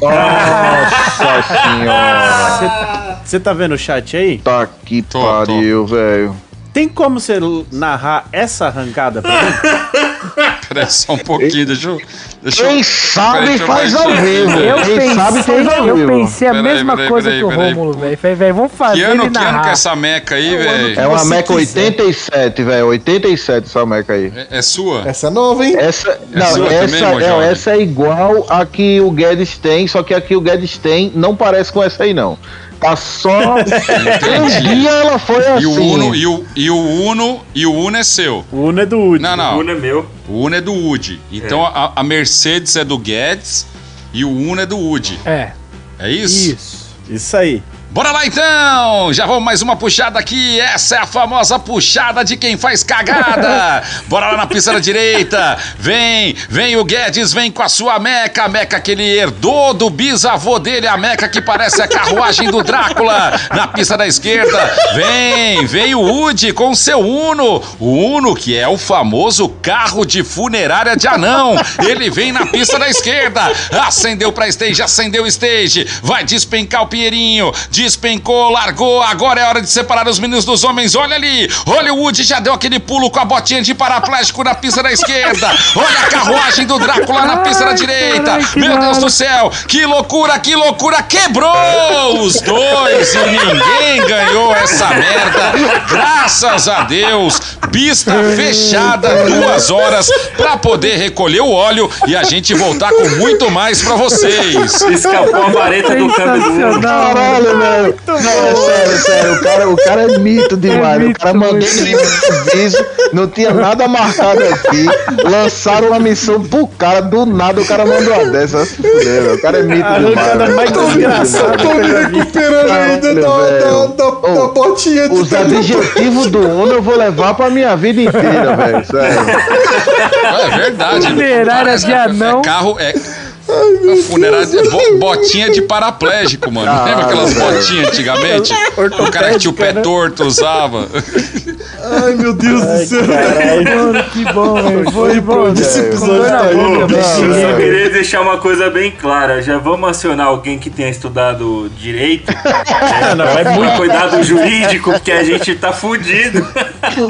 Nossa senhora. Você tá vendo o chat aí? Tá que Tô, pariu, velho. Tem como você narrar essa arrancada pra mim? Peraí, só um pouquinho, deixa eu. Deixa eu Quem sabe deixa eu faz ao vivo. Eu Quem sabe pensei, faz ao eu vivo. pensei a Peraí, mesma peraí, coisa peraí, que o peraí. Rômulo, velho. Falei, velho, vamos fazer Que ano, ele que ano que é essa meca aí, velho? É uma Meca quiser. 87, velho. 87 essa Meca aí. É, é sua? Essa é nova, hein? Essa, não, sua essa, também, é, essa é igual a que o Guedes tem, só que a que o Guedes tem não parece com essa aí, não. Tá só. um dia ela foi assim. E o Uno, e o, e o Uno, e o Uno é seu. O Uno é do Woody. Não, O não. Uno é meu. O Uno é do Woody. Então a, a Mercedes é do Guedes e o Uno é do Woody. É, É isso? isso. Isso aí. Bora lá então! Já vamos mais uma puxada aqui. Essa é a famosa puxada de quem faz cagada. Bora lá na pista da direita. Vem, vem o Guedes, vem com a sua meca, a meca que ele herdou do bisavô dele, a meca que parece a carruagem do Drácula. Na pista da esquerda, vem, vem o Woody com seu Uno. O Uno que é o famoso carro de funerária de anão. Ele vem na pista da esquerda. Acendeu pra stage, acendeu o stage. Vai despencar o Pinheirinho. Despencou, largou. Agora é hora de separar os meninos dos homens. Olha ali. Woody já deu aquele pulo com a botinha de paraplégico na pista da esquerda. Olha a carruagem do Drácula na pista da direita. Meu Deus do céu. Que loucura, que loucura. Quebrou os dois e ninguém ganhou essa merda. Graças a Deus. Pista fechada duas horas pra poder recolher o óleo e a gente voltar com muito mais pra vocês. Escapou a vareta do câmbio. Caralho, velho. Não, é sério, sério. O cara, o cara é mito demais. mito o cara mandou no improviso, não tinha nada marcado aqui. Lançaram uma missão pro cara, do nada o cara mandou uma dessa. Se fuder. O cara é mito A demais. mais Tô eu me recuperando ainda da, da, velho. da, da Ô, botinha de Os adjetivos do Uno eu vou levar pra minha vida inteira, velho. Sério. É verdade. Funerária Parece- de anão. É carro, é. É funerária bo- botinha de paraplégico, mano. Ah, Lembra aquelas velho. botinhas antigamente? O cara que tinha o pé né? torto usava. Ai, meu Deus do céu. Mano, que bom, velho. Foi Foi bom. bom. Esse episódio tá aí. Deus. Eu só É. queria deixar uma coisa bem clara. Já vamos acionar alguém que tenha estudado direito Ah, não, é muito. cuidado jurídico, porque a gente tá fudido.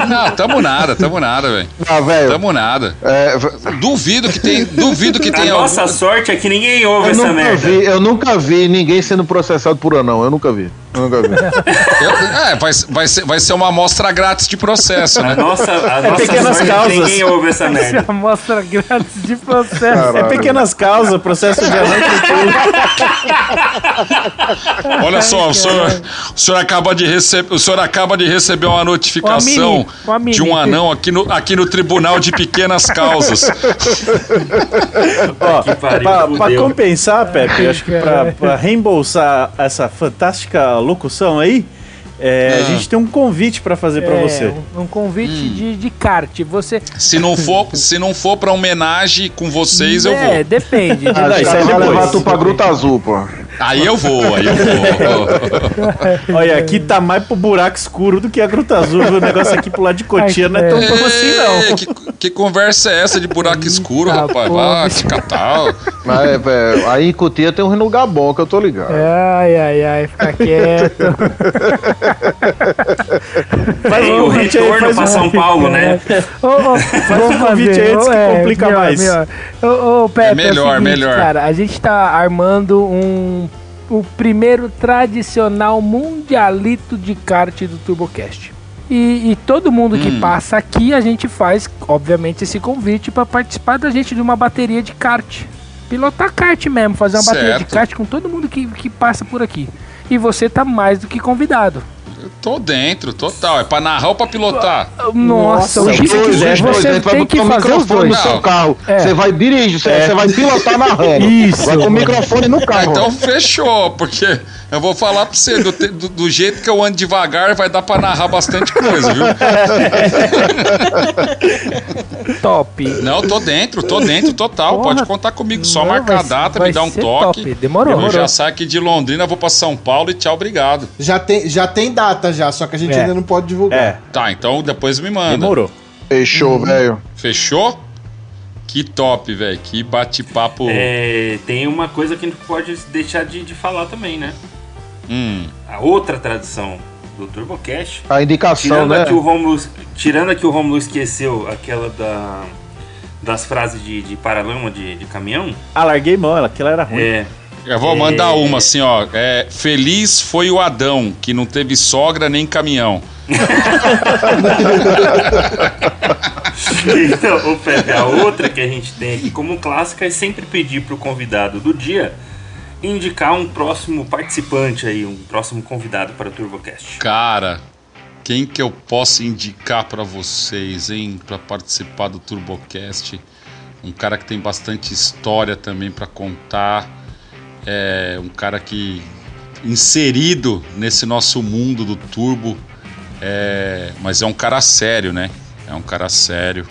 Não, tamo nada, tamo nada, velho. Ah, velho. Tamo nada. É, Duvido que tem, duvido que A tenha nossa algum- sorte é que ninguém ouve eu essa merda. vi, eu nunca vi ninguém sendo processado por anão. Eu nunca vi. Eu nunca vi. Eu- é, vai, vai, ser, vai ser uma amostra grátis de processo, A né? nossa, a nossa pequenas é causas. ninguém ouve essa Essa merda. amostra grátis de processo. É Caralho. pequenas causas, processo de tudo. Olha só, o senhor, o senhor acaba de receber, o senhor acaba de receber uma notificação Uma mini, uma mini. de um anão aqui no, aqui no Tribunal de Pequenas Causas. Ó, pra, pra compensar, Pepe, acho que pra, pra reembolsar essa fantástica locução aí, é, a gente tem um convite pra fazer pra É, você. Um, um convite de, de kart. Você. Se não for, se não for para homenagem com vocês, eu É, vou. depende. Ah, Não, os isso caras aí vão depois. levar tu pra Gruta Azul, pô. Aí eu vou, aí eu vou. Olha, aqui tá mais pro buraco escuro do que a Gruta Azul. viu? O negócio aqui pro lado de Cotia não é tão é. bom assim, não. É, que, que conversa é essa de buraco escuro, Eita, rapaz? Vai, catal. Mas, é, velho, aí em Cutia tem um lugar bom que eu tô ligado. Ai, ai, ai, fica quieto. Faz Tem um o convite aí, retorno faz pra um- São Paulo, né? Ô, ô, vamos um convite aí antes que é, complica melhor, mais. melhor. Ô, ô, Pepe, É melhor, o seguinte, melhor. Cara, a gente tá armando um o primeiro tradicional mundialito de kart do TurboCast. E, e todo mundo que Hum. passa aqui, a gente faz, obviamente, esse convite para participar da gente de uma bateria de kart. Pilotar kart mesmo, fazer uma bateria de Certo. kart com todo mundo que, que passa por aqui. E você tá mais do que convidado. Eu tô dentro, total. É pra narrar ou pra pilotar? Nossa, o Os que dois, dois, você gente vai tem que botar o fazer os microfone dois. no seu carro. É. Você vai dirigir, você, você vai pilotar narrando. Isso, Vai com o microfone no carro. então fechou, porque eu vou falar pra você, do, do- do jeito que eu ando devagar, vai dar pra narrar bastante coisa, viu? Top. Não, tô dentro, tô dentro total. Porra. Pode contar comigo. Só Não, marcar a data, me dar um toque. top. Demorou. Eu já saio aqui de Londrina, vou pra São Paulo e tchau, obrigado. Já tem, já tem data já, só que a gente É. ainda não pode divulgar. É, Tá, então depois me manda. demorou. Fechou, velho. Fechou? Que top, velho. Que bate-papo. É, tem uma coisa que não pode deixar de, de falar também, né? Hum. A outra tradição do TurboCast. A indicação, Tirando né? aqui o Romulo, tirando aqui o Romulo esqueceu aquela da das frases de, de paralama de, de caminhão. Ah, larguei mão, aquela era ruim. É, Eu vou mandar uma assim, ó. É, feliz foi o Adão, que não teve sogra nem caminhão. então, ô Pepe, a outra que a gente tem aqui como clássica é sempre pedir pro convidado do dia indicar um próximo participante aí, um próximo convidado para o TurboCast. Cara, quem que eu posso indicar pra vocês, hein? Pra participar do TurboCast. Um cara que tem bastante história também pra contar. É um cara que inserido nesse nosso mundo do turbo. É, mas é um cara sério, né? É um cara sério.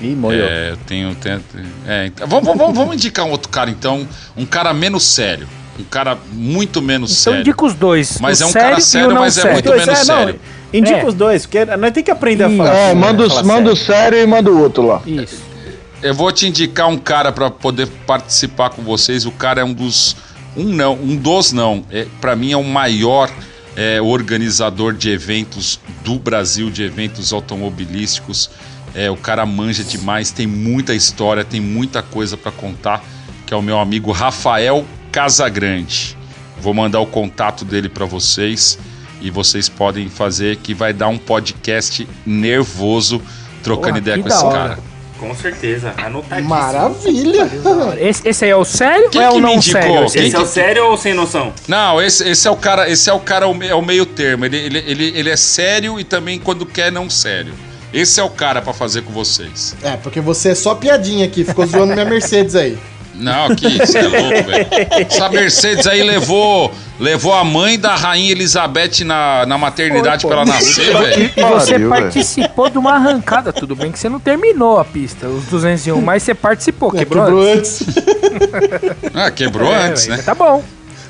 Ih, moiou. É, eu tenho. tenho é, então- vamos, vamos, vamos indicar um outro cara, então. Um cara menos sério. Um cara muito menos Então sério. indica os dois. Mas o é um cara sério, mas é sério. muito Dois, menos é, não, sério. indica É. os dois, porque nós tem que aprender a falar. É, manda, Falar manda o sério. sério e manda o outro lá. Isso. Eu vou te indicar um cara pra poder participar com vocês. O cara é um dos. Um não, um dos não. É, para mim é o maior é, organizador de eventos do Brasil, de eventos automobilísticos. É, o cara manja demais, tem muita história, tem muita coisa pra contar. Que é o meu amigo Rafael Casagrande. Vou mandar o contato dele pra vocês e vocês podem fazer que vai dar um podcast nervoso trocando Porra, ideia com esse hora. cara. Com certeza, anotadíssimo. Maravilha! Esse, esse aí é o sério Quem ou é que o me não indicou? sério? Quem Esse é o sério ou sem noção? Não, esse, esse é o cara, esse é o cara ao me- ao meio termo. Ele, ele, ele, ele é sério e também quando quer não sério. Esse é o cara pra fazer com vocês. É, porque você é só piadinha aqui, ficou zoando minha Mercedes aí. Não, que isso, é louco, velho. Essa Mercedes aí levou, levou a mãe da rainha Elizabeth na, na maternidade pra ela nascer, velho. E você Pariu, participou de uma arrancada. Tudo bem que você não terminou a pista, os 201, mas você participou. É, Quebrou, quebrou antes? antes. Ah, quebrou É, antes, né? Tá bom.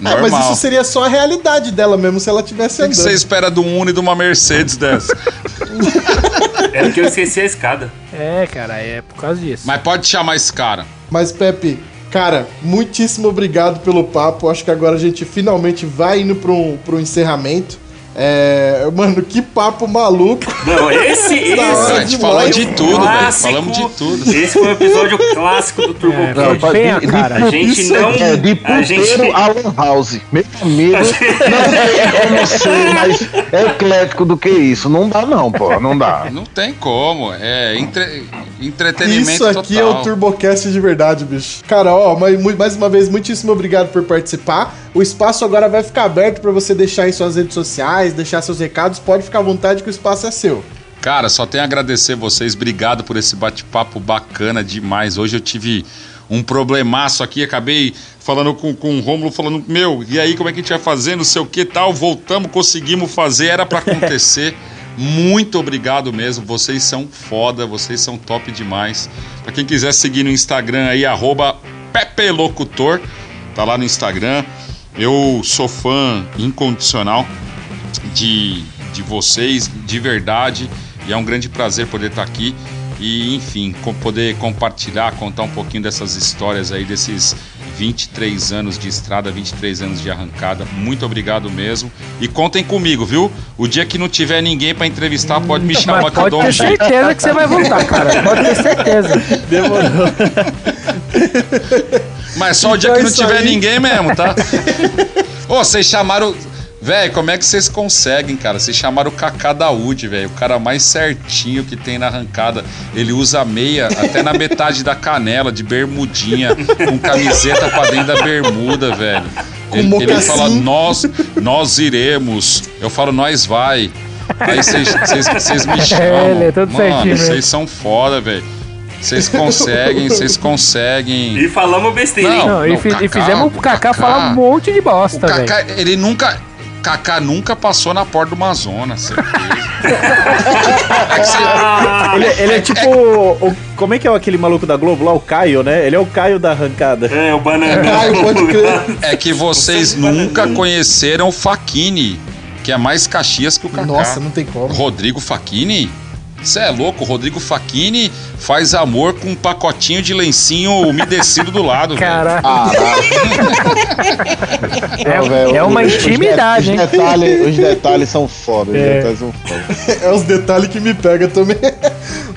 Ah, Normal. mas isso seria só a realidade dela mesmo se ela tivesse O que andando. você espera de um Uno e de uma Mercedes dessa? É porque eu esqueci a escada. É, cara, é por causa disso. Mas pode chamar esse cara. Mas, Pepe, cara, muitíssimo obrigado pelo papo. Acho que agora a gente finalmente vai indo um, pro encerramento. É, mano, que papo maluco. Não, esse, esse hora a gente falou de tudo, velho. Falamos de tudo. Esse foi um episódio clássico do É, TurboCast. foi bem a de, cara. de A gente não- é de a puteiro gente- a lan house. Meu amigo, não tem como ser mais eclético do que isso. Não dá não, pô, não dá. Não tem como. É entre- entretenimento Isso aqui é total. o TurboCast de verdade, bicho. Cara, ó, mais uma vez, muitíssimo obrigado por participar. O espaço agora vai ficar aberto pra você deixar aí suas redes sociais, deixar seus recados. Pode ficar à vontade que o espaço é seu. Cara, só tenho a agradecer vocês. Obrigado por esse bate-papo bacana demais. Hoje eu tive um problemaço aqui, acabei falando com, com o Rômulo, falando, meu, e aí como é que a gente vai fazer, não sei o que tal. Voltamos, conseguimos fazer, era pra acontecer. Muito obrigado mesmo, vocês são foda, vocês são top demais. Pra quem quiser seguir no Instagram aí, arroba Pepe Locutor, tá lá no Instagram. Eu sou fã incondicional de, de vocês, de verdade. E é um grande prazer poder estar aqui e, enfim, poder compartilhar, contar um pouquinho dessas histórias aí, desses 23 anos de estrada, 23 anos de arrancada. Muito obrigado mesmo. E contem comigo, viu? O dia que não tiver ninguém para entrevistar, pode me chamar que eu pode dou um ter jeito. certeza que você vai voltar, cara. Pode ter certeza. Demorou. Mas só o dia Então que é não tiver aí. ninguém mesmo, tá? Ô, vocês chamaram. Véi, como é que vocês conseguem, cara? Vocês chamaram o Kaká Daúde, velho. O cara mais certinho que tem na arrancada. Ele usa meia até na metade da canela, de bermudinha, com camiseta pra dentro da bermuda, velho. Ele, ele fala, nós, nós iremos. Eu falo, nós vai. Aí vocês- me chamam. ele é todo Mano, vocês são foda, velho. Vocês conseguem, vocês conseguem. E falamos besteira, hein? Não, e, fi- e fizemos o Kaká falar um monte de bosta, velho. Ele nunca. Kaká nunca passou na porta do Amazonas, certeza. É você- Ele, ele é tipo. o- o- como é que é aquele maluco da Globo lá? O Caio, né? Ele é o Caio da arrancada. É, o bananão. Caio, pode crer. É que vocês nunca conheceram o Faquini, que é mais Caxias que o Kaká. Nossa, não tem como. Rodrigo Faquini? Você é louco, o Rodrigo Faquini faz amor com um pacotinho de lencinho umedecido do lado. Não, É, é uma os- os de- intimidade, hein? Os detalhes, os detalhes são foda. Os É. detalhes são foda. É os detalhes que me pegam também.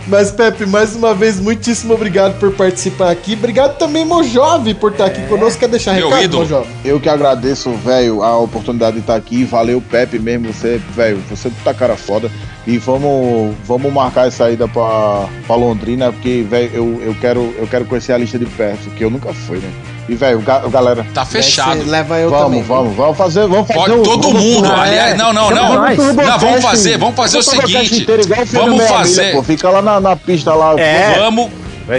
Mas, Pepe, mais uma vez, muitíssimo obrigado por participar aqui. Obrigado também, Mojove, por estar aqui conosco. Quer deixar Meu recado, ídolo. Mojove? Eu que agradeço, velho, a oportunidade de estar aqui. Valeu, Pepe mesmo. Você, velho, você tá cara foda. E vamos, vamos marcar essa ida pra, pra Londrina, porque, velho, eu, eu, quero, eu quero conhecer a lista de perto, que eu nunca fui, né? E, velho, ga- galera, Tá fechado. Você leva eu vamos, também. vamos, vamos fazer, vamos fazer Pode todo mundo. Ah, Aliás, não, não, não. Não, vamos fazer, vamos fazer o seguinte. Vamos fazer. Fica lá na, na pista lá. É. Vamos,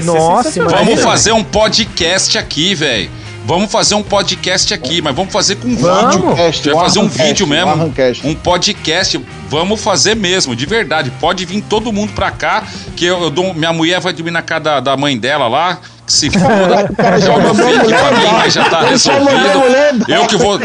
Nossa, vamos fazer um podcast aqui, velho. Vamos fazer um podcast aqui, mas vamos fazer com Vamos. vídeo. Gente vai fazer um vídeo mesmo. Um podcast. Vamos fazer mesmo, de verdade. Pode vir todo mundo pra cá, que eu, eu dou, minha mulher vai dormir na casa da, da mãe dela lá. Se foda. Joga o filho aqui pra mim, mas já tá resolvido. Eu que vou.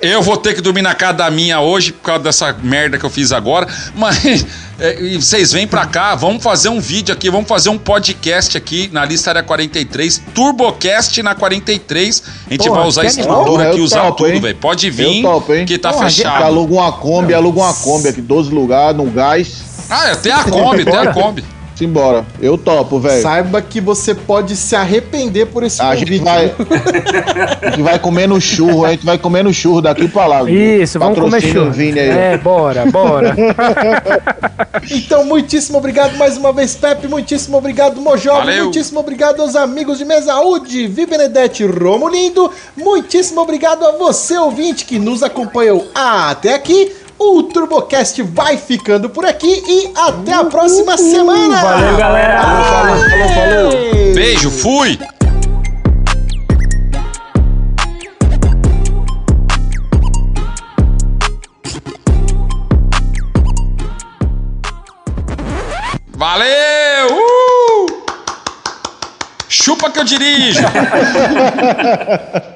Eu vou ter que dormir na casa da minha hoje por causa dessa merda que eu fiz agora. Mas é, vocês vêm pra cá, vamos fazer um vídeo aqui, vamos fazer um podcast aqui na lista área 43, Turbocast na 43. A gente Porra, vai usar a estrutura aqui, usar topo, tudo, velho. Pode vir, topo, hein? que tá Porra, fechado. aluga uma Kombi, aluga uma Kombi aqui, 12 lugares, no gás. Ah, tem a Kombi, tem a. Kombi. Simbora. Eu topo, velho. Saiba que você pode se arrepender por esse A gente convite. vai. A gente vai comer no churro, a gente vai comer no churro daqui pra lá. Isso, vamos comer churro. Vini aí. É, bora, bora. Então, muitíssimo obrigado mais uma vez, Pepe. Muitíssimo obrigado, Mojove. Valeu. Muitíssimo obrigado aos amigos de Mesaúde, Vi Benedetti Romulindo. Muitíssimo obrigado a você, ouvinte, que nos acompanhou até aqui. O TurboCast vai ficando por aqui e até a próxima semana. Valeu, galera. Falou, falou, falou. Beijo, fui! Valeu! Uh! Chupa que eu dirijo!